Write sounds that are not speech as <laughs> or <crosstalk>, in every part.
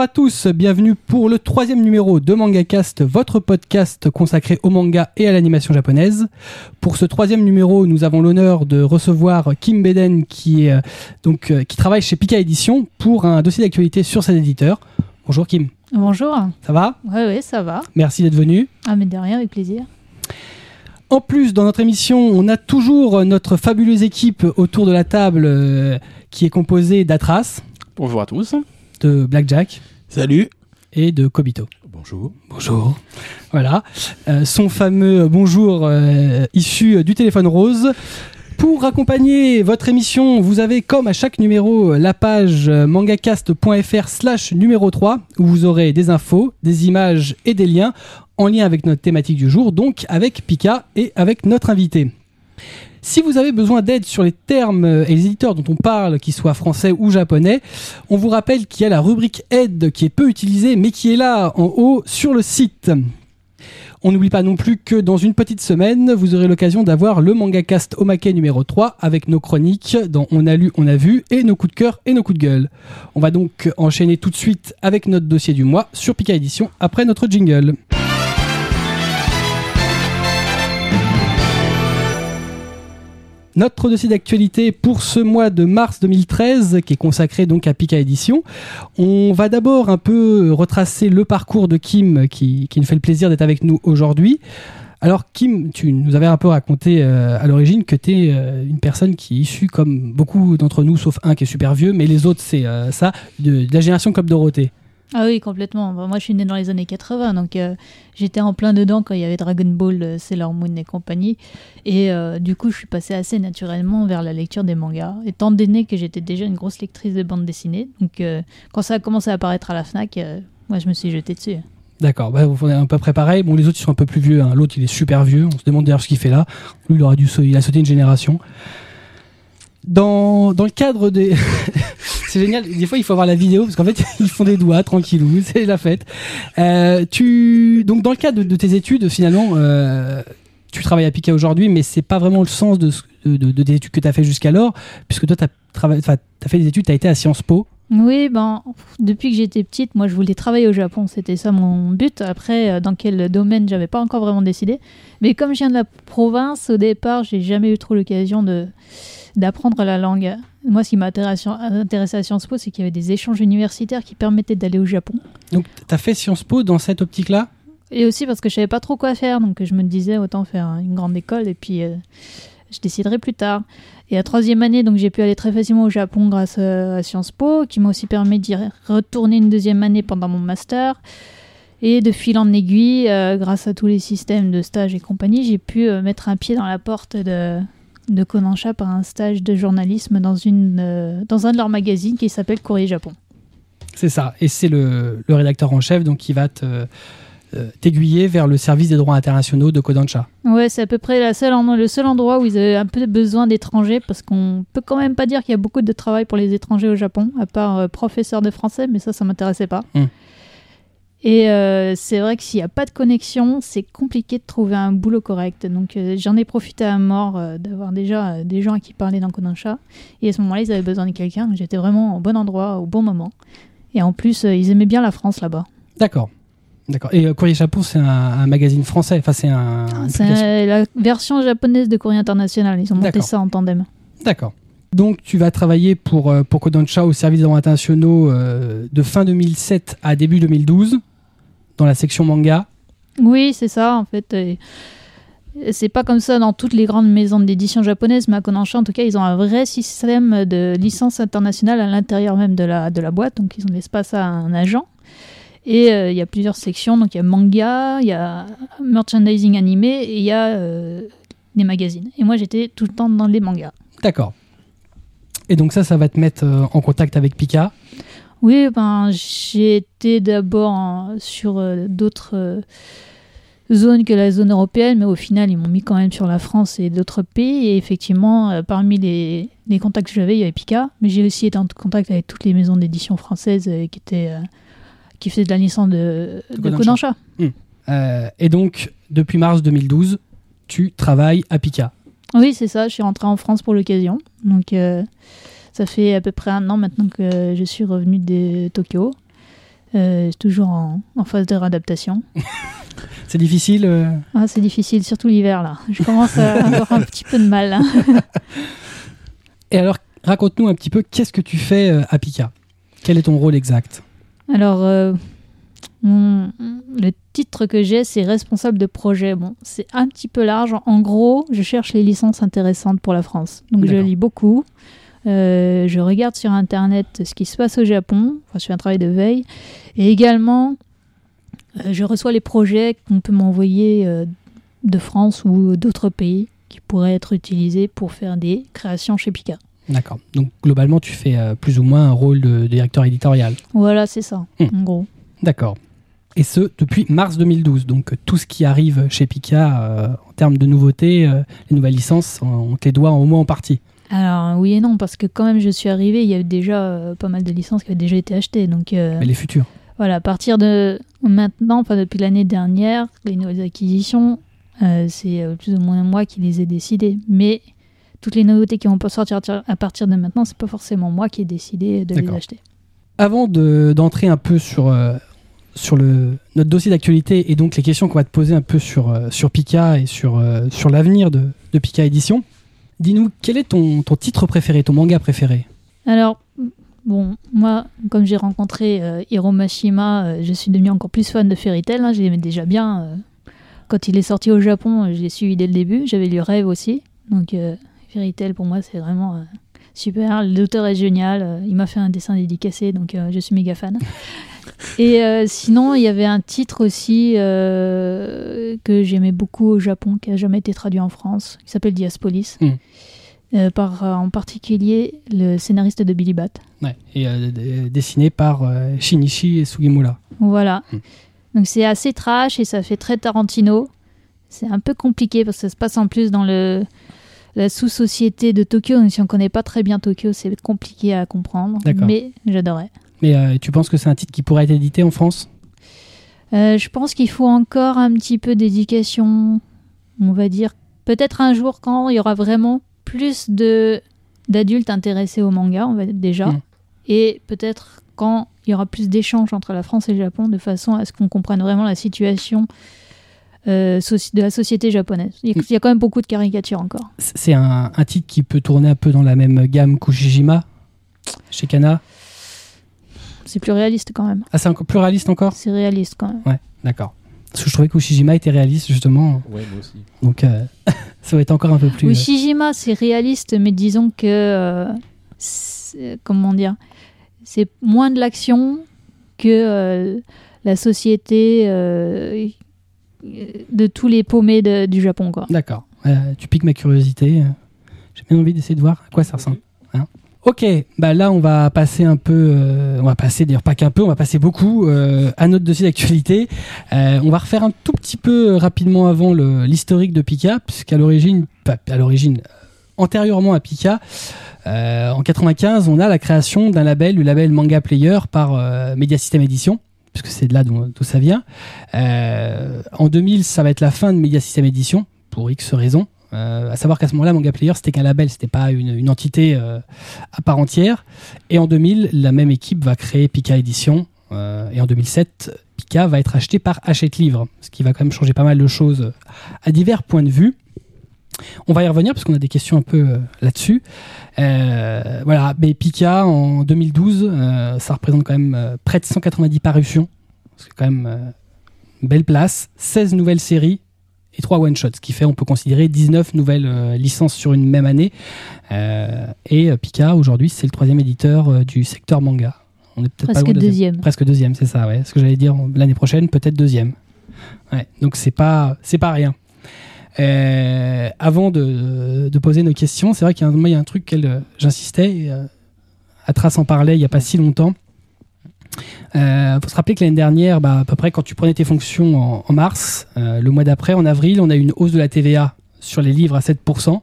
Bonjour à tous, bienvenue pour le troisième numéro de MangaCast, votre podcast consacré au manga et à l'animation japonaise. Pour ce troisième numéro, nous avons l'honneur de recevoir Kim Beden qui, est, euh, donc, euh, qui travaille chez Pika Édition pour un dossier d'actualité sur cet éditeur. Bonjour Kim. Bonjour. Ça va? Oui, oui, ça va. Merci d'être venu. Ah, mais de rien, avec plaisir. En plus, dans notre émission, on a toujours notre fabuleuse équipe autour de la table euh, qui est composée d'Atras. Bonjour à tous de Blackjack. Salut. Et de Kobito. Bonjour. Bonjour. Voilà. Euh, son fameux bonjour euh, issu du téléphone rose. Pour accompagner votre émission, vous avez comme à chaque numéro la page mangacast.fr slash numéro 3 où vous aurez des infos, des images et des liens en lien avec notre thématique du jour, donc avec Pika et avec notre invité. Si vous avez besoin d'aide sur les termes et les éditeurs dont on parle, qu'ils soient français ou japonais, on vous rappelle qu'il y a la rubrique aide qui est peu utilisée mais qui est là en haut sur le site. On n'oublie pas non plus que dans une petite semaine, vous aurez l'occasion d'avoir le MangaCast Omake numéro 3 avec nos chroniques dont on a lu, on a vu et nos coups de cœur et nos coups de gueule. On va donc enchaîner tout de suite avec notre dossier du mois sur Pika Edition après notre jingle. Notre dossier d'actualité pour ce mois de mars 2013, qui est consacré donc à Pika Édition. On va d'abord un peu retracer le parcours de Kim, qui, nous fait le plaisir d'être avec nous aujourd'hui. Alors Kim, tu nous avais un peu raconté euh, à l'origine que tu es euh, une personne qui est issue, comme beaucoup d'entre nous, sauf un qui est super vieux, mais les autres c'est euh, ça, de, de, la génération Club Dorothée. Ah oui, complètement. Moi, je suis née dans les années 80, donc euh, j'étais en plein dedans quand il y avait Dragon Ball, euh, Sailor Moon et compagnie. Et euh, du coup, je suis passée assez naturellement vers la lecture des mangas, étant donné que j'étais déjà une grosse lectrice de bande dessinée. Donc, quand ça a commencé à apparaître à la Fnac, moi, je me suis jetée dessus. D'accord, bah, vous êtes un peu près pareil. Bon, les autres, ils sont un peu plus vieux. Hein. L'autre, il est super vieux. On se demande d'ailleurs ce qu'il fait là. Lui, il, aura dû, il a sauté une génération. Dans, dans le cadre des... <laughs> c'est génial. Des fois, il faut avoir la vidéo parce qu'en fait, <laughs> ils font des doigts tranquillou, <laughs> c'est la fête. Euh, tu donc dans le cadre de, tes études, finalement, euh, tu travailles à Pika aujourd'hui, mais c'est pas vraiment le sens de, de, de tes études que tu as fait jusqu'alors, puisque toi, tu as, as fait des études, tu as été à Sciences Po. Oui, ben, depuis que j'étais petite, moi je voulais travailler au Japon, c'était ça mon but. Après, euh, dans quel domaine, j'avais pas encore vraiment décidé. Mais comme je viens de la province, au départ, j'ai jamais eu trop l'occasion de d'apprendre la langue. Moi, ce qui m'a intéressé à Sciences Po, c'est qu'il y avait des échanges universitaires qui permettaient d'aller au Japon. Donc, tu as fait Sciences Po dans cette optique-là? Et aussi parce que je savais pas trop quoi faire, donc je me disais autant faire une grande école et puis euh, je déciderai plus tard. Et à troisième année, donc j'ai pu aller très facilement au Japon grâce à, Sciences Po, qui m'a aussi permis d'y retourner une deuxième année pendant mon master. Et de fil en aiguille, euh, grâce à tous les systèmes de stage et compagnie, j'ai pu euh, mettre un pied dans la porte de, de Kodansha par un stage de journalisme dans, une, euh, dans un de leurs magazines qui s'appelle Courrier Japon. C'est ça, et c'est le, le, rédacteur en chef donc qui va te, euh, t'aiguiller vers le service des droits internationaux de Kodansha. Ouais, c'est à peu près la seule, le seul endroit où ils avaient un peu besoin d'étrangers parce qu'on peut quand même pas dire qu'il y a beaucoup de travail pour les étrangers au Japon, à part euh, professeur de français, mais ça, ça m'intéressait pas. Hum. Et euh, c'est vrai que s'il n'y a pas de connexion, c'est compliqué de trouver un boulot correct. Donc euh, j'en ai profité à mort euh, d'avoir déjà des gens à qui parler dans Kodansha. Et à ce moment-là, ils avaient besoin de quelqu'un. J'étais vraiment au bon endroit, au bon moment. Et en plus, ils aimaient bien la France là-bas. D'accord. D'accord. Et Courrier Japon, c'est un, magazine français. Enfin, c'est un. C'est la version japonaise de Courrier International. Ils ont monté ça en tandem. D'accord. Donc, tu vas travailler pour, pour Kodansha au service des droits internationaux de fin 2007 à début 2012 dans la section manga. Oui, c'est ça, en fait. C'est pas comme ça dans toutes les grandes maisons d'édition japonaises, mais à Kodansha, en tout cas, ils ont un vrai système de licence internationale à l'intérieur même de la, de la boîte. Donc, ils ont l'espace à un agent. Et euh, il y a plusieurs sections. Donc, il y a manga, il y a merchandising animé et il y a euh, des magazines. Et moi, j'étais tout le temps dans les mangas. D'accord. Et donc, ça, ça va te mettre euh, en contact avec Pika oui, ben, j'ai été d'abord sur euh, d'autres euh, zones que la zone européenne, mais au final, ils m'ont mis quand même sur la France et d'autres pays. Et effectivement, euh, parmi les, les, contacts que j'avais, il y avait Pika, mais j'ai aussi été en contact avec toutes les maisons d'édition françaises qui, étaient, qui faisaient de la licence de, de, Kodansha. Hum. et donc, depuis mars 2012, tu travailles à Pika. Oui, c'est ça. Je suis rentrée en France pour l'occasion. Donc. Ça fait à peu près un an maintenant que je suis revenue de Tokyo. Euh, toujours en, en phase de réadaptation. <laughs> C'est difficile euh Ah, c'est difficile, surtout l'hiver là. Je commence à <laughs> avoir un petit peu de mal. hein. Et alors, raconte-nous un petit peu, qu'est-ce que tu fais euh, à Pika? Quel est ton rôle exact? Alors, euh, mon- le titre que j'ai, c'est responsable de projet. Bon, c'est un petit peu large. En gros, je cherche les licences intéressantes pour la France. Donc, je lis beaucoup. Euh, je regarde sur Internet ce qui se passe au Japon. Enfin, je fais un travail de veille. Et également, euh, je reçois les projets qu'on peut m'envoyer euh, de France ou d'autres pays qui pourraient être utilisés pour faire des créations chez Pika. D'accord. Donc, globalement, tu fais plus ou moins un rôle de directeur éditorial. Voilà, c'est ça, Hmm. en gros. D'accord. Et ce, depuis mars 2012. Donc, tout ce qui arrive chez Pika en termes de nouveautés, les nouvelles licences, on, on te les doit au moins en partie. Alors oui et non, parce que quand même je suis arrivée, il y avait déjà euh, pas mal de licences qui avaient déjà été achetées. Donc euh, Mais les futurs. voilà, à partir de maintenant, enfin depuis l'année dernière, les nouvelles acquisitions, euh, c'est euh, plus ou moins moi qui les ai décidées. Mais toutes les nouveautés qui vont pas sortir à partir de maintenant, c'est pas forcément moi qui ai décidé de les acheter. Avant de- d'entrer un peu sur, euh, sur le, notre dossier d'actualité et donc les questions qu'on va te poser un peu sur, euh, sur Pika et sur, euh, sur l'avenir de, de Pika Édition, dis-nous quel est ton, ton titre préféré, ton manga préféré Alors, bon, moi, comme j'ai rencontré euh, Hiro Mashima, euh, je suis devenue encore plus fan de Fairy Tail. hein, je l'aimais déjà bien. euh, quand il est sorti au Japon, euh, je l'ai suivi dès le début. J'avais lu Rêve aussi. Donc, Fairy Tail, pour moi, c'est vraiment super. L'auteur est génial. euh, il m'a fait un dessin dédicacé, donc euh, je suis méga fan. <laughs> Et euh, sinon, il y avait un titre aussi euh, que j'aimais beaucoup au Japon, qui a jamais été traduit en France, qui s'appelle Diaspolis. Mm. Euh, par en particulier le scénariste de Billy Bat. Ouais, et dessiné par Shinichi et Sugimura. Voilà. Mm. Donc c'est assez trash et ça fait très Tarantino. C'est un peu compliqué parce que ça se passe en plus dans le la sous-société de Tokyo. Donc si on connaît pas très bien Tokyo, c'est compliqué à comprendre. Mais j'adorais. Mais euh, tu penses que c'est un titre qui pourrait être édité en France? Euh, je pense qu'il faut encore un petit peu d'éducation, on va dire. Peut-être un jour quand il y aura vraiment plus de d'adultes intéressés au manga, on va dire déjà, Mm. et peut-être quand il y aura plus d'échanges entre la France et le Japon, de façon à ce qu'on comprenne vraiment la situation euh, de la société japonaise. Il y, a, Mm. il y a quand même beaucoup de caricatures encore. C'est un, un titre qui peut tourner un peu dans la même gamme qu'Ushijima chez Kana. C'est plus réaliste quand même. Ah, c'est encore plus réaliste encore? C'est réaliste quand même. Ouais, d'accord. Parce que je trouvais qu'Ushijima était réaliste justement, Ouais, moi aussi. donc euh, <laughs> ça va être encore un peu plus. Euh, Shijima, c'est réaliste, mais disons que. euh, comment dire C'est moins de l'action que euh, la société euh, de tous les paumés de- du Japon, quoi. D'accord. Euh, tu piques ma curiosité. euh. J'ai bien envie d'essayer de voir à quoi ça ressemble. Hein. Ok, bah là on va passer un peu, euh, on va passer d'ailleurs pas qu'un peu, on va passer beaucoup euh, à notre dossier d'actualité. Euh, on va refaire un tout petit peu rapidement avant le- l'historique de Pika, puisqu'à l'origine, à l'origine, antérieurement à Pika, euh, en 95, on a la création d'un label, le label Manga Player par euh, Media System Edition, puisque c'est de là d'où ça vient. Euh, en 2000, ça va être la fin de Media System Edition pour X raisons. Euh, à savoir qu'à ce moment-là, Manga Player, c'était qu'un label, c'était pas une, entité euh, à part entière. Et en 2000, la même équipe va créer Pika Edition. Et en 2007, Pika va être acheté par Hachette Livre, ce qui va quand même changer pas mal de choses à divers points de vue. On va y revenir parce qu'on a des questions un peu euh, là-dessus. Euh, voilà, mais Pika en 2012, euh, ça représente quand même près de 190 parutions. C'est quand même une belle place. 16 nouvelles séries et 3 one-shots, ce qui fait on peut considérer 19 nouvelles licences sur une même année. Et Pika, aujourd'hui, c'est le troisième éditeur du secteur manga. On est peut-être pas Presque loin de deuxième. Presque deuxième, c'est ça, ouais. Ce que j'allais dire l'année prochaine, peut-être deuxième. Ouais, donc c'est pas, c'est pas rien. Euh, avant de, poser nos questions, c'est vrai qu'il y a un, il truc que j'insistais, et, euh, Atras en parlait il n'y a pas si longtemps. Euh, faut se rappeler que l'année dernière, bah, à peu près quand tu prenais tes fonctions en, mars, euh, le mois d'après, en avril, on a eu une hausse de la TVA sur les livres à 7%.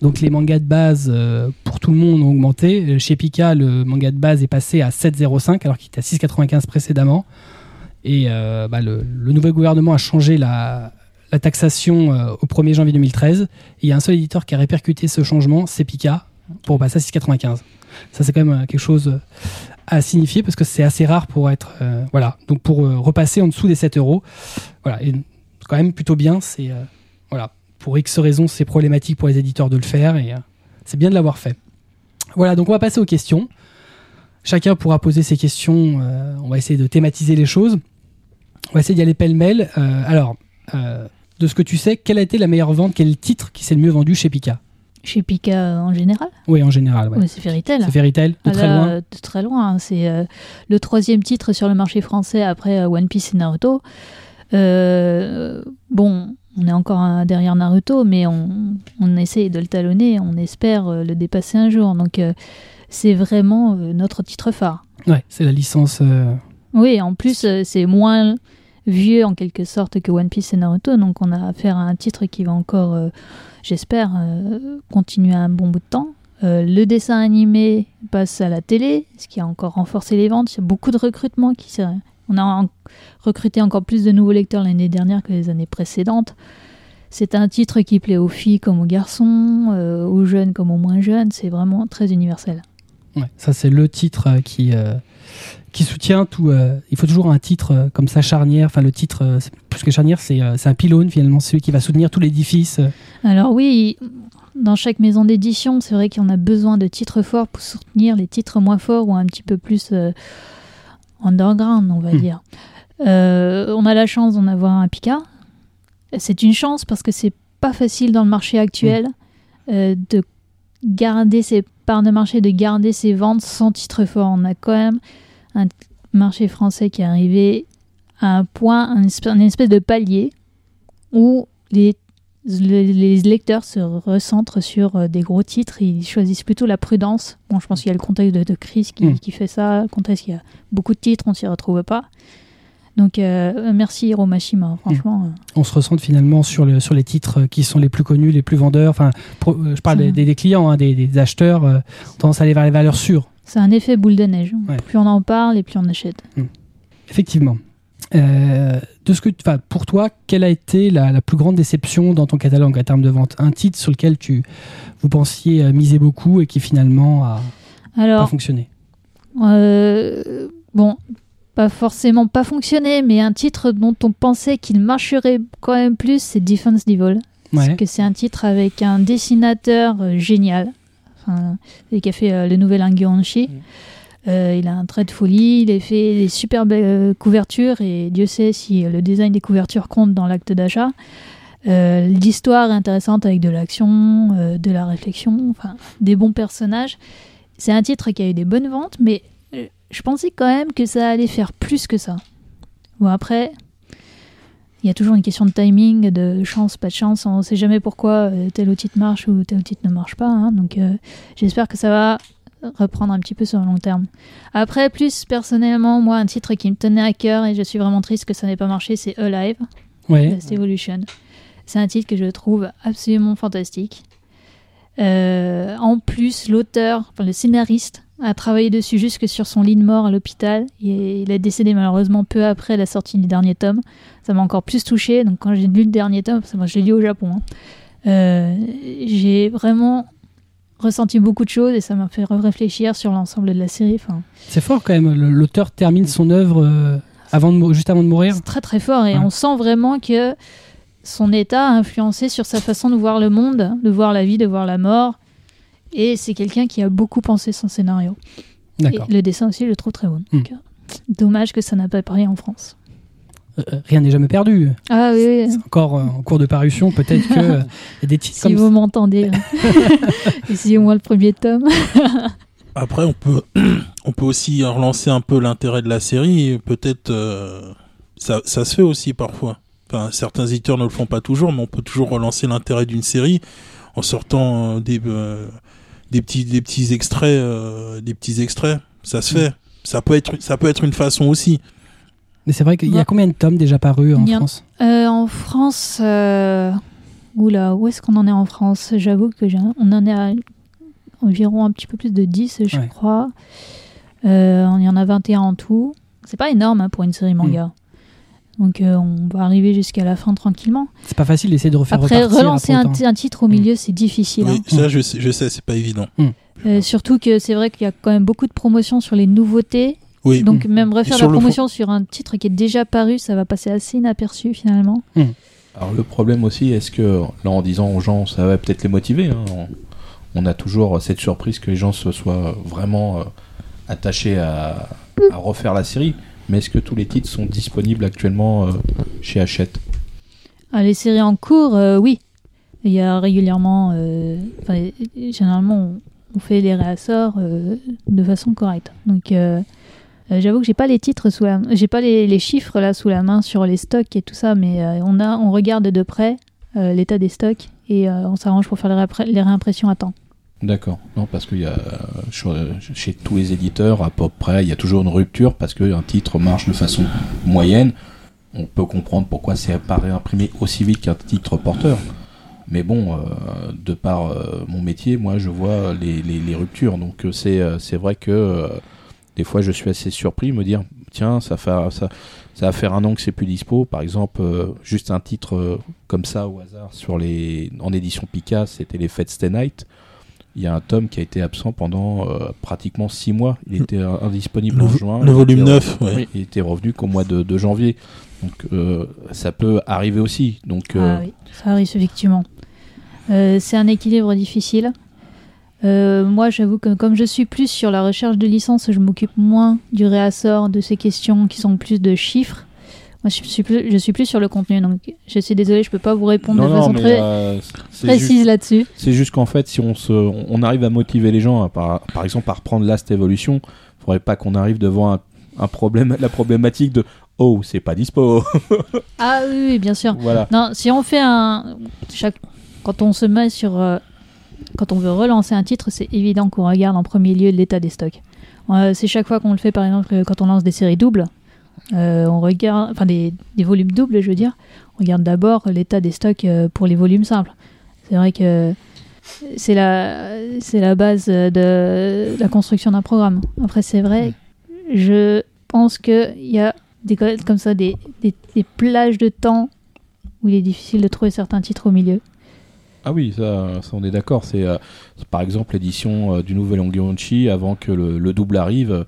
Donc les mangas de base euh, pour tout le monde ont augmenté. Euh, Chez Pika, le manga de base est passé à 7,05 alors qu'il était à 6,95 précédemment. Et euh, bah, le, le nouveau gouvernement a changé la, la taxation euh, au 1er janvier 2013. Et il y a un seul éditeur qui a répercuté ce changement, c'est Pika, pour passer à 6,95. Ça, c'est quand même euh, quelque chose à signifier parce que c'est assez rare pour être. euh, voilà. Donc, pour euh, repasser en dessous des 7 euros. Voilà. Et quand même plutôt bien. C'est. euh, voilà. Pour X raisons, c'est problématique pour les éditeurs de le faire et euh, c'est bien de l'avoir fait. Voilà. Donc, on va passer aux questions. Chacun pourra poser ses questions. euh, on va essayer de thématiser les choses. On va essayer d'y aller pêle-mêle. Euh, alors, euh, de ce que tu sais, quelle a été la meilleure vente Quel titre qui s'est le mieux vendu chez Pika Chez Pika euh, en général Oui, en général. Ouais. C'est Fairy Tail. C'est Fairy Tail, de Ah très là, loin. euh, De très loin. C'est euh, le troisième titre sur le marché français après euh, One Piece et Naruto. Euh, bon, on est encore euh, derrière Naruto, mais on, on essaye de le talonner. On espère euh, le dépasser un jour. Donc, euh, c'est vraiment euh, notre titre phare. Ouais, c'est la licence. euh, Oui, en plus, euh, c'est moins vieux en quelque sorte que One Piece et Naruto. Donc, on a affaire à un titre qui va encore, euh, j'espère, euh, continuer un bon bout de temps. Euh, le dessin animé passe à la télé, ce qui a encore renforcé les ventes. Il y a beaucoup de recrutements qui On a en- recruté encore plus de nouveaux lecteurs l'année dernière que les années précédentes. C'est un titre qui plaît aux filles comme aux garçons, aux jeunes comme aux moins jeunes. C'est vraiment très universel. ouais, ça, c'est le titre qui, qui soutient tout. euh, il faut toujours un titre euh, comme ça, charnière. Enfin, le titre, euh, plus que charnière, c'est un pylône finalement, celui qui va soutenir tout l'édifice. Alors oui, dans chaque maison d'édition, c'est vrai qu'on a besoin de titres forts pour soutenir les titres moins forts ou un petit peu plus underground, on va Hmm. dire. On a la chance d'en avoir un Pika. C'est une chance parce que c'est pas facile dans le marché actuel euh, de garder ses parts de marché, de garder ses ventes sans titre fort. On a quand même un marché français qui est arrivé à un point, un espèce, une espèce de palier où les les, les lecteurs se recentrent sur euh, des gros titres, ils choisissent plutôt la prudence. Bon, je pense qu'il y a le contexte de, de crise qui, Mm. qui fait ça, le contexte qu'il y a beaucoup de titres, on s'y retrouve pas. Donc, euh, merci Hiro Mashima, franchement. euh, On se ressent finalement sur, le, sur les titres qui sont les plus connus, les plus vendeurs. Enfin, pro- je parle des, clients, hein, des, des acheteurs, euh, tendance à aller vers les valeurs sûres. C'est un effet boule de neige. Ouais. Plus on en parle et plus on achète. Effectivement. Euh, de ce que, pour toi, quelle a été la, la plus grande déception dans ton catalogue en termes de vente? Un titre sur lequel tu, vous pensiez euh, miser beaucoup et qui finalement a pas Alors, fonctionné? euh, bon, pas forcément pas fonctionné, mais un titre dont on pensait qu'il marcherait quand même plus, c'est Defense Devil. Ouais. Parce que c'est un titre avec un dessinateur génial, enfin, et qui a fait euh, le nouvel Anguionchi. Mm. Euh, il a un trait de folie, il a fait des super belles euh, couvertures, et Dieu sait si le design des couvertures compte dans l'acte d'achat. Euh, L'histoire est intéressante avec de l'action, euh, de la réflexion, enfin, des bons personnages. C'est un titre qui a eu des bonnes ventes, mais je pensais quand même que ça allait faire plus que ça. Bon, après, il y a toujours une question de timing, de chance, pas de chance. On ne sait jamais pourquoi euh, tel ou titre marche ou tel ou titre ne marche pas. hein. donc, euh, j'espère que ça va reprendre un petit peu sur le long terme. Après, plus personnellement, moi, un titre qui me tenait à cœur et je suis vraiment triste que ça n'ait pas marché, c'est Alive. Ouais. Last Evolution. C'est un titre que je trouve absolument fantastique. Euh, en plus, l'auteur, enfin le scénariste, a travaillé dessus jusque sur son lit de mort à l'hôpital. Et il est décédé malheureusement peu après la sortie du dernier tome. Ça m'a encore plus touché. Donc quand j'ai lu le dernier tome, parce que moi je l'ai lu au Japon, hein, euh, j'ai vraiment ressenti beaucoup de choses et ça m'a fait réfléchir sur l'ensemble de la série. Enfin, C'est fort quand même. L'auteur termine son œuvre euh, avant de, juste avant de mourir. C'est très très fort et Ouais. on sent vraiment que son état a influencé sur sa façon de voir le monde, de voir la vie, de voir la mort. Et c'est quelqu'un qui a beaucoup pensé son scénario. Et D'accord. le dessin aussi, je le trouve très bon. Hmm. Donc, euh, Dommage que ça n'a pas paru en France. Euh, euh, rien n'est jamais perdu. Ah oui, oui. C'est encore euh, en cours de parution. Peut-être que euh, <laughs> y a des titres Si comme vous m'entendez, essayez au moins le premier tome. <laughs> Après, on peut, <clears throat> on peut aussi relancer un peu l'intérêt de la série. Peut-être, euh, ça, ça se fait aussi parfois. Enfin, certains éditeurs ne le font pas toujours, mais on peut toujours relancer l'intérêt d'une série en sortant des, euh, des petits, des petits extraits, euh, des petits extraits. Ça se fait. Ça peut être, ça peut être une façon aussi. Mais c'est vrai qu'il y a Ouais. combien de tomes déjà parus en France? Euh, en France, euh... oula, où est-ce qu'on en est en France? J'avoue que on en est à environ un petit peu plus de 10, je Ouais. crois. Euh, il y en a 21 en tout. C'est pas énorme hein, pour une série manga. Donc euh, on va arriver jusqu'à la fin tranquillement. C'est pas facile d'essayer de refaire Après, repartir relancer après un, titre au milieu, c'est difficile. Oui, hein. ça je sais, je sais c'est pas évident. Euh, surtout que c'est vrai qu'il y a quand même beaucoup de promotions sur les nouveautés. Oui, Donc même refaire la promotion sur un titre qui est déjà paru, ça va passer assez inaperçu finalement. Alors le problème aussi, est-ce que là en disant aux gens, ça va peut-être les motiver. hein, on, on a toujours cette surprise que les gens se soient vraiment euh, attachés à, à refaire la série. Mais est-ce que tous les titres sont disponibles actuellement euh, chez Hachette? Ah, les séries en cours, euh, oui. Il y a régulièrement, euh, généralement, on, fait les réassorts de façon correcte. Donc, j'avoue que j'ai pas les titres sous la, j'ai pas les, les chiffres là sous la main sur les stocks et tout ça, mais on a, on regarde de près l'état des stocks et on s'arrange pour faire les réimpressions à temps. D'accord. Non, parce qu'il y a euh, chez- tous les éditeurs à peu près, il y a toujours une rupture parce qu'un titre marche de façon moyenne. On peut comprendre pourquoi c'est pas réimprimé aussi vite qu'un titre porteur. Mais bon, euh, de par euh, mon métier, moi je vois les, ruptures. Donc euh, c'est euh, c'est vrai que euh, des fois je suis assez surpris de me dire tiens, ça, fait, ça, va faire un an que c'est plus dispo. Par exemple, euh, juste un titre euh, comme ça au hasard sur les, en édition Pika, c'était les Fêtes Stay Night. Il y a un tome qui a été absent pendant euh, pratiquement six mois. Il était euh, indisponible Le en juin. le volume était 9, re- ouais. oui, il était revenu qu'au mois de, de janvier. Donc euh, ça peut arriver aussi. Donc euh, Ah oui, ça arrive effectivement. Euh, c'est un équilibre difficile. Euh, moi, j'avoue que comme je suis plus sur la recherche de licence, je m'occupe moins du réassort, de ces questions qui sont plus de chiffres. Moi, je suis plus, je suis plus sur le contenu, donc je suis désolée, je peux pas vous répondre non, de non, façon très euh, précise là-dessus. C'est juste qu'en fait, si on, se, on on arrive à motiver les gens, par, par exemple, à reprendre Last Evolution, faudrait pas qu'on arrive devant un, un problème, la problématique de oh, c'est pas dispo. <laughs> Ah oui, oui, bien sûr. voilà. Non, si on fait un. Chaque... Quand on se met sur. euh, Quand on veut relancer un titre, c'est évident qu'on regarde en premier lieu l'état des stocks. Euh, c'est chaque fois qu'on le fait, par exemple, quand on lance des séries doubles. Euh, on regarde. Enfin, des, des volumes doubles, je veux dire. On regarde d'abord l'état des stocks euh, pour les volumes simples. C'est vrai que. C'est la, c'est la base de la construction d'un programme. Après, c'est vrai, je pense qu'il y a des, comme ça des, des, des plages de temps où il est difficile de trouver certains titres au milieu. Ah oui, ça, ça, on est d'accord. C'est euh, par exemple l'édition euh, du Nouvel Ongyonchi avant que le, le double arrive.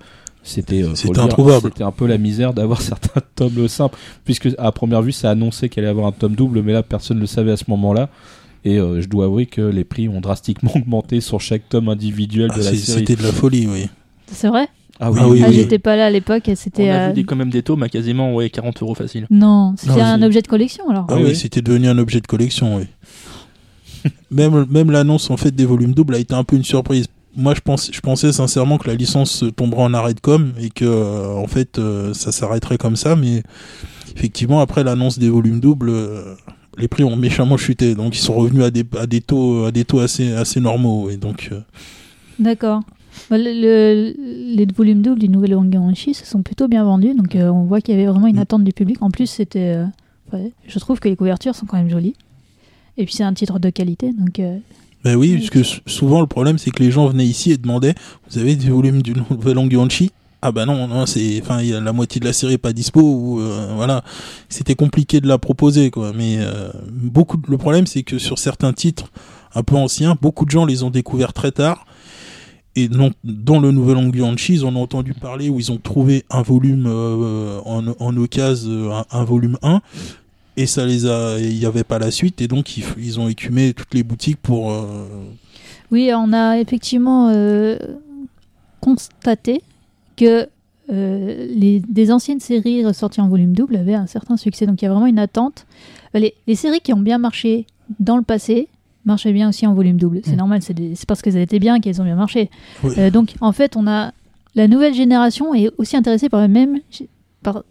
C'était euh, C'était introuvable. C'était un peu la misère d'avoir <laughs> certains tomes simples, puisque à première vue ça annonçait qu'elle allait avoir un tome double, mais là personne ne le savait à ce moment-là. Et euh, je dois avouer que les prix ont drastiquement <laughs> augmenté sur chaque tome individuel Ah, de la c'est- série. C'était de la folie, oui. C'est vrai? Ah Ah oui, Ah, oui. j'étais pas là à l'époque et On c'était. a euh, vu des, quand même des tomes à quasiment ouais, 40 euros facile. Non, c'était un objet de collection alors. Ah Oui, oui, oui. c'était devenu un objet de collection, oui. <laughs> même même l'annonce en fait des volumes doubles a été un peu une surprise. Moi, je, pensais sincèrement que la licence tomberait en arrêt de com et que euh, en fait euh, ça s'arrêterait comme ça, mais effectivement après l'annonce des volumes doubles, euh, les prix ont méchamment chuté, donc ils sont revenus à des, à des taux à des taux assez assez normaux et donc D'accord. Bah, le- le- les volumes doubles du Nouvel Onganshi se sont plutôt bien vendus, donc on voit qu'il y avait vraiment une Mm. attente du public. En plus, c'était. ouais, je trouve que les couvertures sont quand même jolies. Et puis c'est un titre de qualité, donc. Ben oui, parce que sou- souvent le problème c'est que les gens venaient ici et demandaient Vous avez des volumes du nouvel Ongyonchi Ah bah non, non c'est, enfin, y a la moitié de la série pas dispo ou euh, voilà, c'était compliqué de la proposer quoi. Mais euh, beaucoup, le problème c'est que sur certains titres un peu anciens, beaucoup de gens les ont découverts très tard. Et non, dans le nouvel Ongyonchi, ils en ont entendu parler où ils ont trouvé un volume euh, en, en occasion, euh, un, un volume 1 et ça les a il n'y avait pas la suite et donc ils, ont écumé toutes les boutiques pour euh, Oui, on a effectivement euh, constaté que euh, les, des anciennes séries ressorties en volume double avaient un certain succès. Donc il y a vraiment une attente. Les, les séries qui ont bien marché dans le passé marchaient bien aussi en volume double. C'est Mm. normal, c'est parce qu'elles étaient bien qu'elles ont bien marché. Oui. Donc en fait, on a la nouvelle génération est aussi intéressée par les mêmes, par,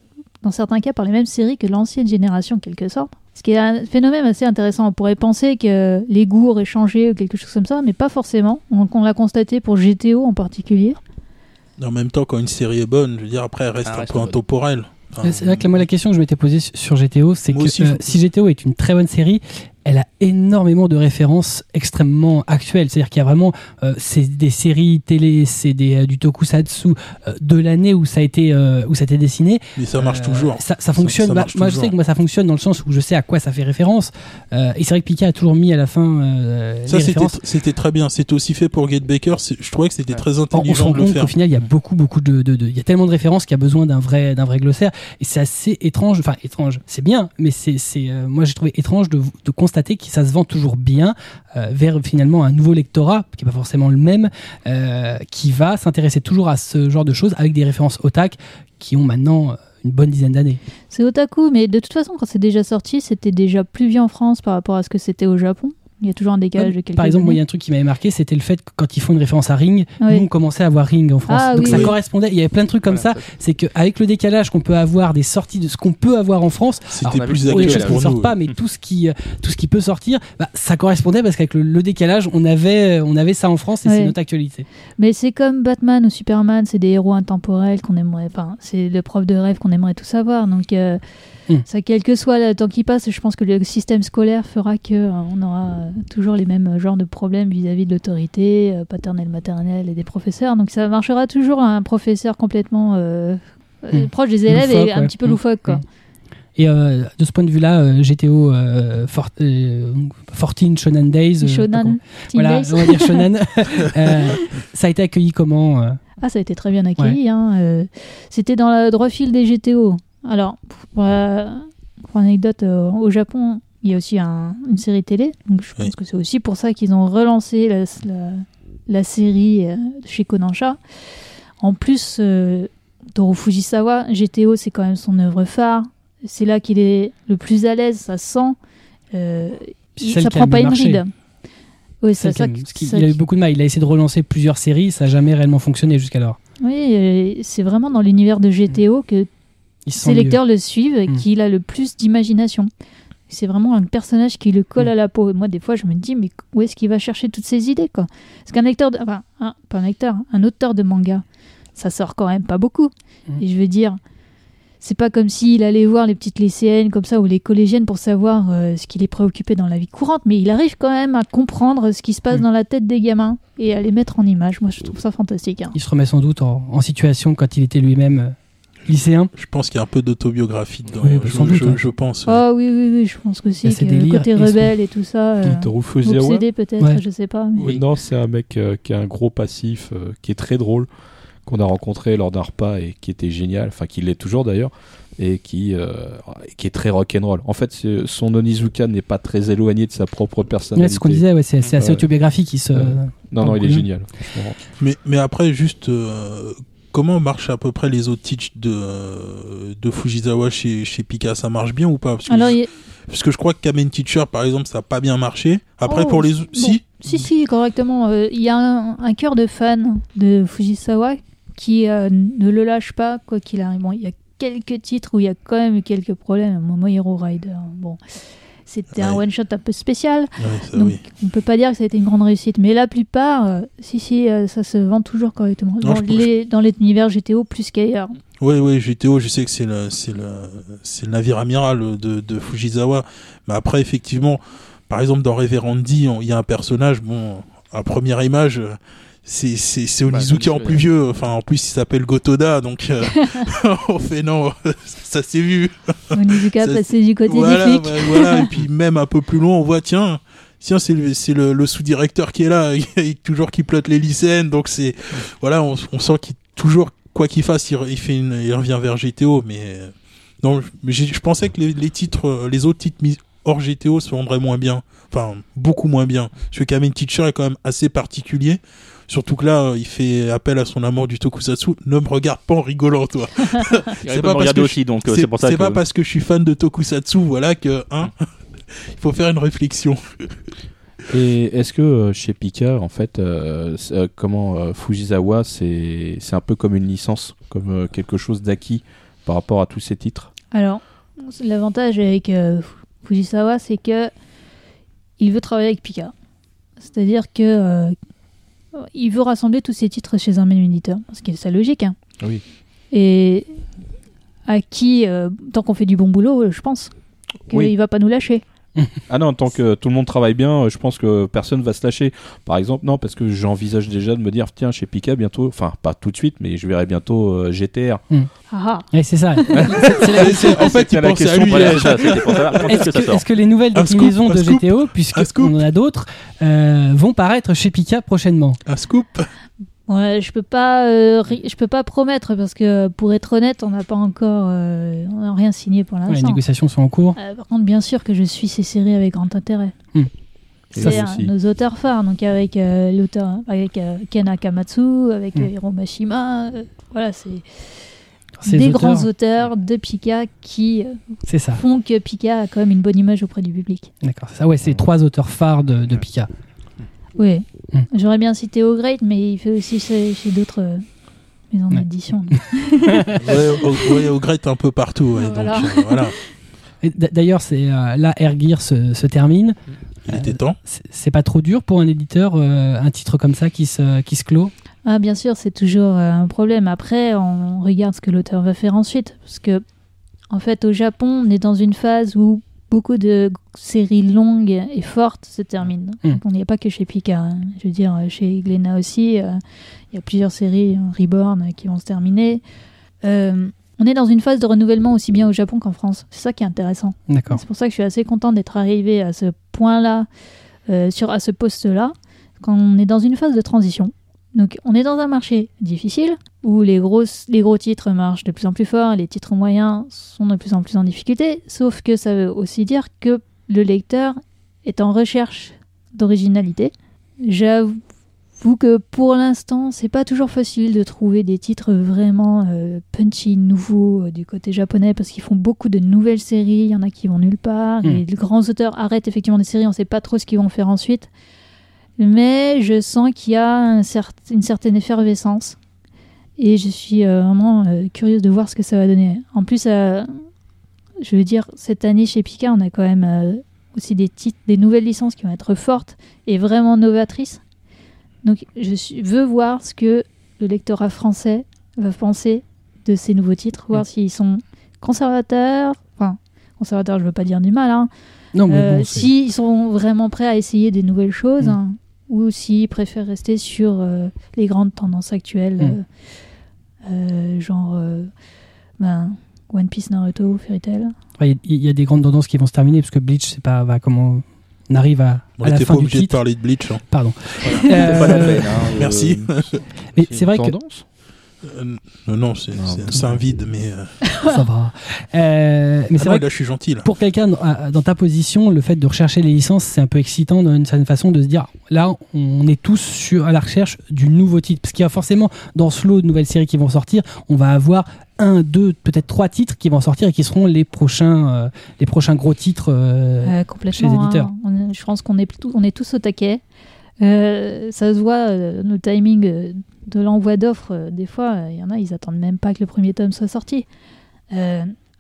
dans certains cas, par les mêmes séries que l'ancienne génération, en quelque sorte. Ce qui est un phénomène assez intéressant. On pourrait penser que les goûts auraient changé ou quelque chose comme ça, mais pas forcément. On, on l'a constaté pour GTO en particulier. en même temps quand une série est bonne je veux dire après elle reste Elle un reste peu intemporelle Enfin, C'est vrai que moi la question que je m'étais posée sur GTO, c'est que aussi, euh, je- si GTO est une très bonne série, elle a énormément de références extrêmement actuelles. C'est-à-dire qu'il y a vraiment euh, c'est des séries télé, c'est des euh, du tokusatsu euh, de l'année où ça a été euh, où ça a été dessiné. Mais ça marche Euh, toujours. Ça, ça fonctionne. ça Bah, marche moi, je sais que moi, ça fonctionne dans le sens où je sais à quoi ça fait référence. Euh, et c'est vrai que Pika a toujours mis à la fin euh, Ça, c'était très bien. C'était aussi fait pour Get Baker. Je trouvais que c'était Ouais. très On, on se intelligent rend de le compte faire. qu'au final, il y a beaucoup, beaucoup de, de- de- il y a tellement de références qu'il y a besoin d'un vrai, d'un vrai glossaire. Et c'est assez étrange. Enfin, étrange. C'est bien, mais c'est, c'est, euh, moi, j'ai trouvé étrange de, de constater que ça se vend toujours bien euh, vers finalement un nouveau lectorat qui est pas forcément le même, euh, qui va s'intéresser toujours à ce genre de choses avec des références otak qui ont maintenant euh, une bonne dizaine d'années. C'est otaku, mais de toute façon, quand c'est déjà sorti, c'était déjà plus vieux en France par rapport à ce que c'était au Japon. Il y a toujours un décalage de quelques Par exemple, moi, il y a un truc qui m'avait marqué, c'était le fait que quand ils font une référence à Ring, Oui. nous on commençait à avoir Ring en France. Ah Donc oui, ça oui. correspondait. Il y avait plein de trucs comme Voilà, ça. C'est qu'avec le décalage qu'on peut avoir des sorties de ce qu'on peut avoir en France, C'était Alors, on plus actuel, les choses qui ne sortent pas, mais tout ce qui, euh, tout ce qui peut sortir, bah, ça correspondait parce qu'avec le, le décalage, on avait, on avait ça en France et Ouais. c'est notre actualité. Mais c'est comme Batman ou Superman, c'est des héros intemporels qu'on aimerait. Enfin, c'est le prof de rêve qu'on aimerait tout savoir. Donc, euh, Hmm. ça, quel que soit le temps qui passe, je pense que le système scolaire fera que euh, on aura euh, toujours les mêmes genres de problèmes vis-à-vis de l'autorité euh, paternelle, maternelle et des professeurs. Donc, ça marchera toujours un professeur complètement euh, euh, Hmm. proche des élèves Loufoque, et un ouais. petit peu loufoque, quoi. Hmm. Et euh, de ce point de vue-là, euh, GTO euh, for- euh, 14 Shonen Days, euh, Shonen, voilà, Days. on va dire Shonen, <laughs> Euh, ça a été accueilli comment euh Ah, ça a été très bien accueilli. hein, euh, C'était dans le droit fil des GTO. Alors, pour, euh, pour anecdote, euh, au Japon, il y a aussi un- une série télé. Donc, je pense Oui. que c'est aussi pour ça qu'ils ont relancé la, la- la série euh, chez Kodansha. En plus, euh, Toru Fujisawa, GTO, c'est quand même son œuvre phare. C'est là qu'il est le plus à l'aise, ça se sent. Euh, il- ça prend pas une marché. ride. Oui, ça. ça il a eu beaucoup de mal. Il a essayé de relancer plusieurs séries, ça n'a jamais réellement fonctionné jusqu'alors. Oui, c'est vraiment dans l'univers de GTO que ses mieux. lecteurs le suivent et Mm. qu'il a le plus d'imagination. C'est vraiment un personnage qui le colle à la peau. Et moi, des fois, je me dis, mais où est-ce qu'il va chercher toutes ces idées quoi? Parce qu'un lecteur, de... enfin, un- pas un lecteur, un auteur de manga, ça sort quand même pas beaucoup. Mm. Et je veux dire, c'est pas comme s'il allait voir les petites lycéennes comme ça ou les collégiennes pour savoir euh, ce qui les préoccupait dans la vie courante, mais il arrive quand même à comprendre ce qui se passe Mm. dans la tête des gamins et à les mettre en image. Moi, je trouve ça fantastique. hein. Il se remet sans doute en, en situation quand il était lui-même euh, lycéen. Je pense qu'il y a un peu d'autobiographie dedans. Oui, bah, je, sans doute, je- hein. je pense. Oh oui, oui, oui, je pense que Il y a si. ses que le côté rebelle et tout ça. euh, obsédé peut-être, Ouais. je sais pas. mais- Oui. Non, c'est un mec euh, qui a un gros passif, euh, qui est très drôle, qu'on a rencontré lors d'un repas et qui était génial, enfin qui l'est toujours d'ailleurs, et qui, euh, qui est très rock'n'roll. En fait, son Onizuka n'est pas très éloigné de sa propre personnalité. c'est ce qu'on disait, ouais, c'est assez Ouais. autobiographique. Il se... Non, non, il est génial. Mais, mais après, juste, euh, comment marchent à peu près les autres teach de, de Fujisawa chez, chez Pika Ça marche bien ou pas? Parce que, Alors, je, il y a- parce que je crois que Kamen Teacher, par exemple, ça n'a pas bien marché. Après, Oh, pour les bon. autres. Si? Si, si, correctement. Euh, Il y a un, un cœur de fans de Fujisawa qui euh, ne le lâche pas, quoi qu'il arrive. Bon, il y a quelques titres où il y a quand même quelques problèmes. Momo Hero Rider, bon. C'était un Ouais. one-shot un peu spécial. Ouais, ça, Donc, oui. on peut pas dire que ça a été une grande réussite. Mais la plupart, euh, si, si, euh, ça se vend toujours correctement. Non, dans, je pense- les, dans l'univers GTO plus qu'ailleurs. Oui, oui, GTO, je sais que c'est le, c'est le, c'est le navire amiral de, de Fujisawa. Mais après, effectivement, par exemple, dans Reverendi, on- il y a un personnage, bon, à première image, c'est, c'est, c'est Bah, Onizuka en plus euh, vieux. Enfin, en plus, il s'appelle Gotoda, donc, euh, <laughs> <laughs> on fait non, <laughs> ça s'est vu. Onizuka Ça, passé du côté voilà, flics. bah, voilà. Et puis, même un peu plus loin, on voit, tiens, tiens, c'est le, c'est le, le sous-directeur qui est là, il- toujours qui plotte les lycéennes, donc c'est, voilà, on, on sent qu'il toujours, quoi qu'il fasse, il, il fait une, il revient vers GTO, mais, euh, non, je- mais j'ai- je pensais que les, les titres, euh, les autres titres mis hors GTO se vendraient moins bien, enfin, beaucoup moins bien. Parce que Kamen Teacher est quand même assez particulier. Surtout que là, euh, il fait appel à son amour du tokusatsu. Ne me regarde pas en rigolant, toi. <laughs> Il C'est pas parce que aussi, donc euh, C'est pour ça c'est que. pas parce que je suis fan de tokusatsu, voilà que, hein, <laughs> il faut faire une réflexion. Et est-ce que euh, chez Pika, en fait, euh, c'est, euh, comment euh, Fujisawa, c'est c'est un peu comme une licence, comme euh, quelque chose d'acquis par rapport à tous ces titres? Alors, l'avantage avec euh, Fujisawa, c'est que il veut travailler avec Pika. C'est-à-dire que euh, il veut rassembler tous ses titres chez un même éditeur, ce qui est sa logique. hein. Oui. Et à qui, euh, tant qu'on fait du bon boulot, je pense qu'il Oui. va pas nous lâcher. <laughs> Ah non, tant que tout le monde travaille bien, euh, je pense que personne va se lâcher. Par exemple, non, parce que j'envisage déjà de me dire, tiens, chez Pika bientôt, enfin pas tout de suite, mais je verrai bientôt euh, GTR. Ah, Ouais, c'est ça. <laughs> En fait, il la question, est-ce que ça que, sort. est-ce que les nouvelles déclinaisons de. GTO, puisqu'on en a d'autres, euh, vont paraître chez Pika prochainement? Un scoop. Ouais, je peux pas, euh, ri- je peux pas promettre parce que pour être honnête, on n'a pas encore, euh, on n'a rien signé pour Ouais, Les l'instant. négociations sont en cours. Euh, par contre, bien sûr que je suis ces séries avec grand intérêt. Ça, C'est nos auteurs phares, donc avec euh, l'auteur, avec euh, Ken Akamatsu, avec Mm. euh, Hiro Mashima, euh, voilà, c'est Ces des auteurs, grands auteurs de Pika qui ça. font que Pika a quand même une bonne image auprès du public. D'accord. C'est ça. Ouais, c'est trois auteurs phares de, de Pika. Oui, Mm. j'aurais bien cité O Great, mais il fait aussi chez, chez d'autres euh, maisons Ouais. d'édition. <laughs> Ouais, au, ouais, au Great un peu partout. ouais, Voilà. donc, euh, voilà. <laughs> D'ailleurs, c'est euh, là, Air Gear se, se termine. Il était temps. C'est c'est pas trop dur pour un éditeur, euh, un titre comme ça qui se, qui se clôt? Ah, bien sûr, c'est toujours euh, un problème. Après, on regarde ce que l'auteur va faire ensuite. Parce que, en fait, au Japon, on est dans une phase où beaucoup de séries longues et fortes se terminent. Mm. Donc, on n'y a pas que chez Pika. hein. Je veux dire, euh, chez Glénat aussi, euh, il y a plusieurs séries euh, Reborn qui vont se terminer. Euh, on est dans une phase de renouvellement aussi bien au Japon qu'en France. C'est ça qui est intéressant. C'est pour ça que je suis assez contente d'être arrivée à ce point-là, euh, sur à ce poste-là, quand on est dans une phase de transition. Donc, on est dans un marché difficile où les, grosses, les gros titres marchent de plus en plus fort, les titres moyens sont de plus en plus en difficulté. Sauf que ça veut aussi dire que le lecteur est en recherche d'originalité. J'avoue que pour l'instant, c'est pas toujours facile de trouver des titres vraiment euh, punchy, nouveaux euh, du côté japonais parce qu'ils font beaucoup de nouvelles séries. Il y en a qui vont nulle part. Et les grands auteurs arrêtent effectivement des séries, on sait pas trop ce qu'ils vont faire ensuite. Mais je sens qu'il y a un cer- une certaine effervescence. Et je suis euh, vraiment euh, curieuse de voir ce que ça va donner. En plus, euh, je veux dire, cette année chez Pika, on a quand même aussi des titres, des nouvelles licences qui vont être fortes et vraiment novatrices. Donc, je suis- veux voir ce que le lectorat français va penser de ces nouveaux titres, voir Mm. s'ils sont conservateurs, enfin, conservateurs, je veux pas dire du mal, hein, Non, mais bon, s'ils sont vraiment prêts à essayer des nouvelles choses, Mm. hein, ou s'ils préfèrent rester sur euh, les grandes tendances actuelles, Mm. euh, euh, genre euh, ben, One Piece, Naruto, Fairy Tail. il y, a des grandes tendances qui vont se terminer parce que Bleach, c'est pas va, comment on arrive à, On à la fin pas du obligé de titre. parler de Bleach. hein. Pardon. C'est Euh, pas la peine. hein, Merci. euh, mais c'est vrai que Tendance Euh, non, non, c'est Non. c'est- un vide, mais. euh, <laughs> ça va. Euh, mais ah c'est non, vrai là, je suis gentil. Là. pour quelqu'un dans- ta position, le fait de rechercher les licences, c'est un peu excitant d'une certaine façon de se dire là, on est tous sur, à la recherche du nouveau titre. Parce qu'il y a forcément dans ce lot de nouvelles séries qui vont sortir, on va avoir un, deux, peut-être trois titres qui vont sortir et qui seront les prochains, euh, les prochains gros titres. euh, Euh, complètement. chez les éditeurs. hein. On est- je pense qu'on est, tout- on est tous au taquet. Euh, ça se voit, euh, nos timings euh, de l'envoi d'offres, euh, des fois, il y en a, ils attendent même pas que le premier tome soit sorti.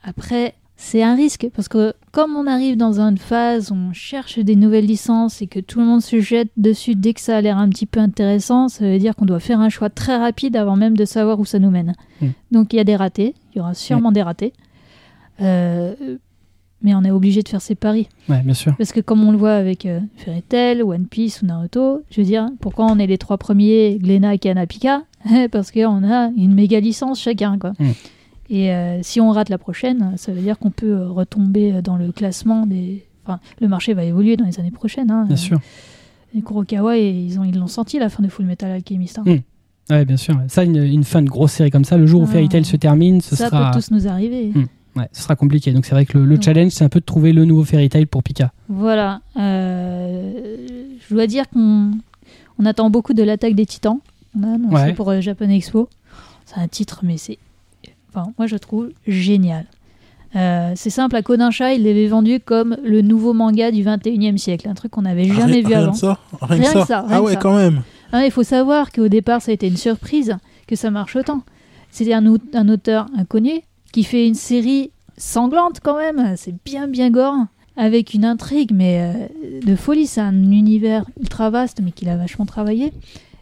Après, c'est un risque, parce que comme on arrive dans une phase où on cherche des nouvelles licences et que tout le monde se jette dessus dès que ça a l'air un petit peu intéressant, ça veut dire qu'on doit faire un choix très rapide avant même de savoir où ça nous mène. Mm. Donc il y a des ratés, il y aura sûrement des ratés. Mais on est obligé de faire ses paris. Ouais, bien sûr. Parce que comme on le voit avec euh, Fairy Tail, One Piece ou Naruto, je veux dire, pourquoi on est les trois premiers, Glénat, Kana, Pika <laughs> Parce qu'on a une méga licence chacun, quoi. Mm. Et euh, si on rate la prochaine, ça veut dire qu'on peut euh, retomber dans le classement des... Enfin, le marché va évoluer dans les années prochaines. Hein. Bien sûr. Les Kurokawa, et ils ont ils l'ont senti la fin de Full Metal Alchemist. hein. Mm. Ouais, bien sûr. Ça, une, une fin de grosse série comme ça, le jour où. Fairy Tail se termine, ce ça sera, peut tous nous arriver. Mm. Ouais, ce sera compliqué. Donc c'est vrai que le, challenge, c'est un peu de trouver le nouveau Fairy Tail pour Pika. Voilà. Euh, je dois dire qu'on on attend beaucoup de l'attaque des titans. On a annoncé Ouais. pour euh, Japan Expo. C'est un titre, mais c'est. Enfin, moi, je trouve génial. Euh, c'est simple, à Kodansha, il l'avait vendu comme le nouveau manga du 21e siècle. Un truc qu'on n'avait jamais rien, vu rien avant. que ça Rien, Rien que ça, ça, rien Ah ouais, ça. quand même. Ah, il faut savoir qu'au départ, ça a été une surprise que ça marche autant. C'était un auteur inconnu qui fait une série sanglante quand même. C'est bien, bien gore. Avec une intrigue, mais euh, de folie. C'est un univers ultra vaste, mais qu'il a vachement travaillé.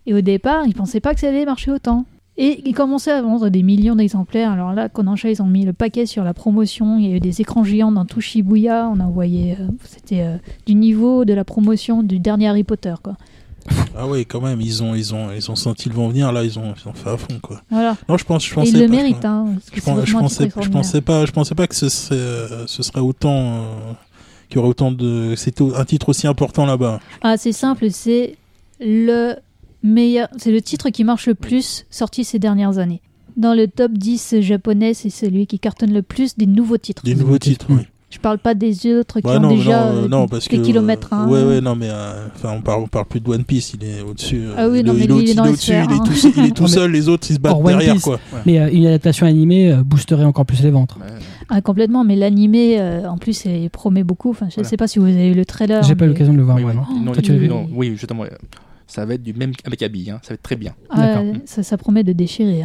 Et au départ, il pensait pas que ça allait marcher autant. Et ils commençaient à vendre des millions d'exemplaires. Alors là, Kodansha, ils ont mis le paquet sur la promotion. Il y a eu des écrans géants dans tout Shibuya. On a envoyé. euh, C'était euh, du niveau de la promotion du dernier Harry Potter, quoi. <laughs> Ah ouais, quand même, ils ont, ils ont, ils ont senti le vent venir. Là, ils ont, ils ont fait à fond, quoi. Voilà. Non, je pense, je Et pensais ils le méritent, hein. Je, pense- je pensais, je pas, je pensais pas que ce serait, euh, ce serait autant, euh, qu'il y aurait autant de, c'était un titre aussi important là-bas. Ah, c'est simple, c'est le meilleur, c'est le titre qui marche le plus sorti ces dernières années. Dans le top 10 japonais, c'est celui qui cartonne le plus des nouveaux titres. Des nouveaux titres, oui. Je parle pas des autres qui Ouais, ont non, déjà non, euh, non, parce des que, kilomètres. hein. Ouais, ouais, non, mais euh, enfin, on parle, on parle plus de One Piece. Il est au-dessus. euh, Ah oui, il, non, il il est au-dessus, dans il est au-dessus, il est hein. tout seul, il est <laughs> tout Non, mais- seul, les autres ils se battent Or, derrière, Piece, quoi. Mais euh, une adaptation animée euh, boosterait encore plus les ventes. Ah, complètement, mais l'animé, euh, en plus, il promet beaucoup. Enfin, je Voilà. sais pas si vous avez eu le trailer. J'ai pas eu mais- l'occasion de le voir, Oui, moi, non Toi, tu l'as vu Oui, justement. euh, Ça va être du même avec Abby, hein. ça va être très bien. Ah, D'accord. ça, ça promet de déchirer.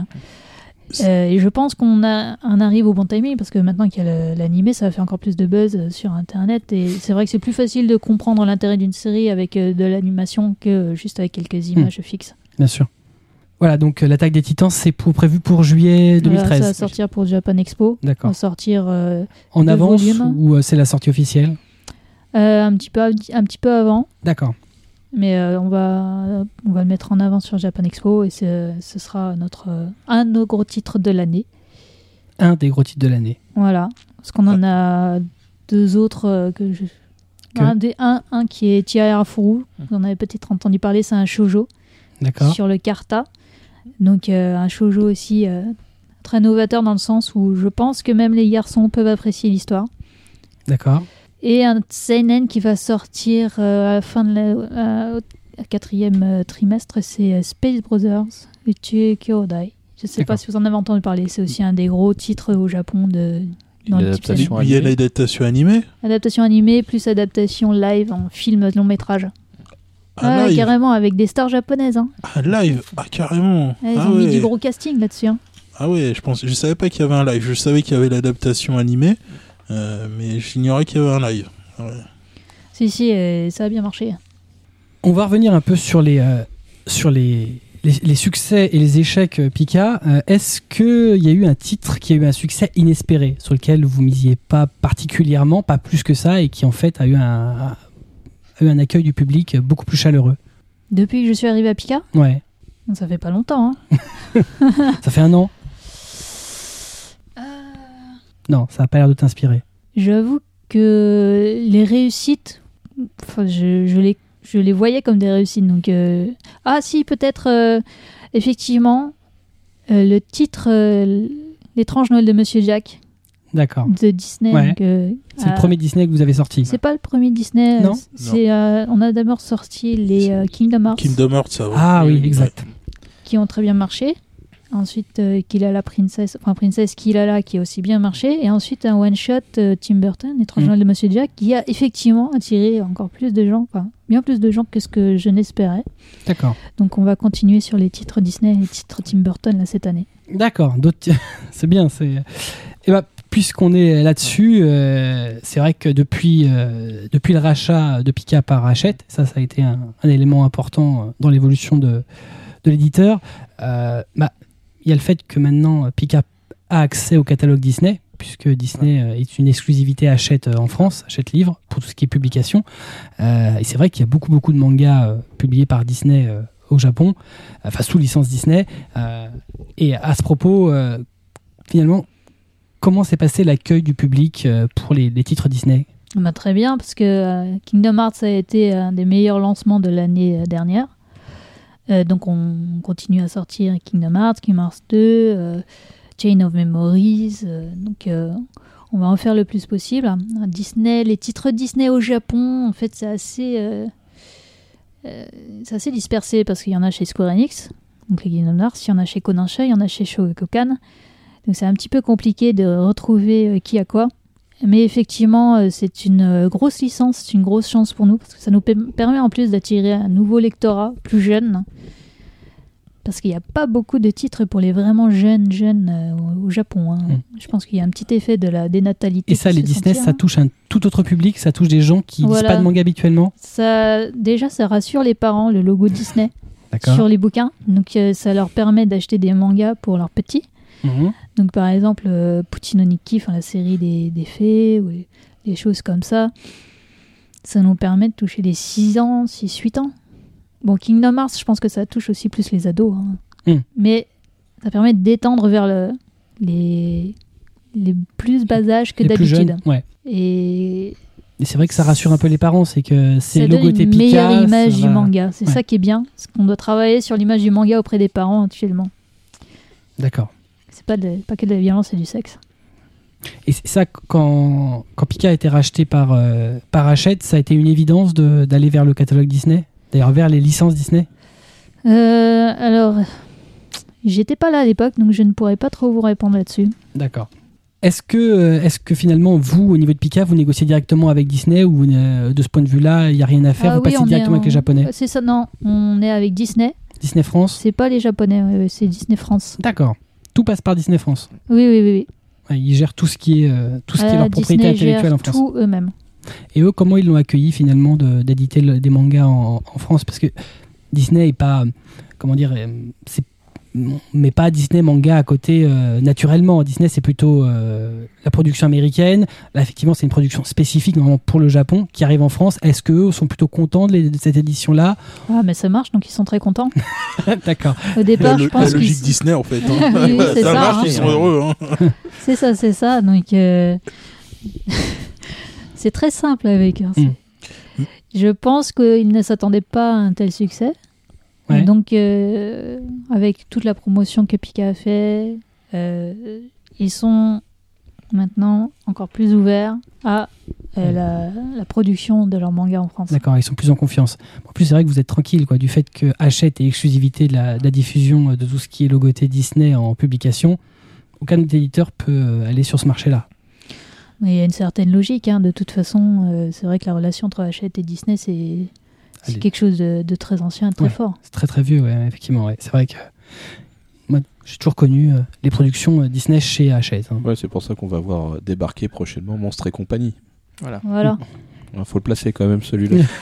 Euh, et je pense qu'on a, arrive au bon timing parce que maintenant qu'il y a l'animé, ça va faire encore plus de buzz euh, sur Internet. Et c'est vrai que c'est plus facile de comprendre l'intérêt d'une série avec euh, de l'animation que juste avec quelques images fixes. Bien sûr. Voilà, donc l'attaque des titans, c'est pour, prévu pour juillet Voilà, 2013. ça va sortir pour Japan Expo. D'accord. sortir euh, En avance ou euh, c'est la sortie officielle? Un, petit peu, un petit peu avant. D'accord. Mais euh, on, va, on va le mettre en avant sur Japan Expo et ce sera notre, euh, un de nos gros titres de l'année. Un des gros titres de l'année. Voilà. Parce qu'on en a deux autres euh, que je. Que- Un, des, un, un qui est Tia Furu, vous en avez peut-être entendu parler, c'est un shoujo D'accord. sur le Karta. Donc un shoujo aussi très novateur dans le sens où je pense que même les garçons peuvent apprécier l'histoire. D'accord. Et un seinen qui va sortir euh, à la fin de la, au quatrième euh, trimestre, c'est euh, Space Brothers, Uchi Kyodai. Je sais pas si vous en avez entendu parler, c'est aussi un des gros titres au Japon de dans le type adaptation Il y a animée. l'adaptation animée. Adaptation animée plus adaptation live en film long métrage. Ah, Ouais, live. carrément avec des stars japonaises. Hein. Ah, live. Ah, carrément. Ouais, ils ah, ont mis du gros casting là-dessus. hein. ah ouais, je pense, je savais pas qu'il y avait un live. Je savais qu'il y avait l'adaptation animée, euh, mais j'ignorais qu'il y avait un live. Ouais. Si, si, euh, ça a bien marché. On va revenir un peu sur les, euh, sur les, les, les succès et les échecs euh, Pika. Euh, Est-ce qu'il y a eu un titre qui a eu un succès inespéré, sur lequel vous misiez pas particulièrement, pas plus que ça, et qui en fait a eu un, a eu un accueil du public beaucoup plus chaleureux? Depuis que je suis arrivée à Pika, Ouais. ça fait pas longtemps. Hein. <laughs> Ça fait un an Non, ça n'a pas l'air de t'inspirer. J'avoue que les réussites, enfin, je, je les, je les voyais comme des réussites. Donc, euh, Ah, si, peut-être, euh, effectivement, euh, le titre euh, L'étrange Noël de Monsieur Jack D'accord. de Disney. Ouais. euh, C'est le premier Disney que vous avez sorti. C'est pas le premier Disney. Non c'est, euh, on a d'abord sorti les euh, Kingdom Hearts Kingdom Hearts, ça va. Ah oui, exact. qui ont très bien marché. Ensuite, euh, Kilala Princess, enfin Princesse Kilala qui a aussi bien marché. Et ensuite, un one-shot euh, Tim Burton, Étrange Mm. Noël de Monsieur Jack, qui a effectivement attiré encore plus de gens, enfin bien plus de gens que ce que je n'espérais. D'accord. Donc on va continuer sur les titres Disney et les titres Tim Burton là, cette année. D'accord, d'autres- <laughs> c'est bien. C'est. Et bah, puisqu'on est là-dessus, euh, c'est vrai que depuis euh, depuis le rachat de Pika par Hachette, ça, ça a été un, un élément important dans l'évolution de de l'éditeur. euh, bah, il y a le fait que maintenant Pika a accès au catalogue Disney, puisque Disney euh, est une exclusivité Hachette euh, en France, Hachette Livre pour tout ce qui est publication. Euh, et c'est vrai qu'il y a beaucoup beaucoup de mangas euh, publiés par Disney euh, au Japon, enfin sous licence Disney. Euh, et à ce propos, euh, finalement, comment s'est passé l'accueil du public euh, pour les, les titres Disney? Bah, très bien, parce que euh, Kingdom Hearts a été un des meilleurs lancements de l'année euh, dernière. Euh, donc on continue à sortir Kingdom Hearts, Kingdom Hearts 2, euh, Chain of Memories. euh, donc on va en faire le plus possible. Disney, les titres Disney au Japon, en fait, c'est assez, c'est assez dispersé parce qu'il y en a chez Square Enix, donc les Kingdom Hearts, il y en a chez Kodansha, il y en a chez Shogakukan. Donc c'est un petit peu compliqué de retrouver qui a quoi. Mais effectivement, euh, c'est une euh, grosse licence, c'est une grosse chance pour nous, parce que ça nous pe- permet en plus d'attirer un nouveau lectorat plus jeune. Parce qu'il n'y a pas beaucoup de titres pour les vraiment jeunes jeunes euh, au- Japon. hein. Mm. Je pense qu'il y a un petit effet de la dénatalité. Et ça, les Disney, sentir, ça hein. touche un tout autre public, ça touche des gens qui lisent Voilà. pas de manga habituellement. Ça, déjà, ça rassure les parents, le logo Disney. Sur les bouquins. Donc euh, ça leur permet d'acheter des mangas pour leurs petits. Mhm. Donc par exemple, euh, Puccino Nikki, enfin, la série des, des fées, ou les, les choses comme ça, ça nous permet de toucher les 6 ans, 6-8 ans. Bon, Kingdom Hearts, je pense que ça touche aussi plus les ados. hein. Hmm. Mais ça permet d'étendre vers le, les, les plus bas âges que d'habitude. ouais. Et Et c'est vrai que ça rassure un peu les parents, c'est que c'est une Pika. meilleure image du manga. C'est Ouais. ça qui est bien. Parce qu'on doit travailler sur l'image du manga auprès des parents actuellement. D'accord. C'est pas, de- pas que de la violence et du sexe. Et c'est ça, quand, quand Pika a été racheté par, euh, par Hachette, ça a été une évidence de- d'aller vers le catalogue Disney? D'ailleurs, vers les licences Disney? Euh, alors, j'étais pas là à l'époque, donc je ne pourrais pas trop vous répondre là-dessus. D'accord. Est-ce que, euh, est-ce que finalement, vous, au niveau de Pika, vous négociez directement avec Disney ou euh, de ce point de vue-là, il n'y a rien à faire Ah Vous oui, passez est directement en- avec les Japonais? C'est ça, non. On est avec Disney. Disney France? C'est pas les Japonais, c'est Disney France. D'accord. Tout passe par Disney France. Oui, oui, oui. oui. Ouais, ils gèrent tout ce qui est, euh, tout ce qui est Euh, leur propriété Disney intellectuelle en France. tout eux-mêmes. Et eux, comment ils l'ont accueilli finalement d'éditer des mangas en, en France? Parce que Disney est pas, comment dire, euh, c'est mais pas Disney manga à côté euh, naturellement. Disney c'est plutôt euh, la production américaine. Là effectivement c'est une production spécifique normalement pour le Japon qui arrive en France. Est-ce que eux sont plutôt contents de, les- de cette édition là Ah, mais ça marche, donc ils sont très contents. <laughs> D'accord. Au départ, la, je pense la logique Disney en fait. hein. <laughs> Oui, ça, ça, marche, hein. ils sont heureux. hein. <laughs> C'est ça, c'est ça. Donc, euh, c'est très simple avec eux. Mm. Je pense qu'ils ne s'attendaient pas à un tel succès. Ouais. Et donc, euh, avec toute la promotion que Pika a fait, euh, ils sont maintenant encore plus ouverts à euh, la, la production de leur manga en France. D'accord, ils sont plus en confiance. En plus, c'est vrai que vous êtes tranquille quoi, du fait que Hachette ait l'exclusivité de la, de la diffusion de tout ce qui est logoté Disney en publication. Aucun éditeur peut aller sur ce marché-là. Il y a une certaine logique. hein. De toute façon, c'est vrai que la relation entre Hachette et Disney, c'est c'est quelque chose de, de très ancien, très Ouais. fort. C'est très très vieux, ouais, effectivement. ouais. C'est vrai que moi, j'ai toujours connu euh, les productions euh, Disney chez Hachette. hein. Ouais, c'est pour ça qu'on va voir euh, débarquer prochainement Monstre et compagnie. Voilà. Voilà. Il faut le placer quand même celui-là. <laughs>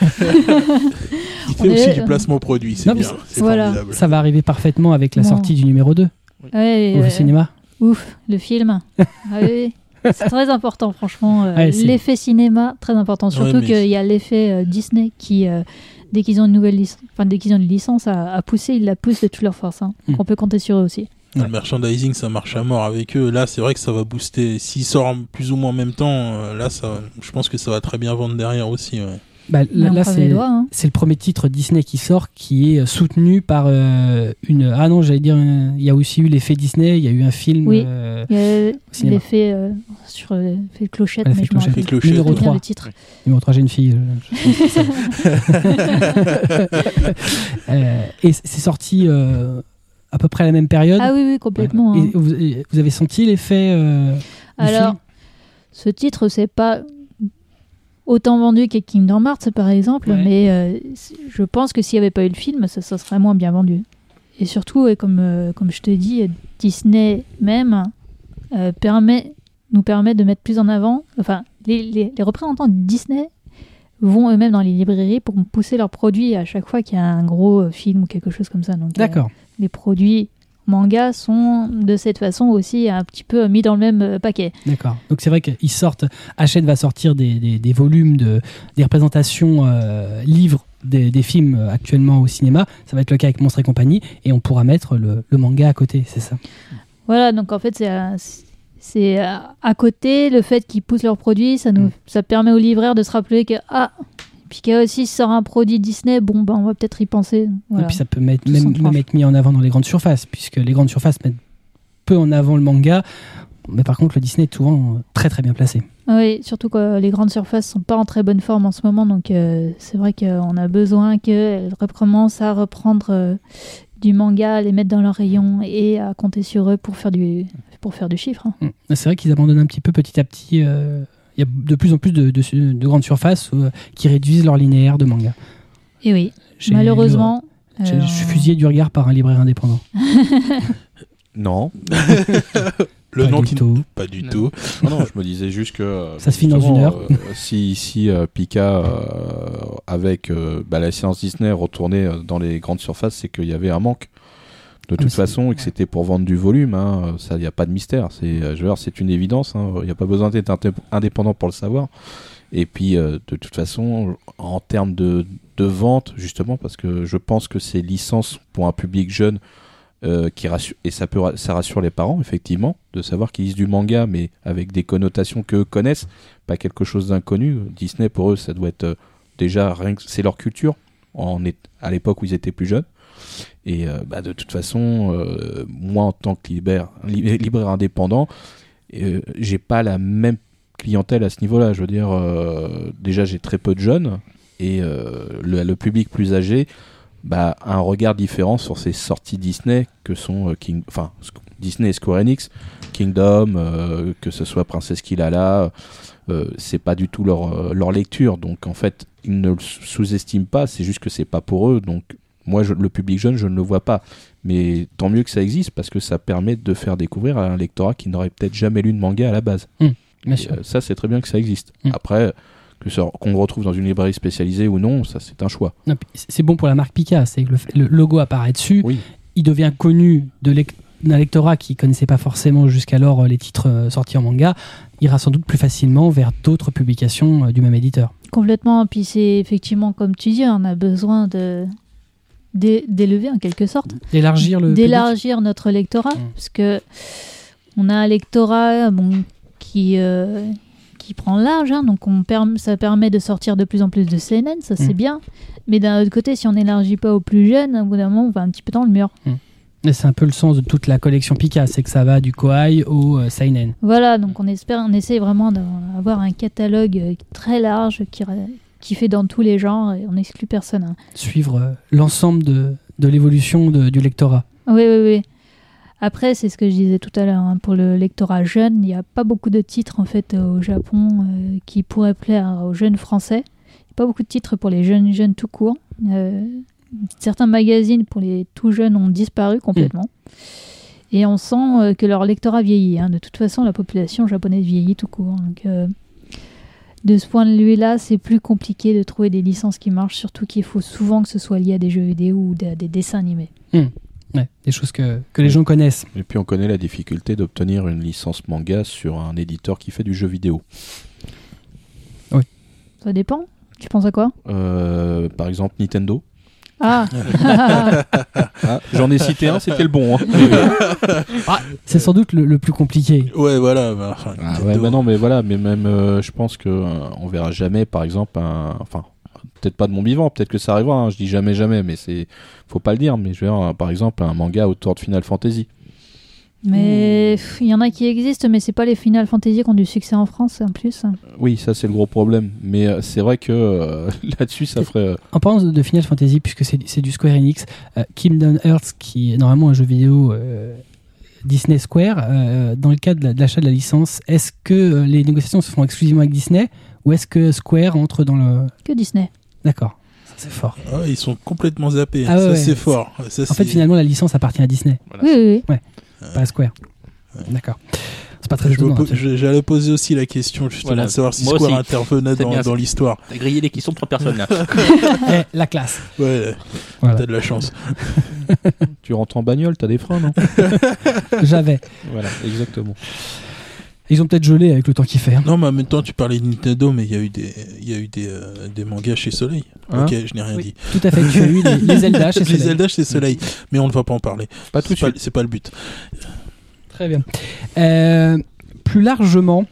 Il fait On aussi est- du placement produit, c'est bien. voilà. formidable. Ça va arriver parfaitement avec la Bon. sortie du numéro 2 Ouais, au euh, cinéma. Ouf, le film. <laughs> Ah oui, c'est très important, franchement. euh, Ouais, l'effet cinéma, très important. Surtout Ouais, mais- qu'il y a l'effet euh, Disney qui, euh, dès qu'ils ont une nouvelle licence, enfin dès qu'ils ont une licence à, à pousser, ils la poussent de toute leur force. hein. Mm. Donc on peut compter sur eux aussi. Le merchandising, ça marche à mort avec eux. Là, c'est vrai que ça va booster. S'ils sortent plus ou moins en même temps, là, ça, je pense que ça va très bien vendre derrière aussi. Bah, là, c'est hein. c'est le premier titre Disney qui sort qui est euh, soutenu par euh, une. Ah non, j'allais dire, il y a aussi eu l'effet Disney, il y a eu un film. Oui. euh, Il y a cinéma. l'effet euh, sur l'effet clochette, L'effet mais clochette. clochette. Numéro plus bien 3. le titre. Numéro 3, j'ai une fille. <laughs> Euh, et c'est sorti euh, à peu près à la même période. Ah oui, oui, complètement. Hein. vous, et vous avez senti l'effet euh, du Alors, film? ce titre, c'est pas autant vendu que Kingdom Hearts, par exemple, Ouais. mais euh, je pense que s'il n'y avait pas eu le film, ça, ça serait moins bien vendu. Et surtout, comme, euh, comme je te dis, euh, Disney même euh, permet, nous permet de mettre plus en avant, enfin, les, les- les représentants de Disney vont eux-mêmes dans les librairies pour pousser leurs produits à chaque fois qu'il y a un gros film ou quelque chose comme ça. Donc, D'accord. les produits manga sont de cette façon aussi un petit peu mis dans le même euh, paquet. D'accord. Donc c'est vrai qu'ils sortent. Hachette va sortir des, des- des volumes de des représentations euh, livres des, des films euh, actuellement au cinéma. Ça va être le cas avec Monstre et compagnie, et on pourra mettre le, le manga à côté. C'est ça? Voilà, donc en fait, c'est à, c'est à à côté le fait qu'ils poussent leurs produits, ça, nous, Mm. ça permet aux libraires de se rappeler que ah, Pika aussi sort un produit Disney, bon ben on va peut-être y penser. Voilà. Et puis ça peut mettre, même, même être mis en avant dans les grandes surfaces, puisque les grandes surfaces mettent peu en avant le manga. Mais par contre, le Disney est souvent euh, très très bien placé. Oui, surtout que les grandes surfaces sont pas en très bonne forme en ce moment, donc euh, c'est vrai qu'on a besoin qu'elles recommencent à reprendre euh, du manga, à les mettre dans leur rayon et à compter sur eux pour faire du, pour faire du chiffre. hein. Mm. C'est vrai qu'ils abandonnent un petit peu petit à petit. euh, Il y a de plus en plus de, de- de grandes surfaces euh, qui réduisent leur linéaire de manga. Et oui, J'ai malheureusement. euh, euh, je suis fusillé du regard par un libraire indépendant. <laughs> Non. <laughs> Le Pas nom du qui tout. pas du Non. tout. Non, non, je me disais juste que. euh, Ça se finit dans une heure. euh, si si euh, Pika, euh, avec euh, bah, la séance Disney, retournait euh, dans les grandes surfaces, c'est qu'il y avait un manque. De toute c'est- façon, et que c'était pour vendre du volume, hein, ça, il n'y a pas de mystère. C'est, euh, je veux dire, c'est une évidence. hein, Il n'y a pas besoin d'être indép- indépendant pour le savoir. Et puis, euh, de toute façon, en termes de, de vente, justement, parce que je pense que ces licences pour un public jeune, euh, qui rassure, et ça peut ça rassure les parents effectivement de savoir qu'ils lisent du manga mais avec des connotations qu'eux connaissent pas quelque chose d'inconnu Disney pour eux ça doit être euh, déjà rien que c'est leur culture en est à l'époque où ils étaient plus jeunes et euh, bah, de toute façon euh, moi en tant que libraire, li- libraire indépendant euh, j'ai pas la même clientèle à ce niveau-là je veux dire euh, déjà j'ai très peu de jeunes et le, public plus âgé bah, un regard différent sur ces sorties Disney que sont King, enfin Disney et Square Enix, Kingdom, que ce soit Princesse Kilala, euh, c'est pas du tout leur, leur lecture. Donc en fait, ils ne le sous-estiment pas, c'est juste que c'est pas pour eux. Donc moi, je- le public jeune, je ne le vois pas. Mais tant mieux que ça existe parce que ça permet de faire découvrir à un lectorat qui n'aurait peut-être jamais lu de manga à la base. Bien sûr. euh, ça, c'est très bien que ça existe. Mm. Après, que ça- qu'on le retrouve dans une librairie spécialisée ou non, ça c'est un choix. C'est bon pour la marque Pika, c'est que le, logo apparaît dessus, Oui. il devient connu de lec- d'un lectorat qui connaissait pas forcément jusqu'alors euh, les titres euh, sortis en manga, ira sans doute plus facilement vers d'autres publications du même éditeur. Complètement. Puis c'est effectivement, comme tu dis, on a besoin de d'élever en quelque sorte, D'élargir le. d'élargir notre lectorat, Mm. parce que on a un lectorat bon, qui euh, qui prend large, hein, donc on ça permet de sortir de plus en plus de CNN, ça c'est Mm. bien. Mais d'un autre côté, si on n'élargit pas aux plus jeunes, au bout d'un moment, on va un petit peu dans le mur. Et C'est un peu le sens de toute la collection Pika, c'est que ça va du Koei au euh, Seinen. Voilà, donc on espère, on essaie vraiment d'avoir un catalogue euh, très large qui, qui fait dans tous les genres et on n'exclut personne. hein. Suivre euh, l'ensemble de, de l'évolution de- du lectorat. Oui, oui, oui. Après, c'est ce que je disais tout à l'heure, hein, pour le lectorat jeune, il n'y a pas beaucoup de titres en fait au Japon euh, qui pourraient plaire aux jeunes français. Il n'y a pas beaucoup de titres pour les jeunes jeunes tout court. Euh, certains magazines pour les tout jeunes ont disparu complètement. Et on sent euh, que leur lectorat vieillit. hein. De toute façon, la population japonaise vieillit tout court. Donc, euh, de ce point de vue-là, c'est plus compliqué de trouver des licences qui marchent, surtout qu'il faut souvent que ce soit lié à des jeux vidéo ou à des dessins animés. Ouais, des choses que, que les gens connaissent. Et puis on connaît la difficulté d'obtenir une licence manga sur un éditeur qui fait du jeu vidéo. Ça dépend. Tu penses à quoi? Euh, par exemple Nintendo. Ah Ah, J'en ai cité un, c'était le bon. hein. C'est sans doute le, le plus compliqué. Ouais, voilà. bah, enfin, Ah ouais, bah non, mais voilà, mais même euh, je pense que euh, on verra jamais, par exemple, un, enfin, peut-être pas de mon vivant, peut-être que ça arrivera. hein, je dis jamais, jamais, mais c'est, faut pas le dire. Mais je veux dire, par exemple, un manga autour de Final Fantasy. Mais pff, il y en a qui existent, mais c'est pas les Final Fantasy qui ont du succès en France en plus. Oui, ça c'est le gros problème. Mais euh, c'est vrai que euh, <laughs> là-dessus, ça ferait. euh, En parlant de Final Fantasy, puisque c'est c'est du Square Enix, euh, Kingdom Hearts, qui est normalement un jeu vidéo euh, Disney Square, euh, dans le cadre de la- de l'achat de la licence, est-ce que euh, les négociations se font exclusivement avec Disney ou est-ce que Square entre dans le. Que Disney. D'accord, ça c'est fort. Ah, ils sont complètement zappés. Ah ouais, ça, ouais. c'est fort. Ça, En fait, c'est- finalement, la licence appartient à Disney, Oui, oui, oui. Pas à Square. D'accord. C'est pas très hein, J'allais poser aussi la question justement Voilà. de savoir si Moi Square aussi. intervenait dans, dans l'histoire. T'as grillé les questions de trois personnes là. <laughs> Eh, la classe. Ouais, Voilà. t'as de la chance. <laughs> Tu rentres en bagnole, t'as des freins, non? <laughs> J'avais. Voilà, exactement. Ils ont peut-être gelé avec le temps qu'il fait. hein. Non, mais en même temps, tu parlais de Nintendo, mais il y a eu des, il y a eu des, euh, des mangas chez Soleil. Hein ok, je n'ai rien Oui. dit. Tout à fait. Tu as eu les, les Zelda <laughs> chez les Soleil. Zelda chez Soleil, mais on ne va pas en parler. Pas tout de C'est pas, suite. c'est pas le but. Très bien. Euh, plus largement,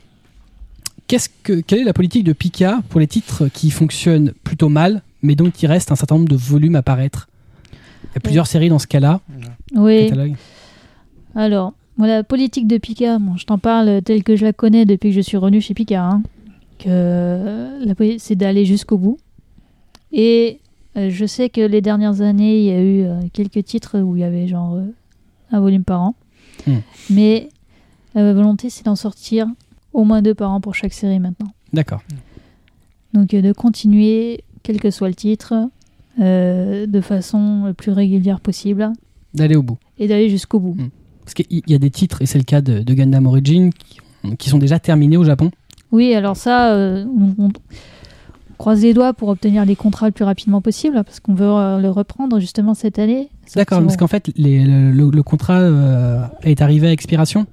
qu'est-ce que, quelle est la politique de Pika pour les titres qui fonctionnent plutôt mal, mais dont il reste un certain nombre de volumes à paraître? Il y a plusieurs séries dans ce cas-là. Oui. catalogue. Alors, la politique de Pika, bon, je t'en parle telle que je la connais depuis que je suis revenu chez Pika. hein, que la poli- c'est d'aller jusqu'au bout. Et euh, je sais que les dernières années, il y a eu euh, quelques titres où il y avait genre euh, un volume par an. Hmm. Mais la volonté, c'est d'en sortir au moins deux par an pour chaque série maintenant. D'accord. Donc de continuer, quel que soit le titre, de façon le plus régulière possible D'aller au bout. et d'aller jusqu'au bout. Mm. Parce qu'il y a des titres, et c'est le cas de, de Gundam Origin, qui, qui sont déjà terminés au Japon. Oui, alors ça, euh, on, on croise les doigts pour obtenir les contrats le plus rapidement possible, parce qu'on veut euh, le reprendre justement cette année. D'accord, parce que qu'en fait, les- le, le- le contrat euh, est arrivé à expiration.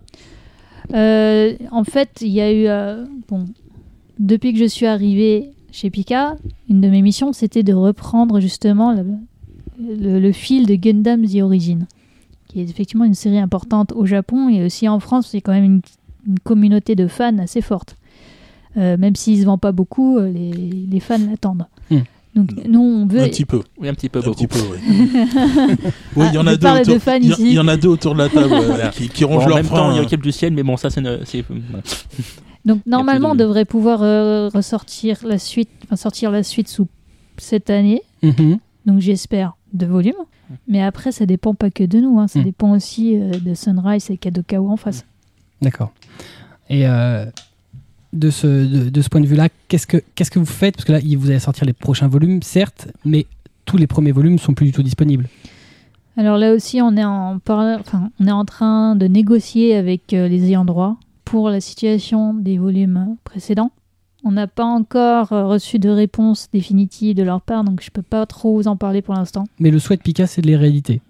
en fait, il y a eu... bon, depuis que je suis arrivée chez Pika, une de mes missions, c'était de reprendre justement le, le- le fil de Gundam The Origin, qui est effectivement une série importante au Japon et aussi en France, c'est quand même une, une communauté de fans assez forte. Euh, même s'il se vend pas beaucoup, euh, les, les fans l'attendent. Hmm. Donc nous, on veut... Un petit peu. Oui, un petit peu Un beaucoup. petit peu, oui. <laughs> oui, il y en Ah, a deux de autour. fans il y a- ici. il y en a deux autour de la table ouais, Voilà. qui, qui Bon, rongent en leur même temps, frein. il y a hein. Cap du ciel, mais bon, ça, c'est. <laughs> voilà. Donc normalement, on de- devrait pouvoir euh, ressortir la suite, enfin sortir la suite sous cette année. Mhm. Donc j'espère de volume. Mais après, ça dépend pas que de nous. hein. Ça Mm. dépend aussi euh, de Sunrise et Kadokawa en face. D'accord. Et euh, de, ce, de, de ce point de vue-là, qu'est-ce que, qu'est-ce que vous faites? Parce que là, vous allez sortir les prochains volumes, certes, mais tous les premiers volumes sont plus du tout disponibles. Alors là aussi, on est en, enfin, on est en train de négocier avec euh, les ayants droit pour la situation des volumes précédents. On n'a pas encore euh, reçu de réponse définitive de leur part, donc je peux pas trop vous en parler pour l'instant. Mais le souhait de Pika, c'est de les rééditer,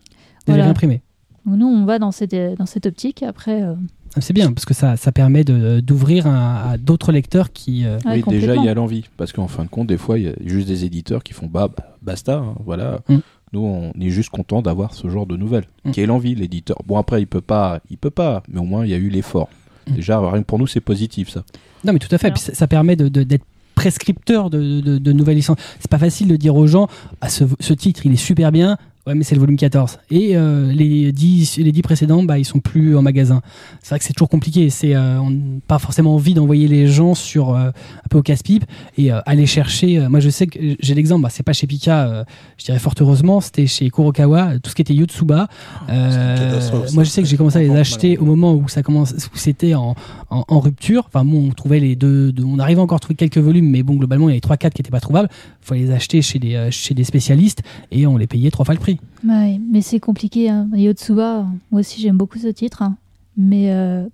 de les réimprimer. Nous, on va dans cette, dans cette optique. Après, euh, Ah, C'est bien, parce que ça, ça permet de- d'ouvrir un- à d'autres lecteurs qui... euh, ouais, oui, déjà, il y a l'envie. Parce qu'en fin de compte, des fois, il y a juste des éditeurs qui font bah, bah, basta, hein, voilà. Mm. Nous, on est juste content d'avoir ce genre de nouvelles. Mm. Qui est l'envie, l'éditeur. Bon, après, il peut pas, il peut pas, mais au moins, il y a eu l'effort. Mm. Déjà, rien que pour nous, c'est positif, ça. Non, mais tout à fait. Puis ça, ça permet de- de- d'être prescripteur de, de- de nouvelles licences. C'est pas facile de dire aux gens, ah, ce, ce titre, il est super bien. Ouais, mais c'est le volume 14. Et euh, les 10 les 10 précédents, bah, ils sont plus en magasin. C'est vrai que c'est toujours compliqué. C'est euh, on n'a pas forcément envie d'envoyer les gens sur euh, un peu au casse-pipe et euh, aller chercher. moi, je sais que j'ai l'exemple. Bah, c'est pas chez Pika, je dirais fort heureusement. C'était chez Kurokawa, tout ce qui était Yotsuba. Ça. moi, je sais que j'ai commencé à les acheter au moment où ça commence, où c'était en, en, en rupture. Enfin, bon, on trouvait les deux, deux- on arrivait encore à trouver quelques volumes, mais bon, globalement, il y avait trois, quatre qui étaient pas trouvables. Il fallait les acheter chez des, chez des spécialistes et on les payait trois fois le prix. Ouais, mais c'est compliqué. Hein. Yotsuba, moi aussi j'aime beaucoup ce titre. hein. Mais euh,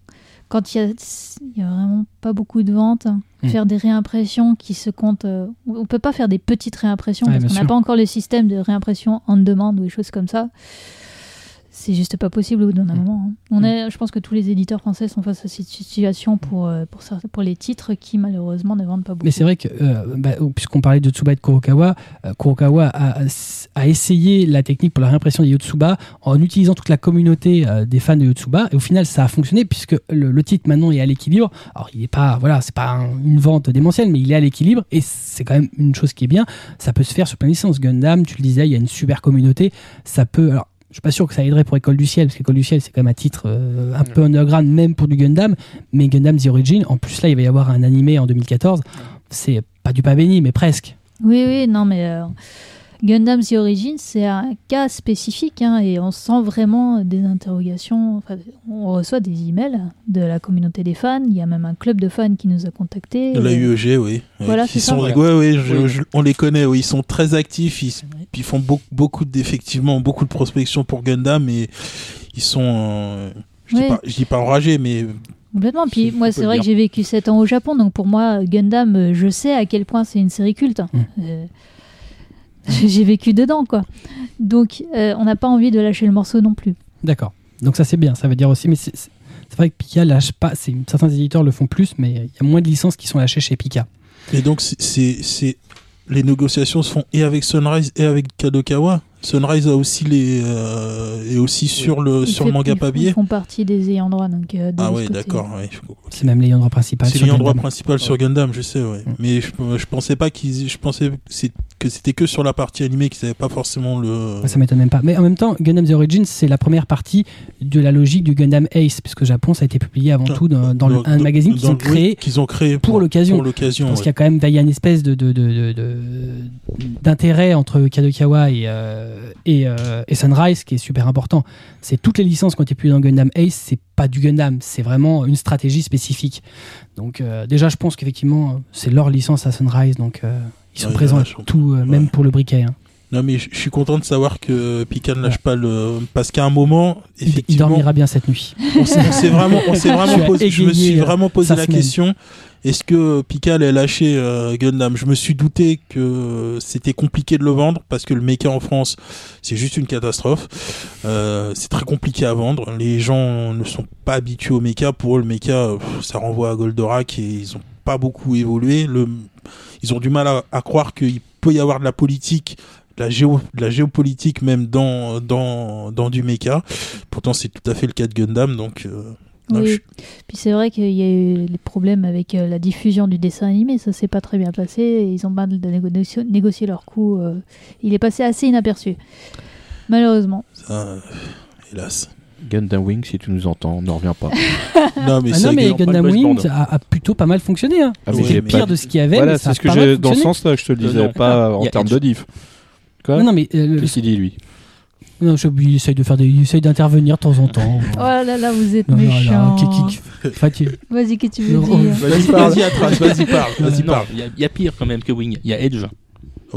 quand il y, a, a vraiment pas beaucoup de ventes, hein, Mm. faire des réimpressions qui se comptent. euh, on peut pas faire des petites réimpressions Ouais, parce qu'on n'a pas encore le système de réimpression on demande ou des choses comme ça. C'est juste pas possible au bout d'un Mm. moment. hein. On Mm. est, je pense que tous les éditeurs français sont face à cette situation pour, euh, pour, pour les titres qui malheureusement ne vendent pas beaucoup. Mais c'est vrai que, euh, bah, puisqu'on parlait de Tsuba et de Kurokawa, euh, Kurokawa a, a essayé la technique pour la réimpression des Yotsuba en utilisant toute la communauté euh, des fans de Yotsuba. Et au final, ça a fonctionné puisque le, le titre maintenant est à l'équilibre. Alors, il n'est pas, voilà, c'est pas un- une vente démentielle, mais il est à l'équilibre. Et c'est quand même une chose qui est bien. Ça peut se faire sur plein de licences. Gundam, tu le disais, il y a une super communauté. Ça peut. Alors, je suis pas sûr que ça aiderait pour École du Ciel, parce qu'École du Ciel, c'est quand même un titre euh, un peu underground, même pour du Gundam. Mais Gundam The Origin, en plus là, il va y avoir un animé en 2014. C'est pas du pas béni, mais presque. Oui, oui, non, mais euh, Gundam The Origin, c'est un cas spécifique hein, et on sent vraiment des interrogations. Enfin, on reçoit des emails de la communauté des fans. Il y a même un club de fans qui nous a contactés. De la UEG, oui. Voilà, c'est ça. sont, Voilà. ouais, ouais, je- Oui. je- on les connaît, oui. Ils sont très actifs. Ils, ils font beaucoup, beaucoup d'effectivement beaucoup de prospection pour Gundam et ils sont. euh, je, dis Ouais. pas, je dis pas enragés, mais Complètement. Puis moi, c'est vrai dire. que j'ai vécu 7 ans au Japon, donc pour moi, Gundam, je sais à quel point c'est une série culte. Mm. Euh, j'ai vécu dedans, quoi. Donc, euh, on n'a pas envie de lâcher le morceau non plus. D'accord. Donc ça c'est bien, ça veut dire aussi, mais c'est vrai que Pika lâche pas, certains éditeurs le font plus, mais il y a moins de licences qui sont lâchées chez Pika. et donc c'est- les négociations se font et avec Sunrise et avec Kadokawa. Sunrise a aussi les euh, est aussi sur le Ils sur le manga ils font- papier. Ils font partie des ayants droit, donc. euh, de Ah côté. d'accord. ouais. C'est même l'ayant droit principal. C'est sur l'endroit Gundam. principal sur Gundam, je sais, ouais. Mm. Mais je, je pensais pas qu'ils, je pensais que c'est- que c'était que sur la partie animée qu'ils avaient pas forcément le. Ça m'étonne même pas. Mais en même temps, Gundam The Origins, c'est la première partie de la logique du Gundam Ace, puisque au Japon, ça a été publié avant tout dans, dans le- un magazine qu'ils ont créé qu'ils ont créé pour l'occasion. Pour l'occasion. Parce ouais. qu'il y a quand même il y a une espèce de, d'intérêt entre Kadokawa et, euh, et, euh, et Sunrise qui est super important. C'est toutes les licences qui ont été publiées dans Gundam Ace, c'est pas du Gundam, c'est vraiment une stratégie spécifique. Donc euh, déjà, je pense qu'effectivement, c'est leur licence à Sunrise, donc ils sont Ouais, présents à tout, euh, même Ouais. pour le briquet. hein. Non, mais je suis content de savoir que Pika ne lâche pas le. Parce qu'à un moment, Il, il effectivement, dormira bien cette nuit. on s'est vraiment, on <laughs> vraiment posé, je me suis euh, vraiment posé la semaine. question est-ce que Pika allait lâcher euh, Gundam? Je me suis douté que c'était compliqué de le vendre parce que le mecha en France, c'est juste une catastrophe. Euh, c'est très compliqué à vendre. Les gens ne sont pas habitués au mecha. Pour eux, le mecha, ça renvoie à Goldorak et ils ont pas beaucoup évolué. Le, ils ont du mal à, à croire qu'il peut y avoir de la politique. De la, géo, de la géopolitique même dans, dans, dans du mecha. Pourtant, c'est tout à fait le cas de Gundam. Donc, euh, non, Oui. je- Puis c'est vrai qu'il y a eu les problèmes avec euh, la diffusion du dessin animé, ça s'est pas très bien passé. et ils ont pas de négo- négocier leur coût. euh, il est passé assez inaperçu. Malheureusement. ça, hélas. Gundam Wing, si tu nous entends, on ne revient pas. <laughs> Non, mais Ah non, mais. Gundam Wing a, a plutôt pas mal fonctionné. Hein. Ah, C'était pire pas- de ce qu'il y avait. Voilà, c'est ce que j'ai dans ce sens-là que je te le Euh, disais, pas Il en termes de diff. Quoi Non, mais euh, le- Qu'est-ce qu'il dit lui? Non, il essaye de faire des, il essaye d'intervenir de temps en temps. <laughs> Oh là là, vous êtes Non, méchant. Vas-y, qu'est-ce que tu veux Non, dire? Vas-y, vas-y, parle, vas-y, Non, parle. il y, a- il y a pire quand même que Wing. Il y a Edge.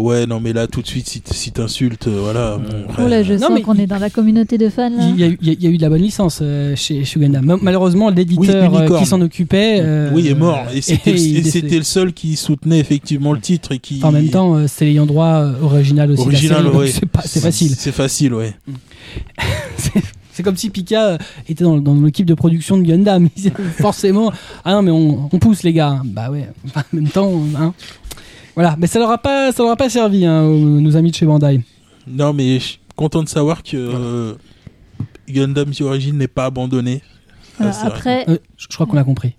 Ouais, non, mais là, tout de suite, si, t- si t'insultes, euh, voilà. bon, Oh là, je Non, sens mais qu'on il- est dans la communauté de fans. Là. Il y, a, eu- il y a- il y a eu de la bonne licence euh, chez. Ma- Malheureusement, l'éditeur Oui, euh, Unicorn. qui s'en occupait. euh, oui, est mort. Et c'était, il et est c'était décédé. le seul qui soutenait effectivement le titre et qui. Enfin, en même temps, euh, c'est l'ayant droit euh, original aussi. de la original, série, donc ouais. C'est pas- c'est facile. C'est facile, ouais. <laughs> C'est- C'est comme si Pika euh, était dans, dans l'équipe de production de Gundam. <laughs> Forcément. Ah non, mais on, on pousse les gars. Bah ouais. Enfin, en même temps, hein. Voilà. Mais ça leur a pas, ça leur a pas servi, hein, aux- nos amis de chez Bandai. Non, mais je suis content de savoir que euh, Gundam The Origin n'est pas abandonné. Ah, c'est vrai. après, Euh, je, je crois qu'on l'a compris.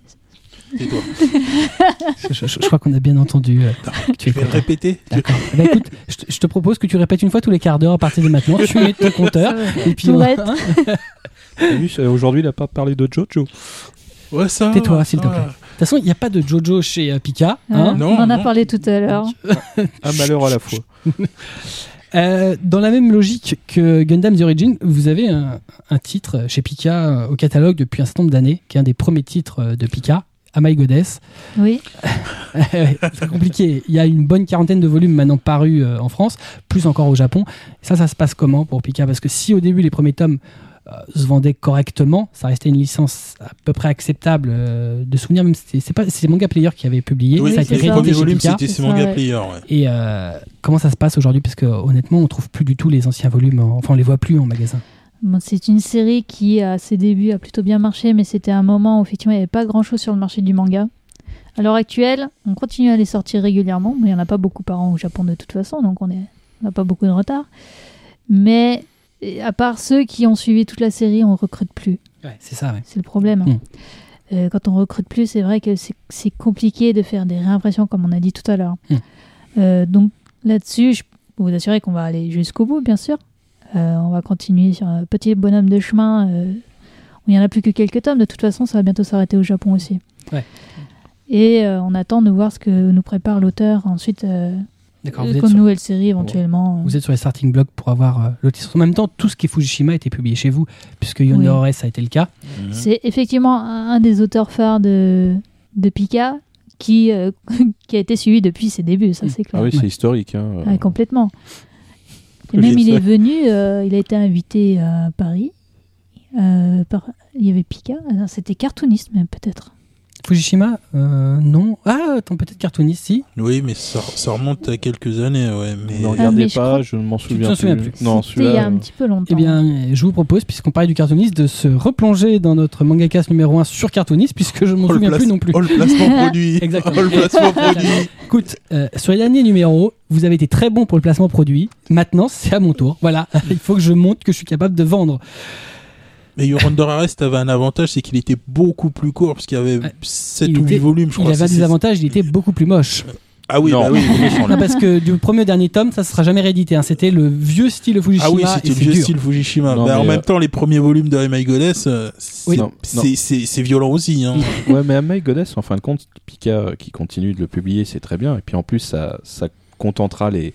Et toi <laughs> Je, je- je crois qu'on a bien entendu. euh, que tu Tu es vas le content. répéter D'accord. Eh ben, écoute, je te, je te propose que tu répètes une fois tous les quarts d'heure à partir de maintenant. Tu mets ton compteur. <laughs> Et puis, Tourette. <laughs> T'as vu, c'est- Aujourd'hui, il n'a pas parlé de Jojo. Ouais, ça. Tais-toi, s'il te plaît. De toute façon, il n'y a pas de Jojo chez euh, Pika. euh, hein. Non, on en a non. parlé tout à l'heure. Un malheur à la fois. <laughs> Euh, dans la même logique que Gundam The Origin, vous avez un, un titre chez Pika euh, au catalogue depuis un certain nombre d'années, qui est un des premiers titres euh, de Pika, Am I Goddess. Oui. <laughs> Ouais, c'est compliqué. Il y a une bonne quarantaine de volumes maintenant parus euh, en France, plus encore au Japon. Et ça, ça se passe comment pour Pika? Parce que si au début les premiers tomes se vendaient correctement, ça restait une licence à peu près acceptable euh, de souvenir. Même c'est pas c'est Manga Player qui avait publié. Oui, ça a été ça. le premier réédité chez Pika. ouais. Player. Ouais. Et euh, comment ça se passe aujourd'hui? Parce que honnêtement, on trouve plus du tout les anciens volumes. en- Enfin, on les voit plus en magasin. Bon, c'est une série qui, à ses débuts, a plutôt bien marché, mais c'était un moment où effectivement il n'y avait pas grand chose sur le marché du manga. À l'heure actuelle, on continue à les sortir régulièrement, mais il n'y en a pas beaucoup par an au Japon de toute façon, donc on n'a pas beaucoup de retard. Mais et à part ceux qui ont suivi toute la série, on recrute plus. c'est ça. Ouais. C'est le problème. Mm. Euh, quand on recrute plus, c'est vrai que c'est compliqué de faire des réimpressions, comme on a dit tout à l'heure. Mm. Euh, donc là-dessus, je peux vous assurer qu'on va aller jusqu'au bout, bien sûr. Euh, on va continuer sur un petit bonhomme de chemin. il n'y en a plus que quelques tomes. De toute façon, ça va bientôt s'arrêter au Japon aussi. Ouais. Et on attend de voir ce que nous prépare l'auteur ensuite D'accord. euh, Vous, êtes comme sur- nouvelle série éventuellement. vous êtes sur les starting blocks pour avoir euh, le titre. En même temps, tout ce qui est Fujishima a été publié chez vous, puisque Yonore, ça a été le cas. Mhm. C'est effectivement un des auteurs phares de, de Pika qui, euh, <laughs> qui a été suivi depuis ses débuts, ça c'est Ah clair. oui, c'est Ouais. historique. hein. Ouais, complètement. Et Oui, même il ça. est <laughs> venu, euh, il a été invité à Paris. Euh, par- Il y avait Pika, Ah, c'était cartooniste même peut-être. Fujishima, euh, non. Ah, attends, peut-être cartooniste, si. Oui, mais ça, ça remonte à quelques années, ouais. Mais Ne Ah, regardez mais pas, je ne m'en souviens, souviens plus. Non, C'était il y a un petit peu longtemps. Eh bien, je vous propose, puisqu'on parlait du cartooniste, de se replonger dans notre mangacast numéro 1 sur cartooniste, puisque je ne m'en Oh, souviens place- plus non plus. Oh, le placement <laughs> produit. Exactement. Oh, le placement <laughs> produit. Écoute, euh, sur les derniers numéros, vous avez été très bon pour le placement produit. Maintenant, c'est à mon tour. Voilà, <laughs> il faut que je montre que je suis capable de vendre. Mais Yurandor Arrest avait un avantage, c'est qu'il était beaucoup plus court, parce qu'il y avait Ouais. 7 Il ou 8 était- volumes, je Il crois. avait c'est- des avantages, il était beaucoup plus moche. Ah oui, Non, bah oui. il. Non, parce que du premier au dernier tome, ça ne sera jamais réédité. hein. C'était le vieux style Fujishima. Ah oui, c'était le vieux dur. style Fujishima. Non, Bah, en même euh, temps, les premiers volumes de My Goddess, euh, c'est Oui. Violent aussi. Hein. Ouais, mais Amai Goddess, en fin de compte, Pika euh, qui continue de le publier, c'est très bien. Et puis en plus, ça, ça contentera les,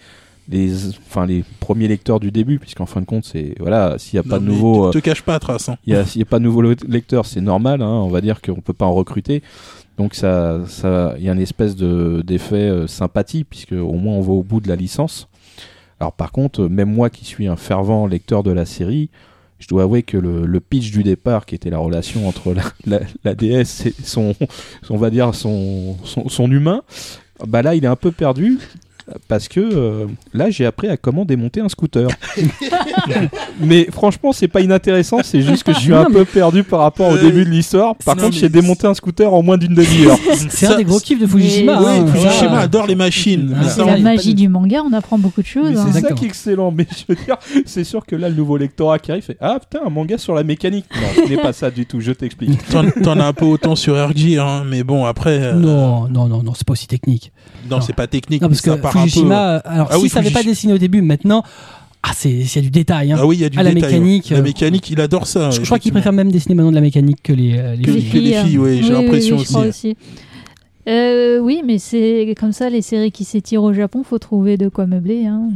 les, enfin, les premiers lecteurs du début, puisqu'en fin de compte, c'est voilà, s'il n'y a pas de mais nouveaux, Te, te cache pas, Trace. Hein. il y a, s'il y a pas de nouveaux le- lecteurs, c'est normal. Hein, on va dire qu'on peut pas en recruter. Donc ça, ça, il y a une espèce de d'effet euh, sympathie, puisque au moins on va au bout de la licence. Alors par contre, euh, même moi qui suis un fervent lecteur de la série, je dois avouer que le, le pitch du départ, qui était la relation entre la, la, la déesse et son, on va dire son, son, son humain, bah là il est un peu perdu. Parce que euh, là, j'ai appris à comment démonter un scooter. <laughs> mais franchement, c'est pas inintéressant, c'est juste que je suis un peu perdu par rapport au Euh, début de l'histoire. Par non, contre, mais- j'ai démonté un scooter en moins d'une demi-heure. <laughs> C'est un des gros kiffs de Fujishima. Mais- hein, Oui, ça. Fukushima adore les machines. Ah, C'est la magie du manga, on apprend beaucoup de choses. Hein. c'est ça qui est excellent. Mais je veux dire, c'est sûr que là, le nouveau lectorat qui arrive fait Ah putain, un manga sur la mécanique. Non, ce n'est pas ça du tout, je t'explique. T'en as un peu autant sur RG, hein, mais bon, après. euh, Non, non, non, non, c'est pas aussi technique. Non, Non. c'est pas technique. Non, parce mais que ça part peu- alors Ah si oui, ça n'avait pas dessiné au début, maintenant, ah, c'est c'est du détail. Hein. Ah oui, il y a du à la détail, mécanique, ouais. euh, La mécanique, il adore ça. je crois qu'il préfère même dessiner maintenant de la mécanique que les, euh, les Que- filles. que les filles, oui, j'ai l'impression je aussi. Euh, oui, mais c'est comme ça, les séries qui s'étirent au Japon, faut trouver de quoi meubler. Hein.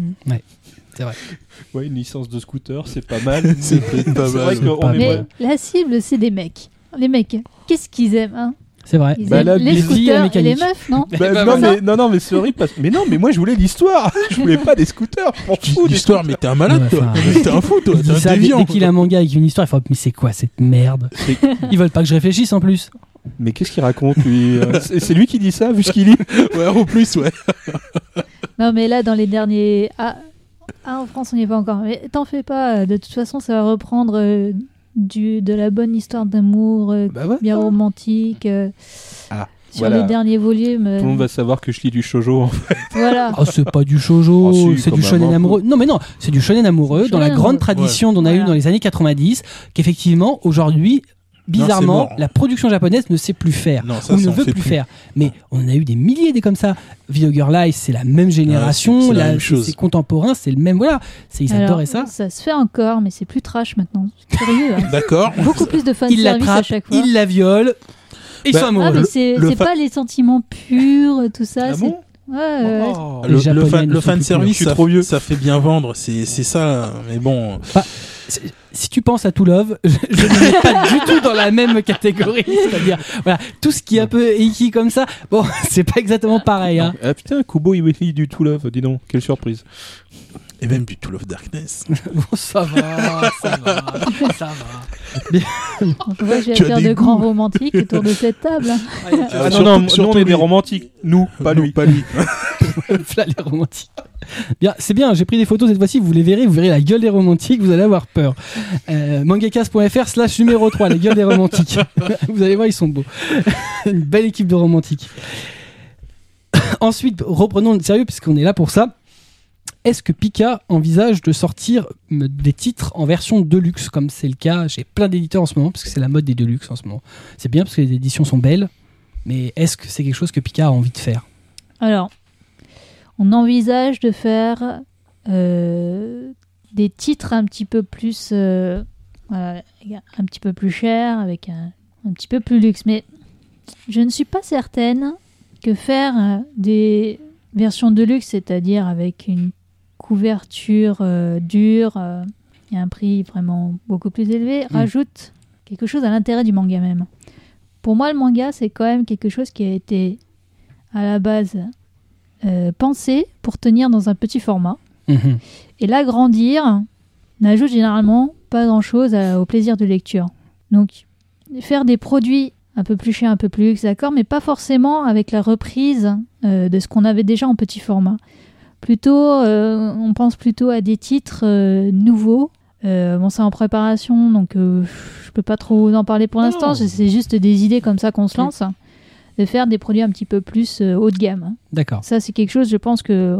Ouais, une licence de scooter, c'est pas mal. <laughs> C'est pas C'est mal. vrai pas est Mais vrai. la cible, c'est des mecs. Les mecs, qu'est-ce qu'ils aiment hein? C'est vrai. Bah là, les scooters et les meufs, non Bah, bah, non, mais, non, non, mais c'est horrible. Parce... Mais non, mais moi, je voulais l'histoire. <laughs> Je voulais pas des scooters. Des L'histoire, mais t'es un malade, Ouais, toi. enfin, T'es un fou, toi. Il T'es dit un déviant. dès qu'il a un manga avec une histoire, il faut mais c'est quoi cette merde <laughs> Ils veulent pas que je réfléchisse en plus. Mais qu'est-ce qu'il raconte, lui Euh, C'est lui qui dit ça, vu ce qu'il lit. <laughs> Ouais, en plus, ouais. Non, mais là, dans les derniers. Ah, ah, en France, on n'y est pas encore. Mais t'en fais pas. De toute façon, ça va reprendre euh, du, de la bonne histoire d'amour, euh, Bah ouais. bien romantique. euh, Ah, sur voilà. les derniers volumes. euh, Tout le monde va savoir que je lis du shoujo. en fait. Voilà. Oh, c'est pas du shoujo, Oh, si, c'est du shonen hein. amoureux. Non, mais non, c'est du shonen amoureux dans la grande amoureux. tradition qu'on a eu Voilà. dans les années 90, qu'effectivement, aujourd'hui, bizarrement, la production japonaise ne sait plus faire. Non, ça, ou ça ne veut plus faire. Mais on en a eu des milliers des comme ça. Video Girl Life, c'est la même génération, c'est- c'est la contemporain, c'est le même. Voilà, c'est ils Alors, adoraient ça. Ça se fait encore, mais c'est plus trash maintenant. C'est curieux. hein. <laughs> D'accord. Beaucoup plus de fans Ils service à chaque fois. ils la violent, et ils Bah, sont Ah, amoureux. mais c'est le c'est fa- pas les sentiments purs, tout ça. Ah bon? Ouais, ouais, ouais. Oh. Le, le, fan, le fan service, purs. Je suis ça, trop vieux. ça fait bien vendre. C'est c'est ça. Mais bon. C'est- Si tu penses à To Love, je, je ne mets pas du tout dans la même catégorie. C'est-à-dire, voilà, tout ce qui est un peu iki comme ça, bon, <laughs> c'est pas exactement pareil. Hein. Ah putain, Kubo il lit du tout love, dis donc, quelle surprise. Et même du Tool of Darkness. <laughs> Bon, ça va, ça va, ça va. On voit que affaire des de grands romantiques autour de cette table. hein. Ah, surtout- non, non, nous on est des romantiques, nous, pas Non, lui. Pas lui. <laughs> <laughs> Là, les romantiques. Bien, c'est bien, j'ai pris des photos cette fois-ci, vous les verrez, vous verrez la gueule des romantiques, vous allez avoir peur. Euh, mangakas.fr slash numéro 3, les gueules des romantiques. <laughs> vous allez voir, ils sont beaux. Une belle équipe de romantiques. <coughs> Ensuite, reprenons le sérieux, puisqu'on est là pour ça. Est-ce que Pika envisage de sortir euh, des titres en version deluxe, comme c'est le cas chez plein d'éditeurs en ce moment, parce que c'est la mode des deluxe en ce moment C'est bien parce que les éditions sont belles, mais est-ce que c'est quelque chose que Pika a envie de faire? Alors, on envisage de faire euh, des titres un petit peu plus, euh, un petit peu plus chers, avec un, petit peu plus luxe. Mais je ne suis pas certaine que faire des versions de luxe, c'est-à-dire avec une couverture euh, dure euh, et un prix vraiment beaucoup plus élevé, rajoute quelque chose à l'intérêt du manga même. Pour moi, le manga, c'est quand même quelque chose qui a été à la base euh, pensé pour tenir dans un petit format. Mhm. Et l'agrandir n'ajoute généralement pas grand-chose au plaisir de lecture. Donc, faire des produits un peu plus chers, un peu plus luxe, d'accord, mais pas forcément avec la reprise euh, de ce qu'on avait déjà en petit format. Plutôt, euh, on pense plutôt à des titres euh, nouveaux. Euh, bon, c'est en préparation, donc je peux pas trop en parler pour l'instant. C'est juste des idées comme ça qu'on se lance. De faire des produits un petit peu plus haut de gamme. D'accord. Ça, c'est quelque chose, je pense, que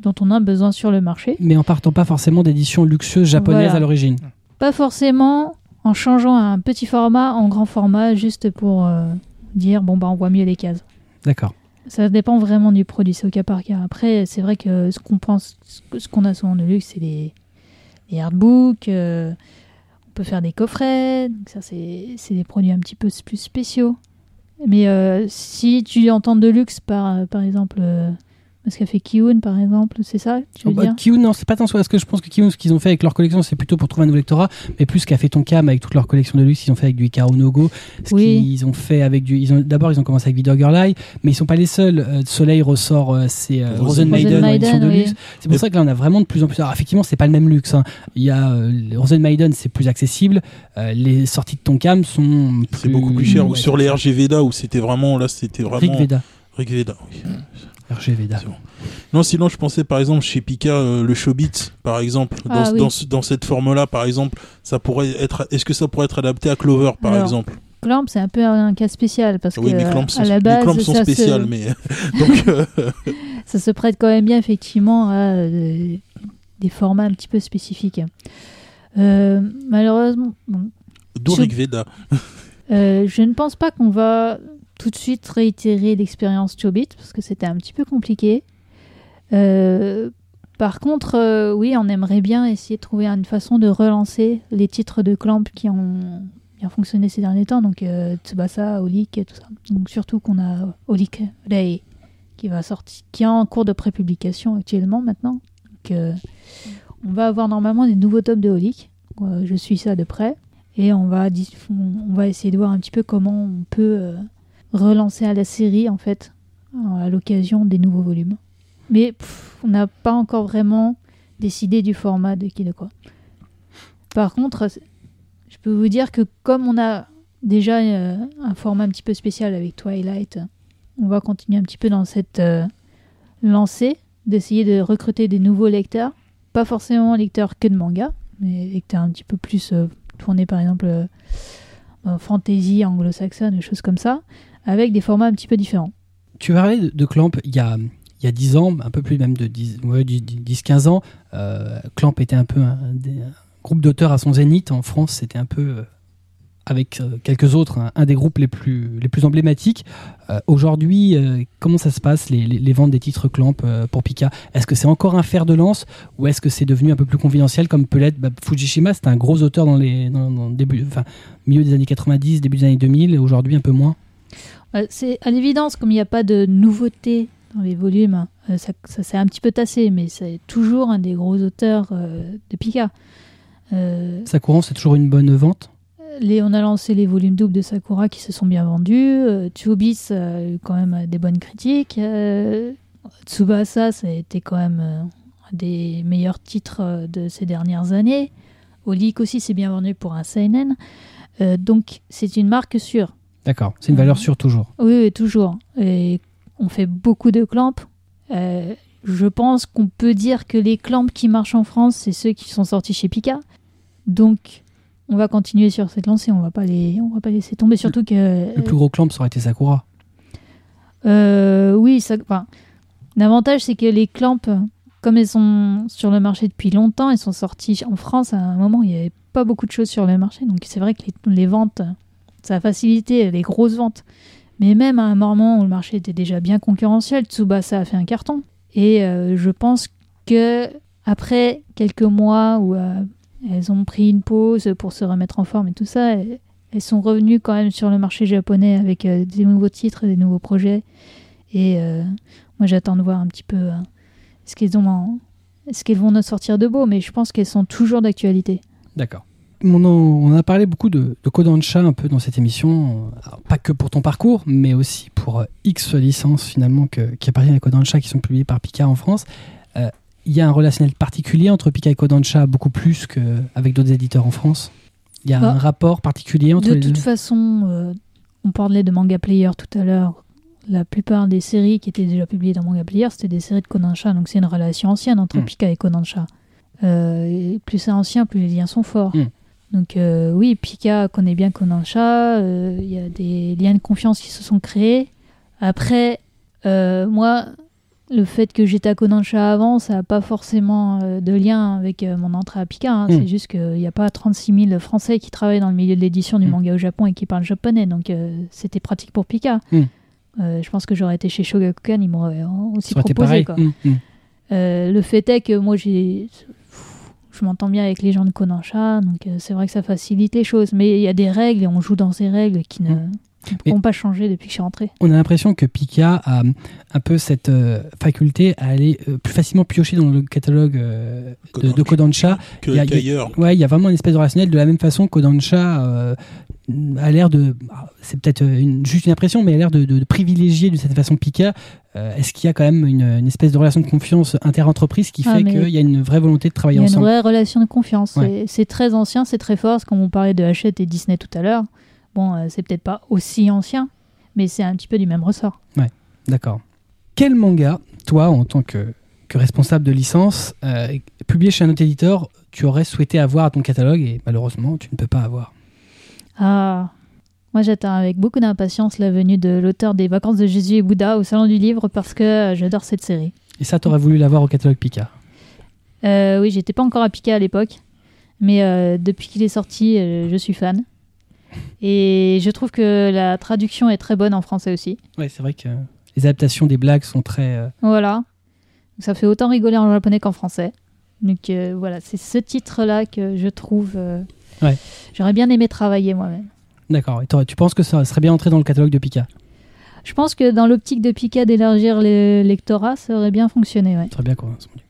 dont on a besoin sur le marché. Mais en partant pas forcément d'éditions luxueuses japonaises Voilà. à l'origine. Pas forcément en changeant un petit format en grand format, juste pour euh, dire, bon, bah, on voit mieux les cases. D'accord. Ça dépend vraiment du produit, c'est au cas par cas. Après, c'est vrai que ce qu'on pense, ce qu'on a souvent de luxe, c'est les, les artbooks. euh, on peut faire des coffrets. ça, c'est c'est des produits un petit peu plus spéciaux. Mais euh, si tu entends de luxe par, par exemple, euh, Parce qu'a fait Kiun, par exemple, c'est ça tu Oh, veux bah, dire Kiun, non, c'est pas tant ça. Parce que je pense que Kiun, ce qu'ils ont fait avec leur collection, c'est plutôt pour trouver un nouveau lectorat, mais plus qu'a fait Tonkam avec toute leur collection de luxe, ils ont fait avec du Icaro no Go. Ce Oui. qu'ils ont fait avec du. Ils ont d'abord ils ont commencé avec Video Girl Eye, mais ils sont pas les seuls. Euh, Soleil ressort euh, c'est euh, Rosen Maiden, en Maiden, édition de oui. luxe. C'est pour ça que là on a vraiment de plus en plus. Alors effectivement, c'est pas le même luxe. hein. Il y a euh, Rosen Maiden, c'est plus accessible. Euh, les sorties de Tonkam sont. C'est beaucoup plus cher. Ou Ouais, sur les RG Veda où c'était vraiment là, c'était vraiment Rig Veda. Rig Veda, oui. RG Veda. C'est bon. Non, sinon je pensais par exemple chez Pika euh, le Showbiz par exemple dans, Ah oui. dans, ce- dans cette forme-là par exemple, ça pourrait être est-ce que ça pourrait être adapté à Clover par Alors, exemple? Clamp, c'est un peu un cas spécial parce Oui, que mais euh, Clamps sont, à la les base, Clamps sont spéciales se, mais <laughs> donc euh, <laughs> ça se prête quand même bien effectivement à euh, des formats un petit peu spécifiques. Euh, malheureusement, bon, d'où Je- Veda? Euh, je ne pense pas qu'on va tout de suite réitérer l'expérience Chobit parce que c'était un petit peu compliqué. Euh, par contre, euh, oui, on aimerait bien essayer de trouver une façon de relancer les titres de Clamp qui ont bien fonctionné ces derniers temps, donc euh, Tsubasa, Olik et tout ça. Donc surtout qu'on a Olik Rei qui est en cours de prépublication actuellement maintenant. Donc, on va avoir normalement des nouveaux tomes de Olik. Je suis ça de près. Et on va, on va essayer de voir un petit peu comment on peut relancer à la série, en fait, euh, à l'occasion des nouveaux volumes. Mais pff, on n'a pas encore vraiment décidé du format de qui de quoi. Par contre, je peux vous dire que comme on a déjà euh, un format un petit peu spécial avec Twilight, on va continuer un petit peu dans cette euh, lancée d'essayer de recruter des nouveaux lecteurs. Pas forcément lecteurs que de manga, mais lecteurs un petit peu plus tournés par exemple fantasy anglo-saxonne, des choses comme ça, avec des formats un petit peu différents. Tu parlais de, Clamp il y a, il y a 10 ans, un peu plus même de 10, ouais, 10-15 ans. Euh, Clamp était un peu un, groupe d'auteurs à son zénith. En France, c'était un peu, euh, avec euh, quelques autres, un, des groupes les plus, les plus emblématiques. Aujourd'hui, comment ça se passe, les, les- ventes des titres Clamp pour Pika? Est-ce que c'est encore un fer de lance ou est-ce que c'est devenu un peu plus confidentiel comme peut l'être bah, Fujishima C'était un gros auteur dans les début, milieu des années 90, début des années 2000, et aujourd'hui un peu moins? Euh, c'est à l'évidence, comme il n'y a pas de nouveauté dans les volumes, euh, ça, ça s'est un petit peu tassé, mais c'est toujours un des gros auteurs euh, de Pika. Sakura, c'est toujours une bonne vente? Les, on a lancé les volumes doubles de Sakura qui se sont bien vendus. Euh, Chubis a eu quand même des bonnes critiques. Euh, Tsubasa, ça a été quand même un des meilleurs titres de ces dernières années. Olik aussi s'est bien vendu pour un Seinen. Euh, donc c'est une marque sûre. D'accord, c'est une valeur sûre toujours. Oui, oui, toujours. Et on fait beaucoup de clamps. Euh, je pense qu'on peut dire que les clamps qui marchent en France, c'est ceux qui sont sortis chez Pika. Donc, on va continuer sur cette lancée. On va pas les, on va pas laisser tomber. Surtout que Le plus gros clamp, ça aurait été Sakura. euh, oui, ça, enfin, l'avantage c'est que les clamps, comme elles sont sur le marché depuis longtemps, elles sont sorties en France à un moment où il n'y avait pas beaucoup de choses sur le marché. Donc c'est vrai que les, les ventes, ça a facilité les grosses ventes. Mais même à un moment où le marché était déjà bien concurrentiel, Tsubasa a fait un carton. Et euh, je pense que après quelques mois où euh, elles ont pris une pause pour se remettre en forme et tout ça, elles, sont revenues quand même sur le marché japonais avec euh, des nouveaux titres, des nouveaux projets. Et moi, j'attends de voir un petit peu ce qu'elles ce qu'elles vont nous sortir de beau, mais je pense qu'elles sont toujours d'actualité. D'accord. On, en- on a parlé beaucoup de, de Kodansha un peu dans cette émission, Alors, pas que pour ton parcours, mais aussi pour euh, X licences finalement que- qui appartiennent à Kodansha, qui sont publiées par Pika en France. Euh, Il y a un relationnel particulier entre Pika et Kodansha, beaucoup plus qu'avec d'autres éditeurs en France? Il y a Bah, un rapport particulier entre De les toute deux? façon, euh, on parlait de Manga Player tout à l'heure. La plupart des séries qui étaient déjà publiées dans Manga Player, c'était des séries de Kodansha, donc c'est une relation ancienne entre Mm. Pika et Kodansha. Euh, plus c'est ancien, plus les liens sont forts. Mm. Donc euh, oui, Pika connaît bien Kodansha, euh, il y a des liens de confiance qui se sont créés. Après, euh, moi, le fait que j'étais à Kodansha avant, ça n'a pas forcément euh, de lien avec euh, mon entrée à Pika. hein. Mm. C'est juste qu'il n'y a pas 36 000 Français qui travaillent dans le milieu de l'édition du Mm. manga au Japon et qui parlent japonais. Donc euh, c'était pratique pour Pika. Mm. Euh, je pense que j'aurais été chez Shogakukan, ils m'auraient aussi Ça proposé. quoi. Euh, le fait est que moi, j'ai, je m'entends bien avec les gens de Kodansha, donc euh, c'est vrai que ça facilite les choses. Mais il y a des règles et on joue dans ces règles qui ne, Mais- Ils n'ont pas changé depuis que je suis rentrée. On a l'impression que Pika a euh, un peu cette euh, faculté à aller euh, plus facilement piocher dans le catalogue euh, de, de Kodansha. que il il qu'ailleurs. Ouais, il y a vraiment une espèce de relationnel de la même façon Kodansha euh, a l'air de. ah, C'est peut-être une- juste une impression, mais a l'air de, de- de privilégier de cette façon Pika. Euh, Est-ce qu'il y a quand même une, une espèce de relation de confiance inter-entreprise qui Ah, fait qu'il y a une vraie volonté de Il travailler y a une ensemble? vraie relation de confiance. Ouais. C'est très ancien, c'est très fort. Comme on parlait de Hachette et Disney tout à l'heure. Bon, euh, c'est peut-être pas aussi ancien, mais c'est un petit peu du même ressort. D'accord. Quel manga, toi, en tant que, que responsable de licence, euh, publié chez un autre éditeur, tu aurais souhaité avoir à ton catalogue et malheureusement tu ne peux pas avoir? Ah, moi j'attends avec beaucoup d'impatience la venue de l'auteur des Vacances de Jésus et Bouddha au Salon du Livre parce que euh, j'adore cette série. Et ça, tu aurais voulu l'avoir au catalogue Pika? Euh, oui, j'étais pas encore à Pika à l'époque, mais euh, depuis qu'il est sorti, euh, je suis fan. Et je trouve que la traduction est très bonne en français aussi. Ouais, c'est vrai que les adaptations des blagues sont très. euh, Voilà. Ça fait autant rigoler en japonais qu'en français. Donc euh, voilà, c'est ce titre-là que je trouve. euh, Ouais. J'aurais bien aimé travailler moi-même. D'accord. Et tu penses que ça serait bien entré dans le catalogue de Pika? Je pense que dans l'optique de Pika d'élargir le lectorat, ça aurait bien fonctionné. Ouais. Très bien correspondu.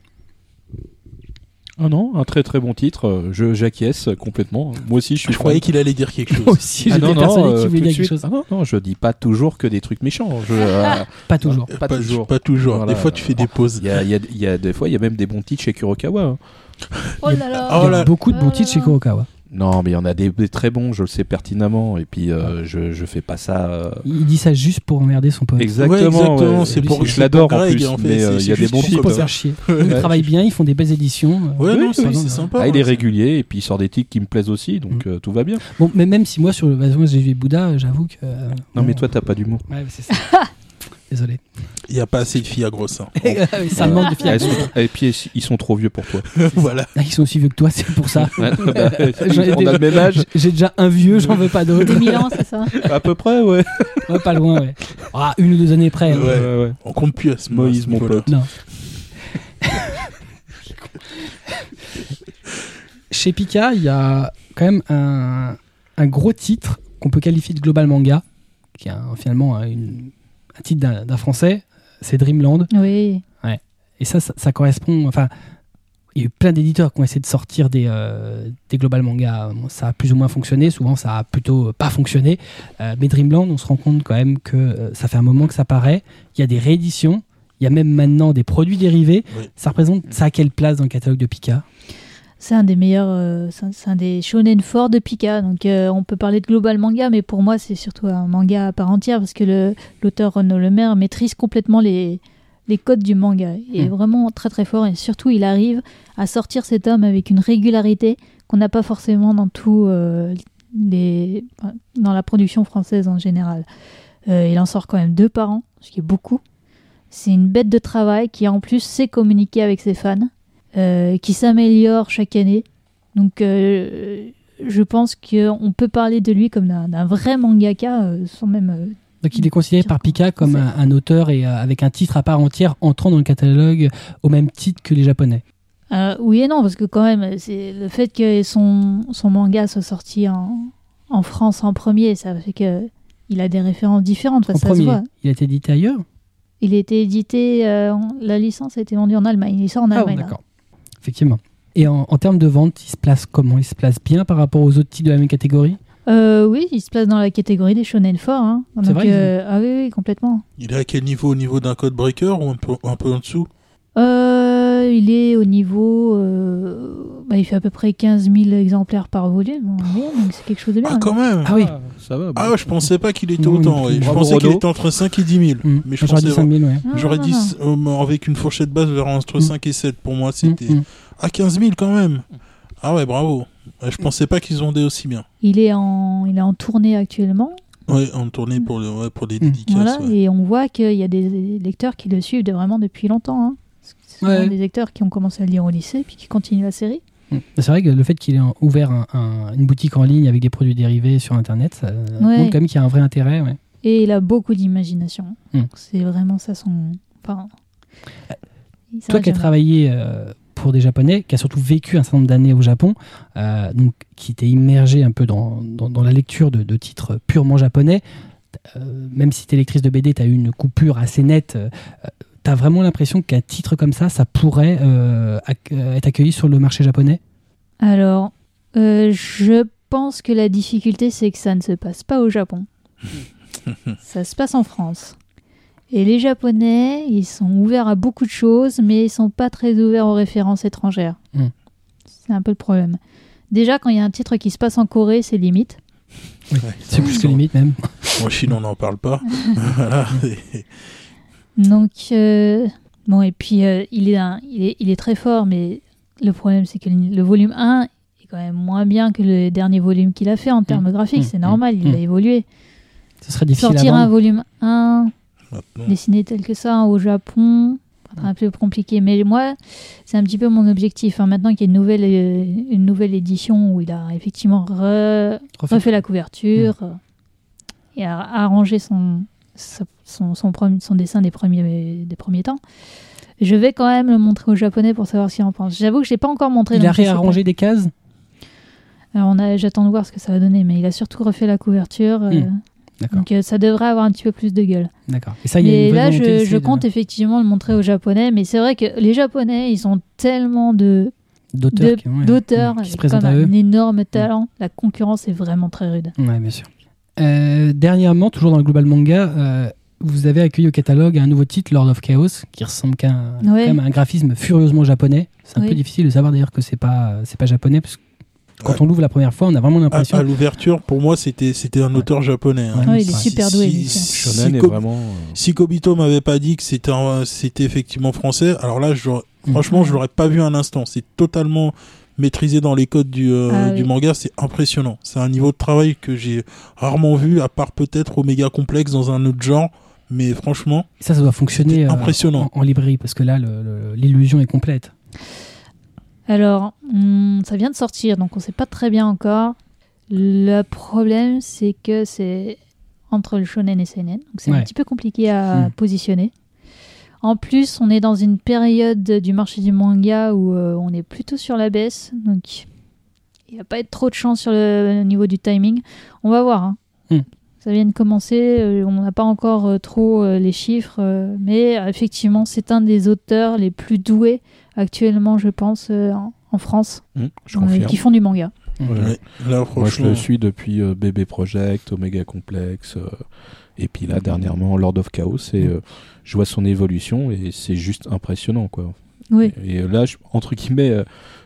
Ah non, un très très bon titre. euh, Je j'acquiesce complètement. Moi aussi, je suis Je croyais qu'il allait dire quelque <laughs> Moi chose. aussi, Ah j'étais non, non, persuadé euh, voulait dire quelque chose. Ah non, non, je dis pas toujours que des trucs méchants. Je, euh, <laughs> Pas toujours. Pas toujours. Pas toujours. Voilà. Des fois, tu fais des pauses. Il y a, il y a- il y a des fois, il y a même des bons titres chez Kurokawa. hein. Oh là là Oh Il y a là. beaucoup de bons titres chez Euh. Kurokawa. Non, mais il y en a des, des très bons, je le sais pertinemment. Et puis, euh, je, je fais pas ça. euh, Il dit ça juste pour emmerder son pote. Exactement. Ouais, exactement, ouais. c'est Lui, pour- je c'est l'adore pour en Greg, plus. en fait, mais c'est- euh, il y c'est a des bons Juste pour faire chier. Ils Ouais. travaillent bien, ils font des belles éditions. Ouais, Euh, non, c'est sympa. Ah, il est régulier et puis il sort des titres qui me plaisent aussi, donc euh, tout va bien. Bon, mais même si moi, sur le Vason, j'ai vu Bouddha, j'avoue que. euh, Non, mais toi, t'as pas d'humour. Ouais, c'est ça. <laughs> Désolé. Il n'y a pas assez de filles à gros seins. <laughs> ça me manque de Ah, elles fiabilité. sont- Et puis, ils sont trop vieux pour toi. <laughs> voilà. Ah, Ils sont aussi vieux que toi, c'est pour ça. <laughs> Ouais, bah, on déjà- a le même âge. J'ai- déjà un vieux, j'en veux pas d'autres. Des mille ans, c'est ça À peu près, ouais. Ouais, pas loin, ouais. Ah, une ou deux années près. hein. Ouais. Ouais, ouais. On compte plus à ce Moïse, à mon pote. Non. Chez Pika, il y a quand même un, un gros titre qu'on peut qualifier de global manga, qui est un- finalement un, une- un titre d'un d'un français, c'est Dreamland. Oui. Et ça, ça, ça correspond. Enfin, il y a eu plein d'éditeurs qui ont essayé de sortir des, euh, des global mangas. Bon, ça a plus ou moins fonctionné. Souvent, ça a plutôt pas fonctionné. Euh, mais Dreamland, on se rend compte quand même que euh, ça fait un moment que ça paraît. Il y a des rééditions. Il y a même maintenant des produits dérivés. Oui. Ça représente ça a quelle place dans le catalogue de Pika? C'est un des meilleurs, euh, c'est un- des shonen forts de Pika. Donc euh, on peut parler de global manga, mais pour moi c'est surtout un manga à part entière parce que l'auteur Renaud Lemaire maîtrise complètement les, les codes du manga. Il est Hmm. vraiment très très fort et surtout il arrive à sortir cet homme avec une régularité qu'on n'a pas forcément dans tout euh, les dans la production française en général. Il en sort quand même deux par an, ce qui est beaucoup. C'est une bête de travail qui en plus sait communiquer avec ses fans qui s'améliore chaque année. Donc, euh, je pense qu'on peut parler de lui comme d'un vrai mangaka, euh, sans même. euh, Donc il est considéré par Pika comme un, un auteur et euh, avec un titre à part entière entrant dans le catalogue au même titre que les Japonais. euh, oui et non, parce que quand même, c'est le fait que son, son manga soit sorti en, en France en premier, ça fait que il a des références différentes. Enfin, en ça se premier, voit. il a été édité ailleurs? Il a été édité, euh, la licence a été vendue en Allemagne. Il sort en Ah, Allemagne. là. d'accord. Effectivement. Et en, en termes de vente, il se place comment? Il se place bien par rapport aux autres titres de la même catégorie? Euh, oui, il se place dans la catégorie des shonen forts. Hein. C'est vrai, euh, ah oui, oui, complètement. Il est à quel niveau? Au niveau d'un code breaker ou un peu, un peu en dessous? Euh, il est au niveau. euh, bah, il fait à peu près 15 000 exemplaires par volume. en moyenne, donc c'est quelque chose de bien. Ah, quand même Ah oui. ça va. Ah, je pensais pas qu'il était autant. ouais. plus. Je Bravo, pensais qu'il était entre 5 et 10 000. Hum. Mais je J'aurais dit pensais. 5000, ouais. Ah, J'aurais non, dit euh, avec une fourchette basse vers entre Mm. 5 et 7. Pour moi, c'était. Hum, hum. Ah, 15 000 quand même Ah ouais, bravo. Euh, Je pensais pas qu'ils vendaient aussi bien. Il est en, il est en tournée actuellement. Ouais, en tournée pour, le, ouais, pour des Mm. dédicaces. Voilà, ouais. et on voit qu'il y a des lecteurs qui le suivent de vraiment depuis longtemps. Hein. Sont Ouais. des lecteurs qui ont commencé à lire au lycée puis qui continuent la série. Hum. C'est vrai que le fait qu'il ait ouvert un- un- une boutique en ligne avec des produits dérivés sur Internet, ça Ouais. montre quand même qu'il y a un vrai intérêt. ouais. Et il a beaucoup d'imagination. Mm. Donc C'est vraiment ça son. Enfin, Toi qui as travaillé euh, pour des Japonais, qui a surtout vécu un certain nombre d'années au Japon, euh, donc qui t'es immergé un peu dans, dans, dans la lecture de, de titres purement japonais, euh, même si t'es lectrice de BD, t'as eu une coupure assez nette. T'as vraiment l'impression qu'un titre comme ça, ça pourrait euh, ac- euh, être accueilli sur le marché japonais? Alors, euh, je pense que la difficulté, c'est que ça ne se passe pas au Japon. <laughs> ça se passe en France. Et les Japonais, ils sont ouverts à beaucoup de choses, mais ils sont pas très ouverts aux références étrangères. Hmm. C'est un peu le problème. Déjà, quand il y a un titre qui se passe en Corée, c'est limite. C'est plus que limite même. En Chine, on n'en parle pas. <laughs> <laughs> voilà. Donc, euh, bon, et puis euh, il, est un- il, est, il est très fort, mais le problème, c'est que le, le volume 1 est quand même moins bien que le dernier volume qu'il a fait en termes graphiques. Mm. C'est normal, il Mm. a évolué. Ce serait difficile Sortir à un volume 1 Maintenant, dessiné tel que ça au Japon, un peu compliqué. Mais moi, c'est un petit peu mon objectif. hein. Maintenant qu'il y a une nouvelle, euh, une nouvelle édition où il a effectivement re- Refait. refait la couverture et a arrangé son, son, son, premier- son dessin des premiers, des premiers temps. Je vais quand même le montrer aux Japonais pour savoir ce qu'ils en pensent. J'avoue que je l'ai pas encore montré. Il a réarrangé des cases? Alors on a, j'attends de voir ce que ça va donner, mais il a surtout refait la couverture. euh, Hmm. Donc euh, ça devrait avoir un petit peu plus de gueule. D'accord. Et ça, il y a une là, je, de- compte effectivement le montrer aux Japonais. Mais c'est vrai que les Japonais, ils ont tellement de d'auteurs qui, ouais, d'auteurs qui se avec présentent comme à eux. un énorme talent. La concurrence est vraiment très rude. Ouais, bien sûr. Euh, dernièrement, toujours dans le Global Manga, euh, vous avez accueilli au catalogue un nouveau titre, Lord of Chaos, qui ressemble qu'à un, Ouais. graphisme furieusement japonais. C'est un peu difficile de savoir d'ailleurs que c'est pas c'est pas japonais, parce que quand Ouais. on l'ouvre la première fois, on a vraiment l'impression. à l'ouverture, pour moi, c'était c'était un auteur japonais. hein. Ouais, il est super Si- doué. si- si Shonen est Ko- vraiment. euh, Si Kobito m'avait pas dit que c'était un- c'était effectivement français, alors là, je Mm. franchement, je l'aurais pas vu un instant. C'est totalement maîtrisé dans les codes du, euh, Ah du oui. manga. C'est impressionnant. C'est un niveau de travail que j'ai rarement vu, à part peut-être Omega Complex dans un autre genre. Mais franchement, Ça, ça doit fonctionner euh, impressionnant. en, en librairie, parce que là, l'illusion est complète. Alors, hum, ça vient de sortir, donc on sait pas très bien encore. Le problème, c'est que c'est entre le shonen et le seinen, donc c'est Ouais. un petit peu compliqué à Hmm. positionner. En plus, on est dans une période du marché du manga où euh, on est plutôt sur la baisse, donc il n'y a pas être trop de chance sur le niveau du timing. On va voir. hein. Hmm. Ça vient de commencer, euh, on n'a pas encore euh, trop euh, les chiffres, euh, mais euh, effectivement, c'est un des auteurs les plus doués actuellement, je pense, euh, en, France, je confirme. qui font du manga. Ouais. ouais, là, Moi, je le suis depuis euh, BB Project, Omega Complex, euh, et puis là, dernièrement, Lord of Chaos. Et euh, je vois son évolution et c'est juste impressionnant, quoi. Oui, Et euh, là, je- entre guillemets, euh,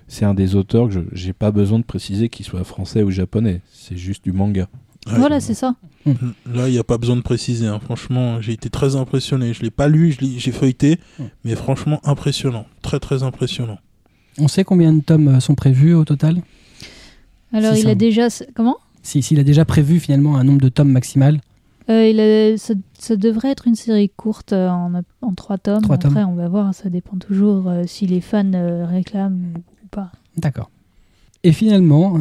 c'est un des auteurs que je j'ai pas besoin de préciser qu'il soit français ou japonais. C'est juste du manga. ouais, voilà, c'est ça. Là, il n'y a pas besoin de préciser. hein. Franchement, j'ai été très impressionné. Je l'ai pas lu, je l'ai- j'ai feuilleté, Mm. mais franchement impressionnant, très très impressionnant. On sait combien de tomes sont prévus au total? Alors, il a déjà. Comment? Si- S'il a déjà prévu finalement un nombre de tomes maximal. Euh, il a- ça, ça devrait être une série courte euh, en, en trois tomes. Trois Après, tomes. on va voir, ça dépend toujours euh, si les fans réclament ou, pas. D'accord. Et finalement,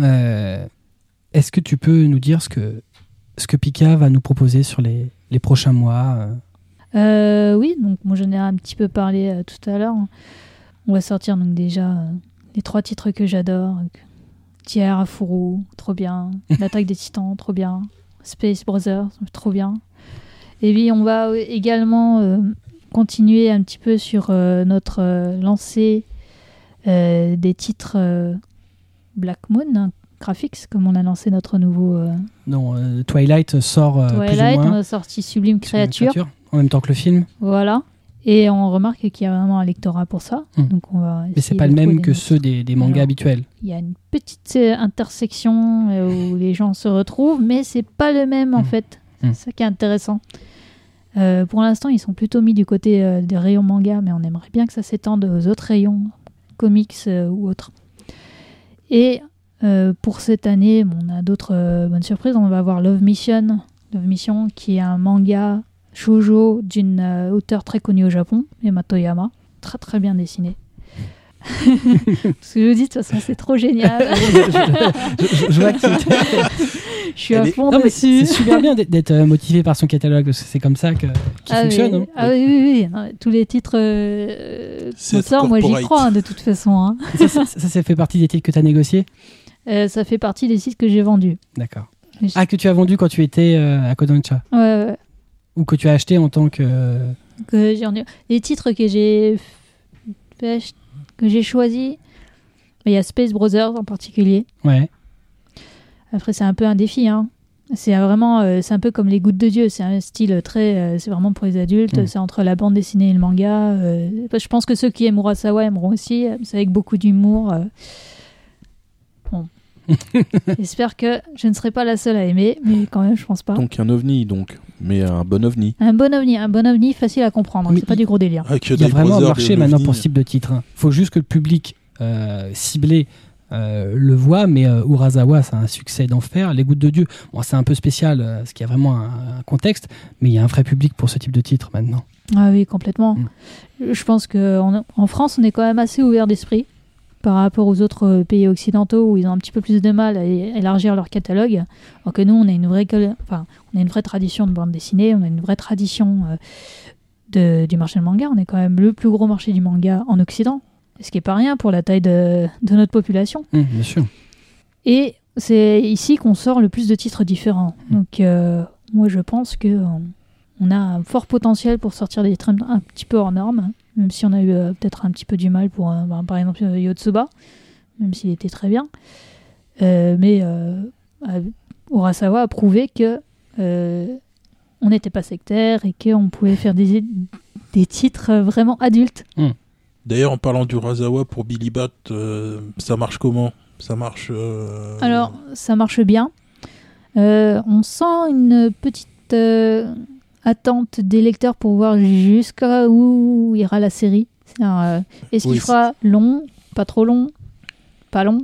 est-ce que tu peux nous dire ce que, ce que Pika va nous proposer sur les, les prochains mois euh? Oui, donc moi j'en ai un petit peu parlé euh, tout à l'heure. On va sortir donc déjà euh, les trois titres que j'adore. Tiers, Furu, trop bien. <laughs> L'attaque des titans, trop bien. Space Brothers, trop bien. Et puis on va euh, également euh, continuer un petit peu sur euh, notre euh, lancée des titres Black Moon hein, Graphics, comme on a lancé notre nouveau Non, Twilight sort Twilight. plus ou On moins. a sorti Sublime Créature. En même temps que le film. Voilà. Et on remarque qu'il y a vraiment un lectorat pour ça. Hmm. Donc on va Mais c'est pas le même que ceux des, des mangas Alors, habituels. Il y a une petite euh, intersection euh, où <laughs> les gens se retrouvent, mais c'est pas le même en Hmm. fait. Hmm. C'est ça qui est intéressant. Euh, pour l'instant, ils sont plutôt mis du côté euh, des rayons manga, mais on aimerait bien que ça s'étende aux autres rayons, comics euh, ou autres. Et pour cette année, bon, on a d'autres bonnes surprises. On va avoir Love Mission, Love Mission, qui est un manga shoujo d'une euh, auteure très connue au Japon, Emma Toyama, très très bien dessiné. Parce <laughs> que je vous dis, de toute façon, c'est trop génial. <laughs> je, je- je vois que je suis à fond c'est super bien d'être- euh, motivé par son catalogue, parce que c'est comme ça que, qu'il Ah, fonctionne. mais- hein. ah oui, oui, oui. Non, tous les titres euh, sort, moi j'y crois hein, de toute façon. hein. Ça, ça, ça, ça fait partie des titres que tu as négociés Euh, ça fait partie des sites que j'ai vendus. D'accord. Ah, que tu as vendu quand tu étais euh, à Kodansha Ouais, ouais. Ou que tu as acheté en tant que. Les titres que j'ai que j'ai choisis, il y a Space Brothers en particulier. Ouais. Après, c'est un peu un défi. Hein. C'est vraiment, euh, c'est un peu comme les Gouttes de Dieu. C'est un style très, euh, c'est vraiment pour les adultes. Mm. C'est entre la bande dessinée et le manga. euh, je pense que ceux qui aiment Urasawa aimeront aussi. C'est avec beaucoup d'humour. <laughs> J'espère que je ne serai pas la seule à aimer, mais quand même, je pense pas. Donc un ovni, donc. Mais un bon ovni. Un bon ovni, un bon ovni facile à comprendre. C'est pas du gros délire. Il y a vraiment un marché maintenant pour ce type de titre. Il faut juste que le public euh, ciblé euh, le voit, mais euh, Urasawa, c'est un succès d'enfer. Les Gouttes de Dieu, bon, c'est un peu spécial, euh, parce qu'il y a vraiment un, un contexte, mais il y a un vrai public pour ce type de titre maintenant. Ah oui, complètement. Mm. Je pense qu'en en France, on est quand même assez ouvert d'esprit par rapport aux autres euh, pays occidentaux où ils ont un petit peu plus de mal à élargir leur catalogue. Alors que nous, on a une vraie, enfin, on a une vraie tradition de bande dessinée, on a une vraie tradition euh, de, du marché du manga. On est quand même le plus gros marché du manga en Occident, ce qui est pas rien pour la taille de, de notre population. Hum, bien sûr. Et c'est ici qu'on sort le plus de titres différents. Donc, euh, moi, je pense que on a un fort potentiel pour sortir des titres un petit peu hors normes, même si on a eu euh, peut-être un petit peu du mal pour, euh, bah, par exemple, euh, Yotsuba, même s'il était très bien. Mais Urasawa a prouvé que on n'était pas sectaire et qu'on pouvait faire des, des titres vraiment adultes. D'ailleurs, en parlant du Razawa pour Billy Bat, euh, ça marche comment? Ça marche. euh, Alors, ça marche bien. Euh, on sent une petite attente des lecteurs pour voir jusqu'à où ira la série. Euh, Est-ce qu'il Oui, fera long, pas trop long, pas long?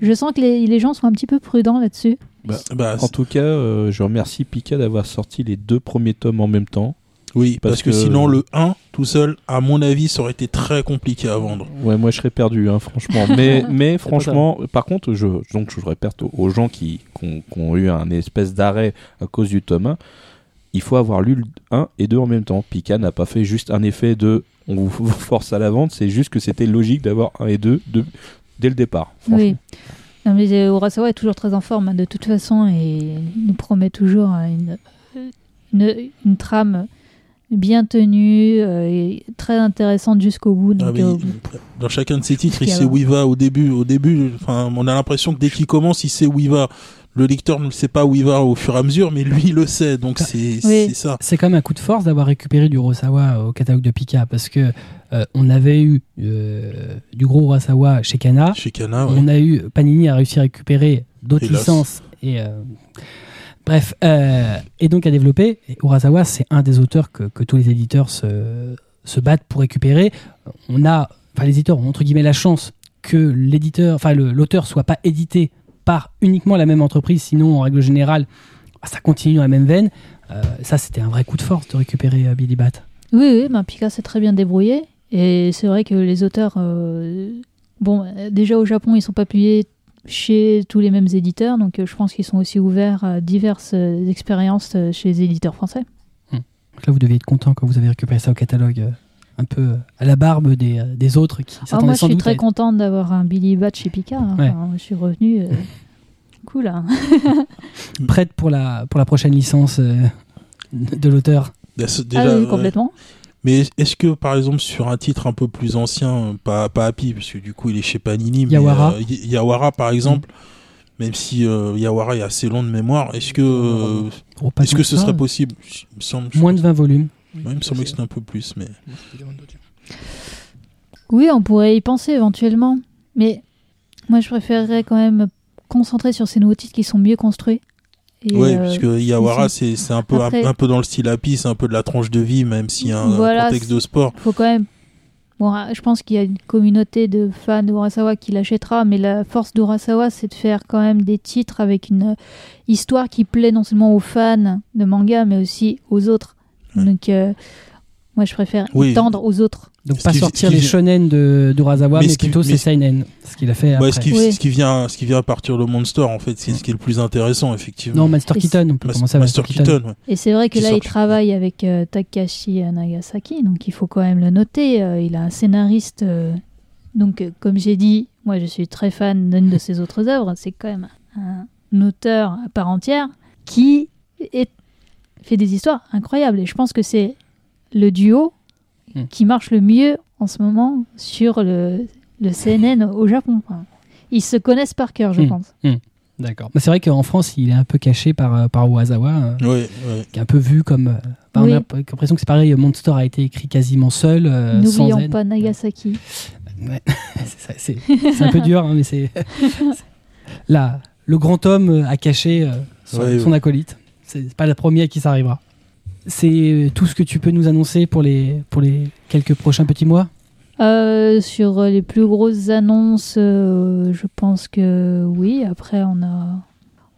Je sens que les, les gens sont un petit peu prudents là-dessus. bah, En tout cas, euh, je remercie Pika d'avoir sorti les deux premiers tomes en même temps. oui, parce, parce que, que- sinon, le 1, tout seul, à mon avis, ça aurait été très compliqué à vendre. Ouais, moi je serais perdu, hein, franchement. <laughs> Mais, mais franchement, par contre, je, donc je répète aux, aux gens qui, qui ont, qui ont eu un espèce d'arrêt à cause du tome 1, il faut avoir lu le 1 et 2 en même temps. Pika n'a pas fait juste un effet de on vous <laughs> force à la vente, c'est juste que c'était logique d'avoir 1 et 2 de, dès le départ. Oui. Non, mais euh, Urasawa est toujours très en forme hein, de toute façon et il nous promet toujours euh, une, une, une trame bien tenue euh, et très intéressante jusqu'au bout. Ah, Donc, euh, dans chacun de ses titres, il sait où il va au début. Au début, enfin, on a l'impression que dès qu'il commence, il sait où il va. Le lecteur ne sait pas où il va au fur et à mesure, mais lui, il le sait. Donc, c'est Oui. c'est ça. C'est quand même un coup de force d'avoir récupéré du Urasawa au catalogue de Pika, parce que euh, on avait eu euh, du gros Urasawa chez Kana, Chez Kana, ouais. on a eu Panini a réussi à récupérer d'autres licences et euh, bref euh, et donc à développer. Et Urasawa, c'est un des auteurs que, que tous les éditeurs se, se battent pour récupérer. On a, enfin les éditeurs ont entre guillemets la chance que l'éditeur, enfin l'auteur soit pas édité par uniquement la même entreprise, sinon en règle générale, ça continue dans la même veine. Euh, ça, c'était un vrai coup de force de récupérer euh, Billy Bat. Oui, oui, ben Pika s'est très bien débrouillé. Et c'est vrai que les auteurs. euh, bon, déjà au Japon, ils sont pas publiés chez tous les mêmes éditeurs. Donc euh, je pense qu'ils sont aussi ouverts à diverses expériences chez les éditeurs français. Donc là, vous deviez être content quand vous avez récupéré ça au catalogue, un peu à la barbe des, des autres qui Alors s'attendaient moi, je suis à très contente d'avoir un Billy Bat chez Pika. hein. Ouais. Enfin, je suis revenue. euh, <laughs> cool. hein. <laughs> prête pour la, pour la prochaine licence euh, de l'auteur. Déjà, ah oui, ouais. complètement. Mais est-ce que, par exemple, sur un titre un peu plus ancien, pas, pas Happy, parce que du coup, il est chez Panini, mais Yawara. euh, Yawara, par exemple, même si euh, Yawara est assez long de mémoire, est-ce que, euh, Oh, est-ce que ce serait possible? Moins de 20 volumes. Ouais, il me semblait que c'était un peu plus, mais Oui, on pourrait y penser éventuellement. Mais moi, je préférerais quand même me concentrer sur ces nouveaux titres qui sont mieux construits. Et, ouais, euh, puisque Yawara, c'est un peu après- un, un peu dans le style Happy, c'est un peu de la tranche de vie, même s'il y a un, un Voilà, contexte de sport. faut quand même. Bon, ah, je pense qu'il y a une communauté de fans d'Urasawa qui l'achètera, mais la force d'Urasawa, c'est de faire quand même des titres avec une histoire qui plaît non seulement aux fans de manga, mais aussi aux autres. Ouais. Donc, euh, moi, je préfère Oui. tendre aux autres. Donc Ce pas qui- sortir qui les vient- shonen de d'Urasawa, Mais mais, ce qui- plutôt mais c'est Seinen, ce qu'il a fait Ouais, après. ce, qui, Oui. ce, qui vient, ce qui vient à partir de Monster, en fait, c'est ce qui est le plus intéressant, effectivement. Non, Master Keaton, on peut Mas- commencer à Master Keaton, ouais. Et c'est vrai que Qui là, sort- il travaille avec euh, Takashi Nagasaki, donc il faut quand même le noter. Euh, il a un scénariste. euh, donc, euh, comme j'ai dit, moi, je suis très fan d'une de ses autres œuvres. C'est quand même un, auteur à part entière qui est- fait des histoires incroyables. Et je pense que c'est le duo Hmm. qui marche le mieux en ce moment sur le, le CNN au Japon. Enfin, ils se connaissent par cœur, je Hmm. pense. D'accord. Mais c'est vrai qu'en France, il est un peu caché par, euh, par Ozawa, euh, Ouais, ouais. qui est un peu vu comme. euh, enfin, Oui. On a l'impression que c'est pareil, Monster a été écrit quasiment seul, euh, sans N'oublions pas Nagasaki. Ouais. <laughs> C'est un peu dur, hein, mais <laughs> c'est. Là, le grand homme euh, a caché euh, son acolyte. C'est pas la première à qui ça arrivera. C'est euh, tout ce que tu peux nous annoncer pour les, pour les quelques prochains petits mois? Euh, sur euh, les plus grosses annonces, euh, je pense que oui. Après, on a,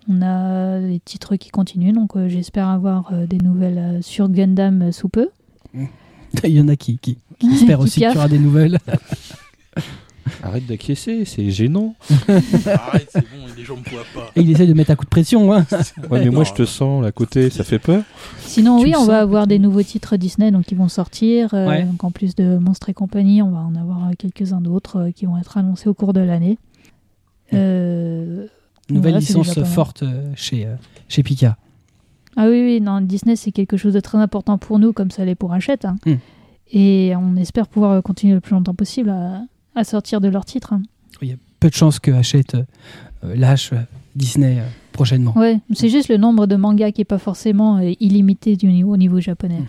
on a les titres qui continuent, donc euh, j'espère avoir euh, des nouvelles euh, sur Gundam euh, sous peu. <laughs> Il y en a qui, qui, qui <laughs> espèrent Qui aussi qu'il y aura des nouvelles. <laughs> Arrête d'acquiescer, c'est gênant. Arrête, c'est bon, pas. Et il essaie de mettre un coup de pression. Hein. Ouais, mais moi je te sens à côté, ça fait peur. Sinon, Tu oui, on sens, va avoir des nouveaux titres Disney donc qui vont sortir. euh, Ouais. Donc en plus de Monstres et compagnie, on va en avoir euh, quelques-uns d'autres euh, qui vont être annoncés au cours de l'année. Euh, Nouvelle Voilà, licence forte euh, chez, euh, chez Pika. Ah oui, oui, non, Disney, c'est quelque chose de très important pour nous, comme ça l'est pour Hachette. hein. Hmm. Et on espère pouvoir continuer le plus longtemps possible à, à sortir de leurs titres. hein. Peu de chances que Hachette lâche euh, Disney euh, prochainement. Ouais, c'est juste le nombre de mangas qui est pas forcément euh, illimité du niveau, au niveau japonais.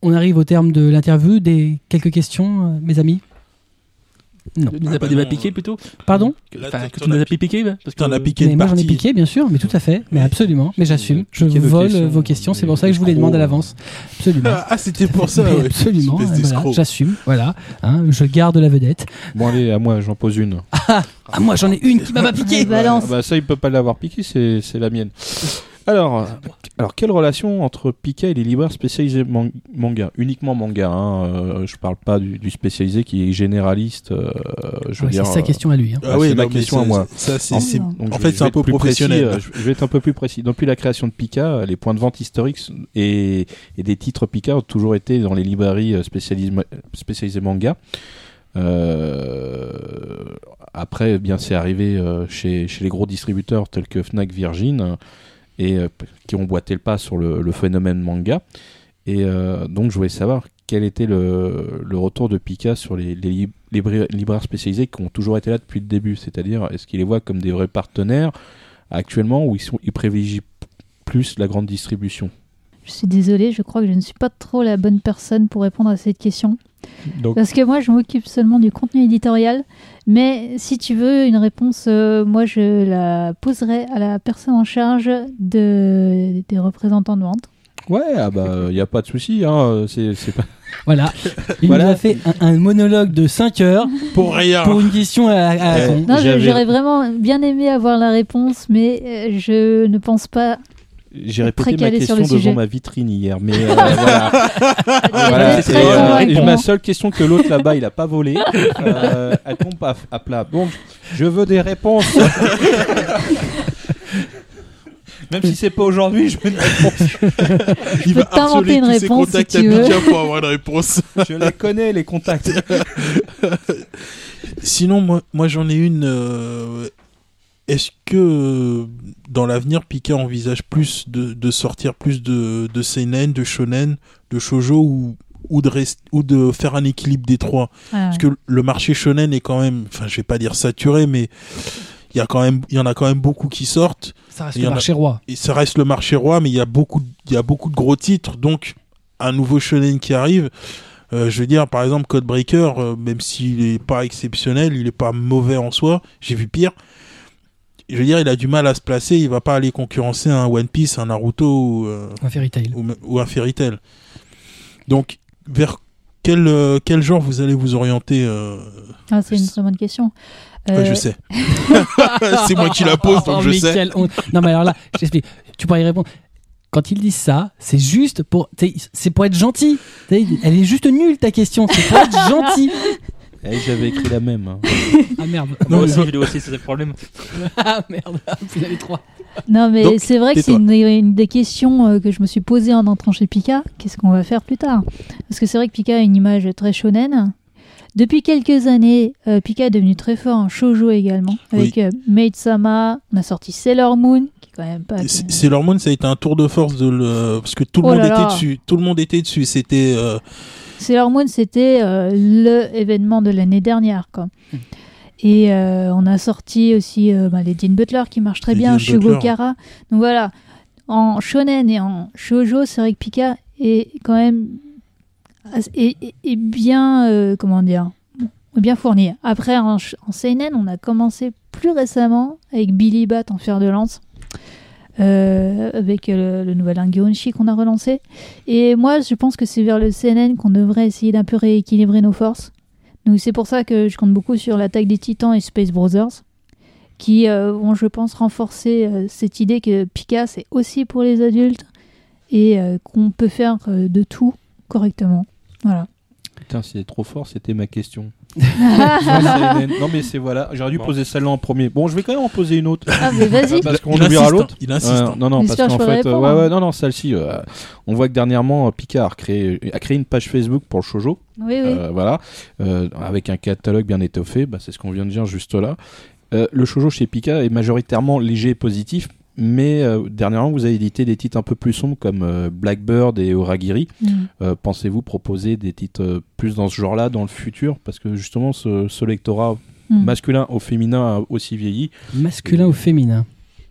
On arrive au terme de l'interview. Des quelques questions, mes amis? Non. Tu nous Ah as pas bah déjà piqué plutôt Pardon Enfin, que tu nous as piqué bah, parce que- T'en as piqué mais moi j'en ai piqué, bien sûr, mais tout à fait, mais absolument, mais j'assume. Je vole vos questions, c'est pour ça que je vous les demande à l'avance. Absolument. <laughs> Ah, c'était pour ça, ouais. Absolument, voilà, j'assume, voilà. hein, je garde la vedette. Bon allez, à moi j'en pose une. <laughs> Ah, moi j'en ai une qui m'a pas piqué. <laughs> balance. Ah bah ça il peut pas l'avoir piqué, c'est c'est la mienne. Alors, alors quelle relation entre Pika et les libraires spécialisés man- manga? Uniquement manga, hein, euh, je parle pas du, du spécialisé qui est généraliste. euh, je Ah ouais, c'est sa euh, question à lui. hein. Ah, c'est ma non, mais question ça, à moi. Ça, c'est. En- Donc, fait, c'est un peu plus précis, professionnel. euh, je je vais être un peu plus précis. Depuis la création de Pika, les points de vente historiques et, et des titres Pika ont toujours été dans les librairies euh, spécialisées, spécialisées manga. Euh, après, eh bien, c'est arrivé euh, chez, chez les gros distributeurs tels que Fnac, Virgin, euh, et euh, qui ont boité le pas sur le, phénomène manga. Et euh, donc, je voulais savoir quel était le, retour de Pika sur les, les lib- libra- libraires spécialisés qui ont toujours été là depuis le début. C'est-à-dire, est-ce qu'ils les voient comme des vrais partenaires actuellement ou ils, privilégient plus la grande distribution? Je suis désolée, je crois que je ne suis pas trop la bonne personne pour répondre à cette question. Donc, Parce que moi, je m'occupe seulement du contenu éditorial. Mais si tu veux une réponse, euh, moi, je la poserai à la personne en charge de, des représentants de vente. ouais, ah bah, il n'y a pas de souci. Hein, c'est, pas... <laughs> Voilà. Il Voilà. nous a fait un, un monologue de 5 heures Pour rien. pour une question à, à la Eh. Non, j'aurais vraiment bien aimé avoir la réponse, mais euh, je ne pense pas. J'ai répété ma question devant ma vitrine hier, mais <laughs> euh, voilà. <laughs> C'est très euh, ma seule question que l'autre là-bas il a pas volé. <laughs> Euh, elle tombe à, à plat. Bon, je veux des réponses. Même si c'est pas aujourd'hui, je veux une réponse. Il va t'inventer harceler une tous ses réponse si contacts tu à veux. Pour avoir une réponse. Je les connais les contacts. Sinon, moi, moi j'en ai une. Est-ce que dans l'avenir, Pika envisage plus de, de sortir plus de, de seinen, de shonen, de shojo ou, ou, de rest- ou de faire un équilibre des trois? Ah, Parce que le marché shonen est quand même, enfin, je vais pas dire saturé, mais il y a quand même, il y en a quand même beaucoup qui sortent. Ça reste le a- marché roi. Et ça reste le marché roi, mais il y a beaucoup, de- il y a beaucoup de gros titres, donc un nouveau shonen qui arrive. euh, je veux dire, par exemple, Codebreaker, euh, même s'il est pas exceptionnel, il est pas mauvais en soi. J'ai vu pire. Je veux dire, il a du mal à se placer. Il va pas aller concurrencer un One Piece, un Naruto ou, euh, Un fairy tale. ou, ou un Fairy Tail. Donc, vers quel, euh, quel genre vous allez vous orienter euh, ah, c'est une très bonne question. ouais, Je sais. <laughs> <laughs> C'est moi qui la pose, donc Oh, je mais sais. Non, mais alors là, je t'explique. Tu pourrais y répondre. Quand ils disent ça, c'est juste pour. C'est pour être gentil. Elle est juste nulle ta question. C'est pour être gentil. <laughs> Eh, J'avais écrit la même. hein. Ah merde. Moi Non, aussi, mais- je l'ai aussi, c'est le problème. <laughs> Ah merde. Vous avez trois. Non, mais Donc, c'est vrai que c'est tais-toi. une, une des questions euh, que je me suis posée en entrant chez Pika. Qu'est-ce qu'on va faire plus tard? Parce que c'est vrai que Pika a une image très shonen. Depuis quelques années, euh, Pika est devenu très fort en shoujo également. Avec Oui. euh, Maid Sama, on a sorti Sailor Moon, qui est quand même pas. C'est- Sailor Moon, ça a été un tour de force de le... parce que tout le Oh monde là était là. dessus. Tout le monde était dessus. C'était euh, Sailor Moon, c'était euh, le événement de l'année dernière. Quoi. Et euh, on a sorti aussi euh, bah, les Dean Butler qui marchent très Les bien, Shugo. Kara. Donc voilà, en shonen et en shoujo, c'est vrai que Pika est quand même est, est- est bien, euh, comment dire, bien fourni. Après, en, en seinen, on a commencé plus récemment avec Billy Bat en fer de lance. Euh, avec euh, le, le nouvel Angeonshi qu'on a relancé. Et moi, je pense que c'est vers le CNN qu'on devrait essayer d'un peu rééquilibrer nos forces. Donc c'est pour ça que je compte beaucoup sur l'attaque des Titans et Space Brothers, qui euh, vont, je pense, renforcer cette idée que Pika, c'est aussi pour les adultes et qu'on peut faire de tout correctement. Voilà. Putain, c'est trop fort, c'était ma question. Non mais c'est voilà, j'aurais dû Bon. poser celle-là en premier. Bon, je vais quand même en poser une autre. ah, mais vas-y. <laughs> Parce qu'on il oubliera insiste, l'autre. Il insiste. Hein. non, non, parce qu'en fait, euh, répondre, ouais, ouais, non, non, celle-ci, euh, on voit que dernièrement, Picard a créé, a créé une page Facebook pour le shoujo, Oui, oui. euh, voilà, euh, avec un catalogue bien étoffé, bah, c'est ce qu'on vient de dire juste là. Euh, le shoujo chez Pika est majoritairement léger et positif, mais euh, dernièrement, vous avez édité des titres un peu plus sombres comme euh, Blackbird et Oragiri. Mm. Euh, Pensez-vous proposer des titres euh, plus dans ce genre-là dans le futur? Parce que justement, ce, ce lectorat Mm. masculin au féminin a aussi vieilli. Masculin ou féminin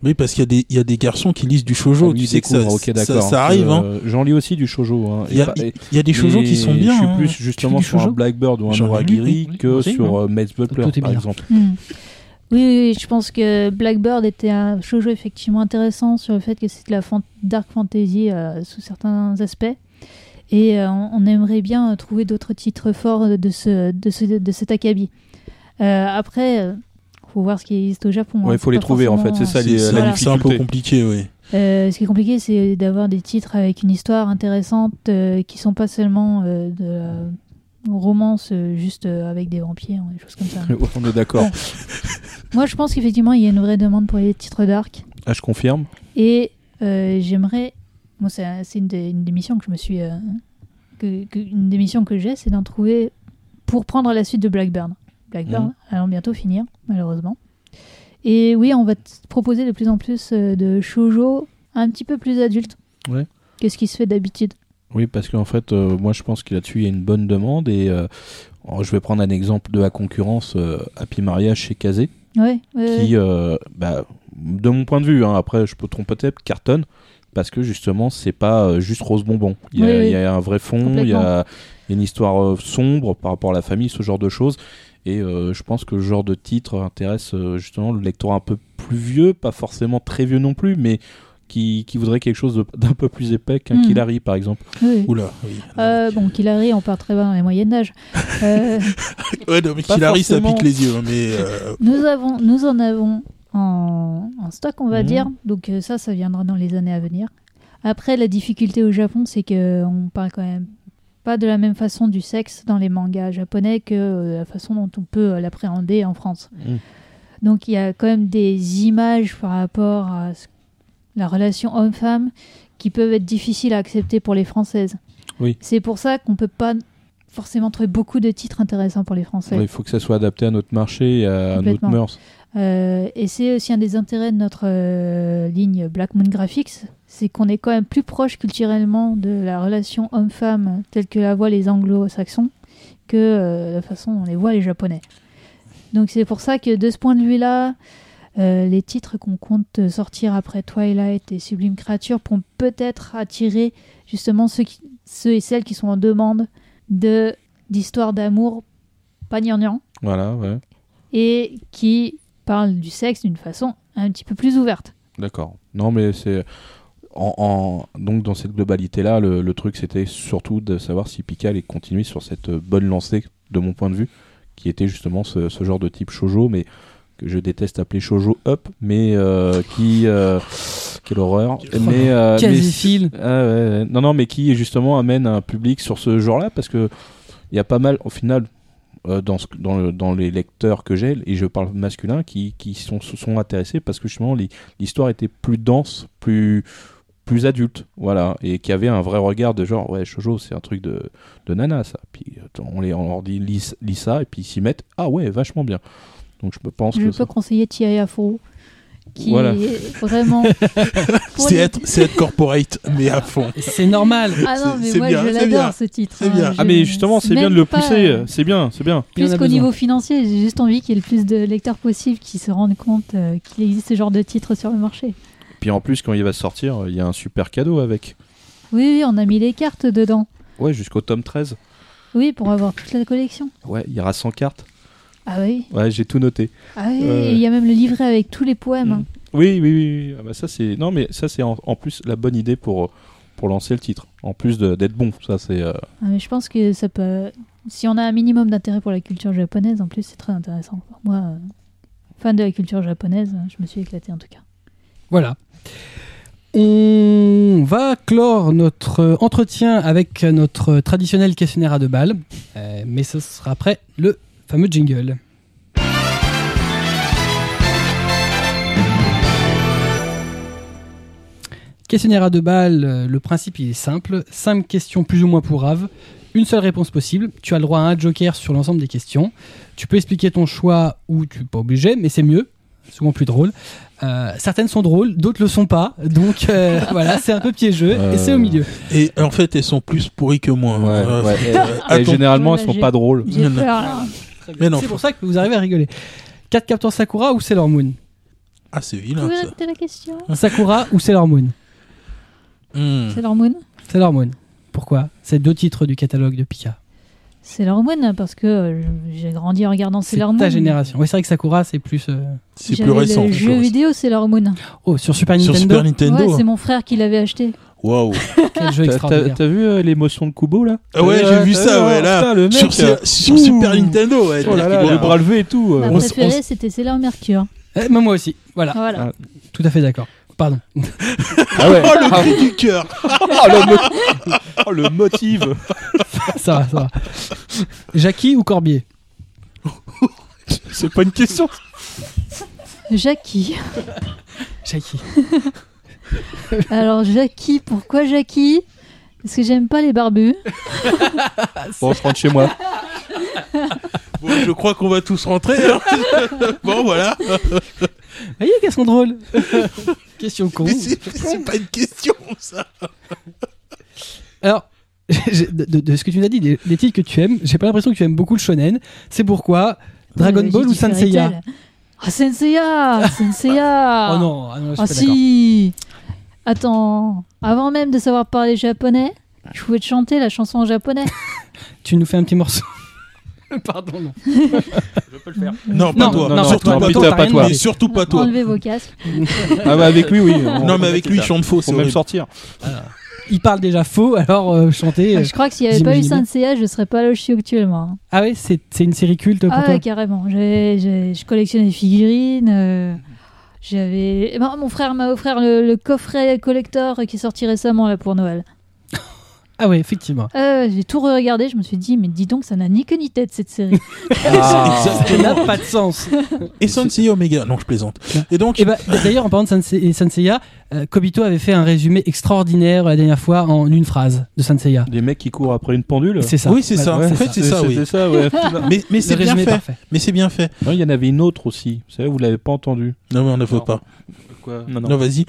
Oui, parce qu'il y, a des- il y a des garçons qui lisent du shoujo. Ah oui, tu sais que ça, découvre, ok, ça, d'accord. ça arrive. hein. Euh, J'en lis aussi du shoujo. Hein. Il y a, Et et- y des shoujo qui sont et bien. Je suis hein. plus justement sur un Blackbird ou un Oragiri que sur Tout est par exemple. Mm. Oui, oui, oui, je pense que Blackbird était un shoujo effectivement intéressant sur le fait que c'est de la fan- dark fantasy euh, sous certains aspects. Et euh, on, on aimerait bien euh, trouver d'autres titres forts de, ce, de, ce, de cet acabit. Euh, après, euh, faut voir ce qui existe au Japon. Ouais, hein, il faut les trouver en fait, c'est ça les- la. C'est un peu compliqué, oui. euh, ce qui est compliqué, c'est d'avoir des titres avec une histoire intéressante euh, qui sont pas seulement euh, de la romance euh, juste euh, avec des vampires, des choses comme ça. <laughs> On est d'accord. Moi, je pense qu'effectivement, il y a une vraie demande pour les titres dark. Ah, je confirme. Et euh, j'aimerais. Moi, c'est c'est une, des, une des missions que je me suis. euh, que, que- une des missions que j'ai, c'est d'en trouver pour prendre la suite de Blackburn. Blackburn Mhm. allons bientôt finir, malheureusement. Et oui, on va te proposer de plus en plus de shoujo un petit peu plus adultes. Ouais. Qu'est-ce qui se fait d'habitude? Oui, parce qu'en fait, euh, moi je pense que là-dessus il y a une bonne demande et euh, je vais prendre un exemple de la concurrence euh, Happy Mariage chez Kazé. Ouais, ouais, qui, bah, de mon point de vue, hein, après je peux tromper peut-être, cartonne parce que justement c'est pas juste rose bonbon. Il y a, Oui, oui. il y a un vrai fond, il y a, une histoire sombre par rapport à la famille, ce genre de choses. Et euh, je pense que le genre de titre intéresse euh, justement le lecteur un peu plus vieux, pas forcément très vieux non plus, mais qui, qui voudrait quelque chose d'un peu plus épais qu'un Mm. Killary par exemple. oui. Oula, oui. Euh, bon, Killary, on part très bas dans les moyennes d'âge. <laughs> Euh, Ouais, non, mais Killary, ça pique les yeux. hein, mais euh, Nous, avons, nous en avons en, en stock, on va Mhm. dire. Donc euh, ça, ça viendra dans les années à venir. Après, la difficulté au Japon, c'est que on parle quand même pas de la même façon du sexe dans les mangas japonais que la façon dont on peut l'appréhender en France. Mhm. Donc il y a quand même des images par rapport à ce- la relation homme-femme qui peuvent être difficiles à accepter pour les Françaises. Oui. C'est pour ça qu'on peut pas forcément trouver beaucoup de titres intéressants pour les Français. Ouais, il faut que ça soit adapté à notre marché et à, notre mœurs. Euh, et c'est aussi un des intérêts de notre euh, ligne Black Moon Graphics, c'est qu'on est quand même plus proche culturellement de la relation homme-femme telle que la voient les anglo-saxons que euh, la façon dont les voient les japonais. Donc c'est pour ça que de ce point de vue-là, euh, les titres qu'on compte sortir après Twilight et Sublime Creature pourront peut-être attirer justement ceux, qui- ceux et celles qui sont en demande de d'histoires d'amour pas gnangnan Voilà, ouais. et qui parle du sexe d'une façon un petit peu plus ouverte. D'accord. Non, mais c'est. En, en- Donc, dans cette globalité-là, le, le truc, c'était surtout de savoir si Pika allait continuer sur cette euh, bonne lancée, de mon point de vue, qui était justement ce, ce genre de type shoujo, mais que je déteste appeler shoujo up, mais euh, qui. euh, Quelle horreur. Mais. euh, mais- Quasi-fil. Ah. Non, non, mais qui justement amène un public sur ce genre-là, parce que il y a pas mal, au final, euh, dans, ce- dans, le- dans les lecteurs que j'ai, et je parle masculin, qui, qui sont, se sont intéressés parce que justement l'histoire était plus dense, plus, plus adulte, voilà, et qui avait un vrai regard de genre, ouais, shoujo, c'est un truc de, de nana, ça. Puis on, les, on leur dit, lis, lis ça, et puis ils s'y mettent, ah ouais, vachement bien. Donc je pense Je que peux ça- conseiller Tia Afro, qui Voilà. est vraiment. <laughs> C'est les- être, c'est être corporate, mais à fond. C'est normal. Ah non, mais moi bien, je l'adore ce titre. C'est hein. bien. Ah Je- mais justement, c'est bien de le pousser, c'est bien, c'est bien. Plus a qu'au niveau financier, j'ai juste envie qu'il y ait le plus de lecteurs possible qui se rendent compte euh, qu'il existe ce genre de titre sur le marché. Puis en plus, quand il va sortir, il y a un super cadeau avec. Oui, oui, on a mis les cartes dedans. Ouais, jusqu'au tome 13. Oui, pour avoir toute la collection. Ouais, il y aura 100 cartes. Ah oui, Ouais, j'ai tout noté. ah oui, il y a même le livret avec tous les poèmes. Mm. Oui, oui, oui. Ah bah ça c'est non, mais ça c'est en, en plus la bonne idée pour pour lancer le titre. En plus de- d'être bon, ça c'est. euh, Ah, mais je pense que ça peut. Si on a un minimum d'intérêt pour la culture japonaise, en plus, c'est très intéressant. Moi, euh, fan de la culture japonaise, je me suis éclaté en tout cas. Voilà. On va clore notre entretien avec notre traditionnel questionnaire à deux balles, euh, mais ce sera après le fameux jingle. Questionnaire à deux balles, euh, le principe il est simple. Cinq questions plus ou moins pourraves, une seule réponse possible. Tu as le droit à un joker sur l'ensemble des questions. Tu peux expliquer ton choix ou tu n'es pas obligé, mais c'est mieux, souvent plus drôle. Euh, certaines sont drôles, d'autres le sont pas. Donc euh, <laughs> voilà, c'est un peu piégeux et c'est au milieu. Et en fait, elles sont plus pourries que moi. Ouais, Euh, ouais. euh, Et attends. généralement, elles sont pas drôles. J'ai Mais non, C'est faut- pour ça que vous arrivez à rigoler. 4 capteurs Sakura ou Sailor Moon Ah, c'est Vous vilain pouvez ça. répéter la question <laughs> Sakura ou Sailor Moon Hmm. Sailor Moon Sailor Moon. Pourquoi? C'est deux titres du catalogue de Pika. Sailor Moon, parce que euh, j'ai grandi en regardant C'est Sailor Moon. ta génération. Oui, c'est vrai que Sakura, c'est plus. euh, C'est J'avais plus récent. le plus jeu récent. vidéo Sailor Moon. Oh, sur Super Sur Nintendo. Super Nintendo. Ouais, c'est mon frère qui l'avait acheté. Waouh. <laughs> Quel jeu extraordinaire. t'as vu euh, l'émotion de Kubo là Ah ouais, j'ai vu ça, ouais, là. putain, le mec, Sur, euh, sur ouh. Super Nintendo, ouais. Oh là là, Wow. le bras levé et tout. euh. Ma préférée, c'était Sailor Mercure. Eh, moi aussi. Voilà, Voilà. Ah. tout à fait d'accord. Pardon. <laughs> Ah ouais. Oh, le cri du cœur. <laughs> Oh, le, mo- Oh, le motive. ça va, ça va. Jackie ou Corbier C'est pas une question. Jackie. Jackie. <laughs> Alors, Jackie, pourquoi Jackie? Parce que j'aime pas les barbus. <laughs> Bon, je rentre chez moi. <laughs> Bon, je crois qu'on va tous rentrer. hein. bon, voilà. Voyez qu'elles sont drôles. Question con. Mais c'est c'est pas une question, ça. Alors, j'ai- de, de- de ce que tu nous as dit, des, des titres que tu aimes, j'ai pas l'impression que tu aimes beaucoup le shonen. C'est pourquoi Dragon Ball ou dit Fairy Senseiya Tail. Ah, Senseiya Senseiya Oh non, ah non, je suis Ah pas d'accord. si Attends, avant même de savoir parler japonais, je pouvais te chanter la chanson en japonais. <laughs> Tu nous fais un petit morceau. <laughs> Pardon, non. <laughs> Je peux le faire. Non, pas Non, toi. non, non, surtout toi, pas toi, pas toi. Mais surtout pas toi. Enlevez vos casques. Ah bah avec lui, oui. Non, mais avec lui, il chante faux, c'est Faut même sortir. Il parle déjà faux, alors euh, chanter. euh, Je crois que s'il n'y avait pas eu bien. Senseiya, je serais pas là où je suis actuellement. Ah ouais, c'est c'est une série culte pour Ah toi ouais, carrément. Je collectionne les figurines. euh, J'avais. eh ben, mon frère m'a offert le, le coffret collector qui est sorti récemment là, pour Noël. Ah ouais, effectivement. Euh, J'ai tout regardé, je me suis dit, mais dis donc, ça n'a ni queue ni tête cette série. Ah. Ça n'a pas de sens. Et Sensei Omega. Non, je plaisante. Et donc, Et bah, d'ailleurs, en parlant de Sensei- et Senseiya, euh, Kobito avait fait un résumé extraordinaire la dernière fois en une phrase de Senseiya. Des mecs qui courent après une pendule. C'est ça. Oui, c'est ça. Voilà, En fait, c'est ça, oui. Ça, ouais. <laughs> mais, c'est bien fait. parfait. Mais c'est bien fait. Non, il y en avait une autre aussi. Vous savez, vous l'avez pas entendu. Non, mais on ne veut pas. Quoi? Non, Non, vas-y.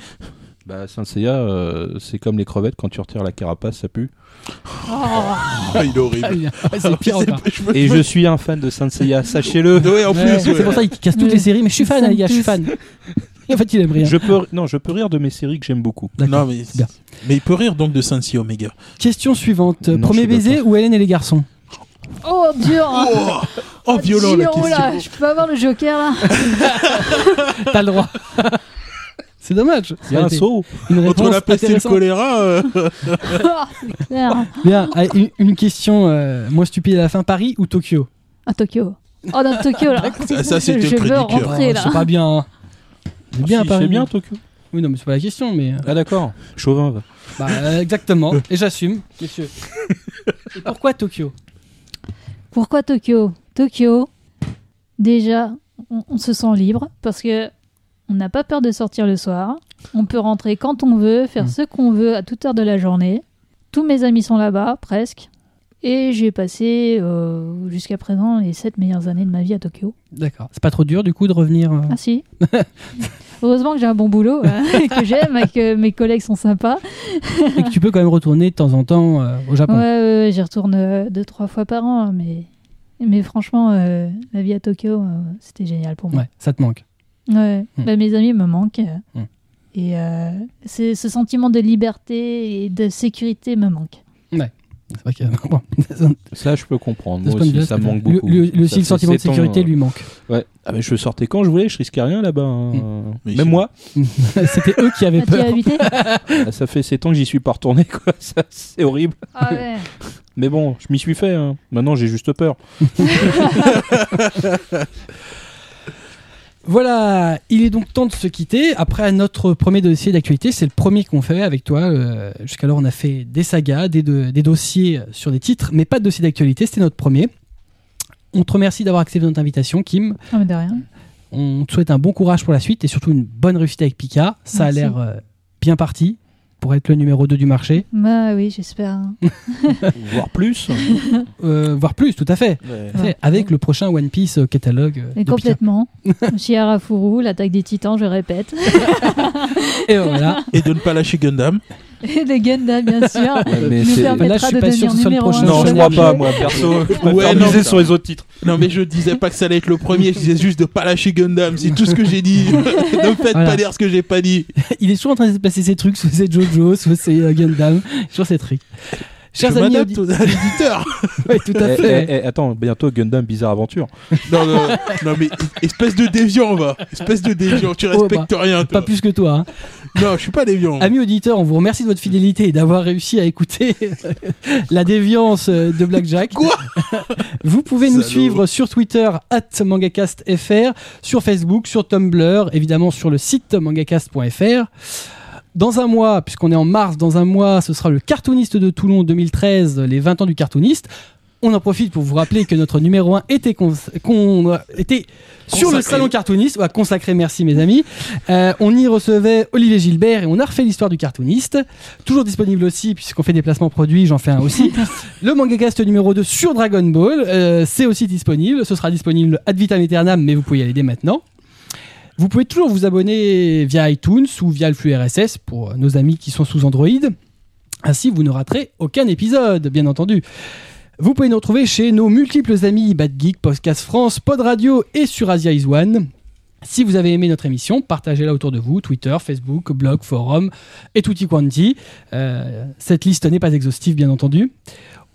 Bah, Senseiya, euh, c'est comme les crevettes, quand tu retires la carapace, ça pue. Oh. Ah, <laughs> il est horrible. Ah, c'est pire encore. Et je suis un fan de Senseiya, sachez-le. Ouais, en Ouais, plus, C'est pour ça qu'il casse toutes Ouais. les séries, mais je suis fan, les gars, je suis fan. En fait, il aime rien. Je peux, non, je peux rire de mes séries que j'aime beaucoup. Non, mais, Bien. mais il peut rire donc de Sensei Omega. Question suivante. Non, Premier baiser ou Hélène et les garçons? Oh, dur hein. Oh, oh, violent la oh là, question. Je peux avoir le joker là? <laughs> T'as le droit. <laughs> C'est dommage. Il y a un saut. Entre la peste et le choléra, euh, <laughs> clair. Bien, une, une question euh, moins stupide à la fin. Paris ou Tokyo? À Tokyo. Oh, dans Tokyo là. Ça, ça, c'était je veux rentrer Oh, là. C'est pas bien. hein. C'est bien à Si, Paris. C'est bien, Tokyo. Oui, non, mais c'est pas la question, mais. euh, Ah, d'accord. Chauvin. va. Bah, euh, exactement. Et j'assume, messieurs. <laughs> Et pourquoi Tokyo? Pourquoi Tokyo? Tokyo, déjà, on, on se sent libre parce que On n'a pas peur de sortir le soir. On peut rentrer quand on veut, faire Mm. ce qu'on veut à toute heure de la journée. Tous mes amis sont là-bas, presque. Et j'ai passé euh, jusqu'à présent les sept meilleures années de ma vie à Tokyo. D'accord. C'est pas trop dur du coup de revenir. euh, Ah si. <laughs> Heureusement que j'ai un bon boulot, hein, <laughs> que j'aime, et que mes collègues sont sympas. et que tu peux quand même retourner de temps en temps euh, au Japon. Ouais, ouais, j'y retourne deux, trois fois par an, mais, mais franchement, la vie à Tokyo, c'était génial pour moi. Ouais, ça te manque. Ouais, Mm. bah, mes amis me manquent. euh, Mm. Et euh, c'est- ce sentiment de liberté et de sécurité me manque. C'est vrai que <laughs> bon, Ça, je peux comprendre. Moi aussi, ça manque beaucoup. Lui, lui- lui Ça aussi, le fait sentiment de ans, sécurité euh, lui manque. Ouais. Ah, mais je sortais quand je voulais, je risquais rien là-bas. hein. Mais Même je- moi. <laughs> C'était eux qui avaient Ah, peur. habité <laughs> Ah, Ça fait 7 ans que j'y suis pas retourné, quoi. C'est horrible. Ah ouais. Mais bon, je m'y suis fait. hein. Maintenant, j'ai juste peur. Voilà, il est donc temps de se quitter. Après notre premier dossier d'actualité, c'est le premier qu'on fait avec toi. Euh, Jusqu'alors, on a fait des sagas, des, des dossiers sur des titres, mais pas de dossier d'actualité. C'était notre premier. On te remercie d'avoir accepté notre invitation, Kim. Mais de rien. On te souhaite un bon courage pour la suite et surtout une bonne réussite avec Pika. Ça Merci. a l'air euh, bien parti pour être le numéro 2 du marché, Bah oui, j'espère. hein. <laughs> Voire plus. <laughs> Euh, voire plus, tout à fait. Ouais. Avec le prochain One Piece euh, catalogue euh, Et de complètement. <laughs> Shiara Furu, l'attaque des titans, je répète. Et voilà. Et de ne pas lâcher Gundam. Et des Gundam, bien sûr. mais nous c'est- Là, je permettra suis de pas sûr devenir que ce soit le numéro prochain. un Non, je crois pas, moi, perso. Je préfère Ouais, non, miser sur les autres titres. Non, mais je disais pas que ça allait être le premier, je disais juste de pas lâcher Gundam, c'est tout ce que j'ai dit. <laughs> ne me faites Voilà. pas dire ce que j'ai pas dit. Il est toujours en train de passer ses trucs, soit c'est Jojo, soit c'est euh, Gundam, toujours ces trucs. Chers je amis m'adapte audi- à l'éditeur. <laughs> Ouais, tout à Eh, fait. eh, eh, attends, bientôt Gundam Bizarre Aventure. <laughs> non, non, non, mais espèce de déviant, va. Espèce de déviant, tu Oh, respectes rien, toi. Pas plus que toi. hein. Non, je suis pas déviant. Amis auditeurs, on vous remercie de votre fidélité et d'avoir réussi à écouter <laughs> la déviance euh, de Blackjack. Quoi? Vous pouvez nous Salaud. suivre sur Twitter, at mangacastfr, sur Facebook, sur Tumblr, évidemment sur le site mangacast.fr. Dans un mois, puisqu'on est en mars, dans un mois, ce sera le cartooniste de Toulon 2013, les 20 ans du cartooniste. On en profite pour vous rappeler que notre numéro 1 était, cons- qu'on- était sur le salon cartooniste, consacré, merci mes amis. Euh, on y recevait Olivier Gilbert et on a refait l'histoire du cartooniste. Toujours disponible aussi, puisqu'on fait des placements produits, j'en fais un aussi. <laughs> le mangacast numéro 2 sur Dragon Ball, euh, c'est aussi disponible. Ce sera disponible ad vitam aeternam, mais vous pouvez y aller dès maintenant. Vous pouvez toujours vous abonner via iTunes ou via le flux RSS pour nos amis qui sont sous Android. Ainsi, vous ne raterez aucun épisode, bien entendu. Vous pouvez nous retrouver chez nos multiples amis Bad Geek, Podcast France, Pod Radio et sur Asia Is One. Si vous avez aimé notre émission, partagez-la autour de vous, Twitter, Facebook, blog, forum et tutti quanti. Euh, cette liste n'est pas exhaustive, bien entendu.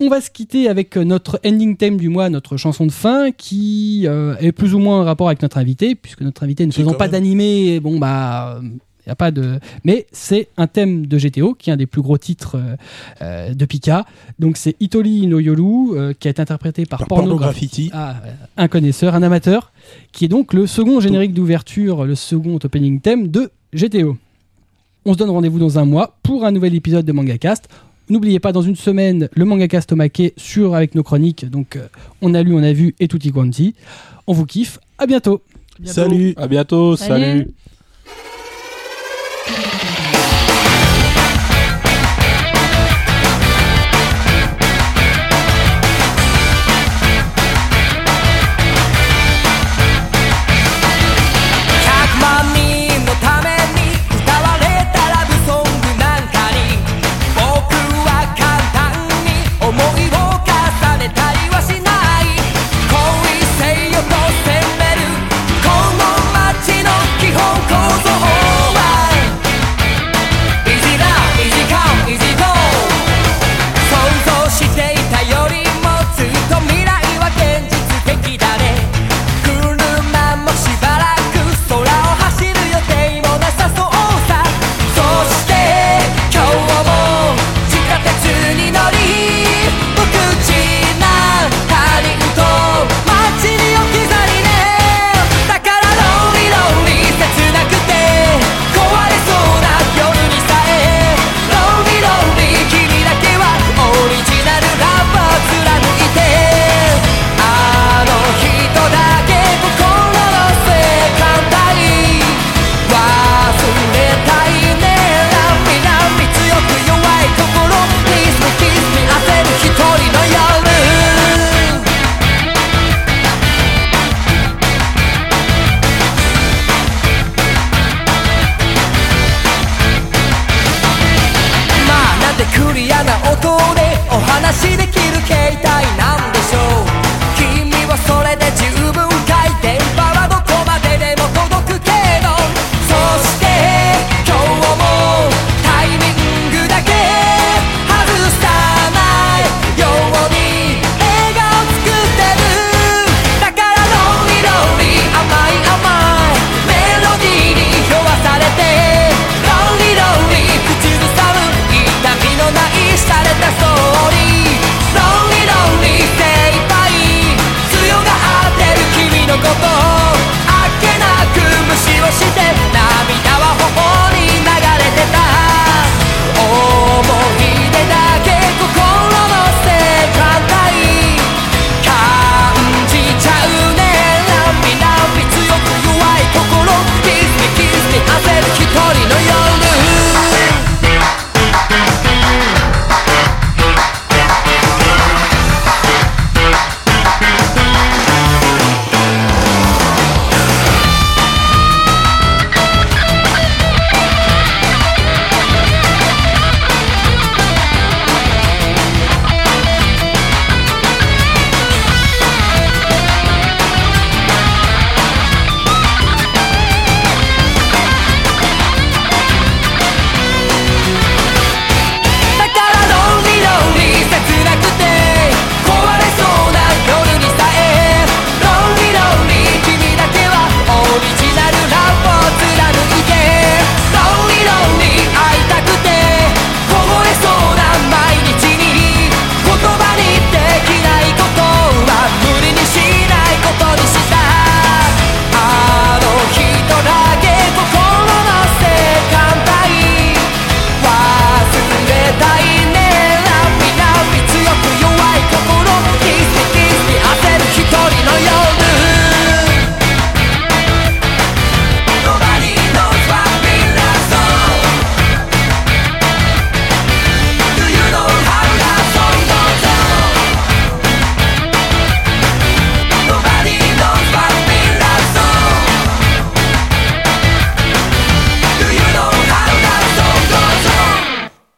On va se quitter avec notre ending theme du mois, notre chanson de fin, qui euh, est plus ou moins en rapport avec notre invité, puisque notre invité ne faisant pas d'animé, bon bah, il y a pas de. Mais c'est un thème de GTO, qui est un des plus gros titres euh, euh, de Pika. Donc c'est Itoli no euh, qui a été interprété par, Par Porno Graffiti. Ah, euh, un connaisseur, un amateur, qui est donc le second générique d'ouverture, le second opening theme de GTO. On se donne rendez-vous dans un mois pour un nouvel épisode de MangaCast. N'oubliez pas, dans une semaine, le MangaCast Omake sur avec nos chroniques. Donc, euh, on a lu, on a vu et tutti quanti. On vous kiffe. À bientôt. Salut. À bientôt, Salut. salut.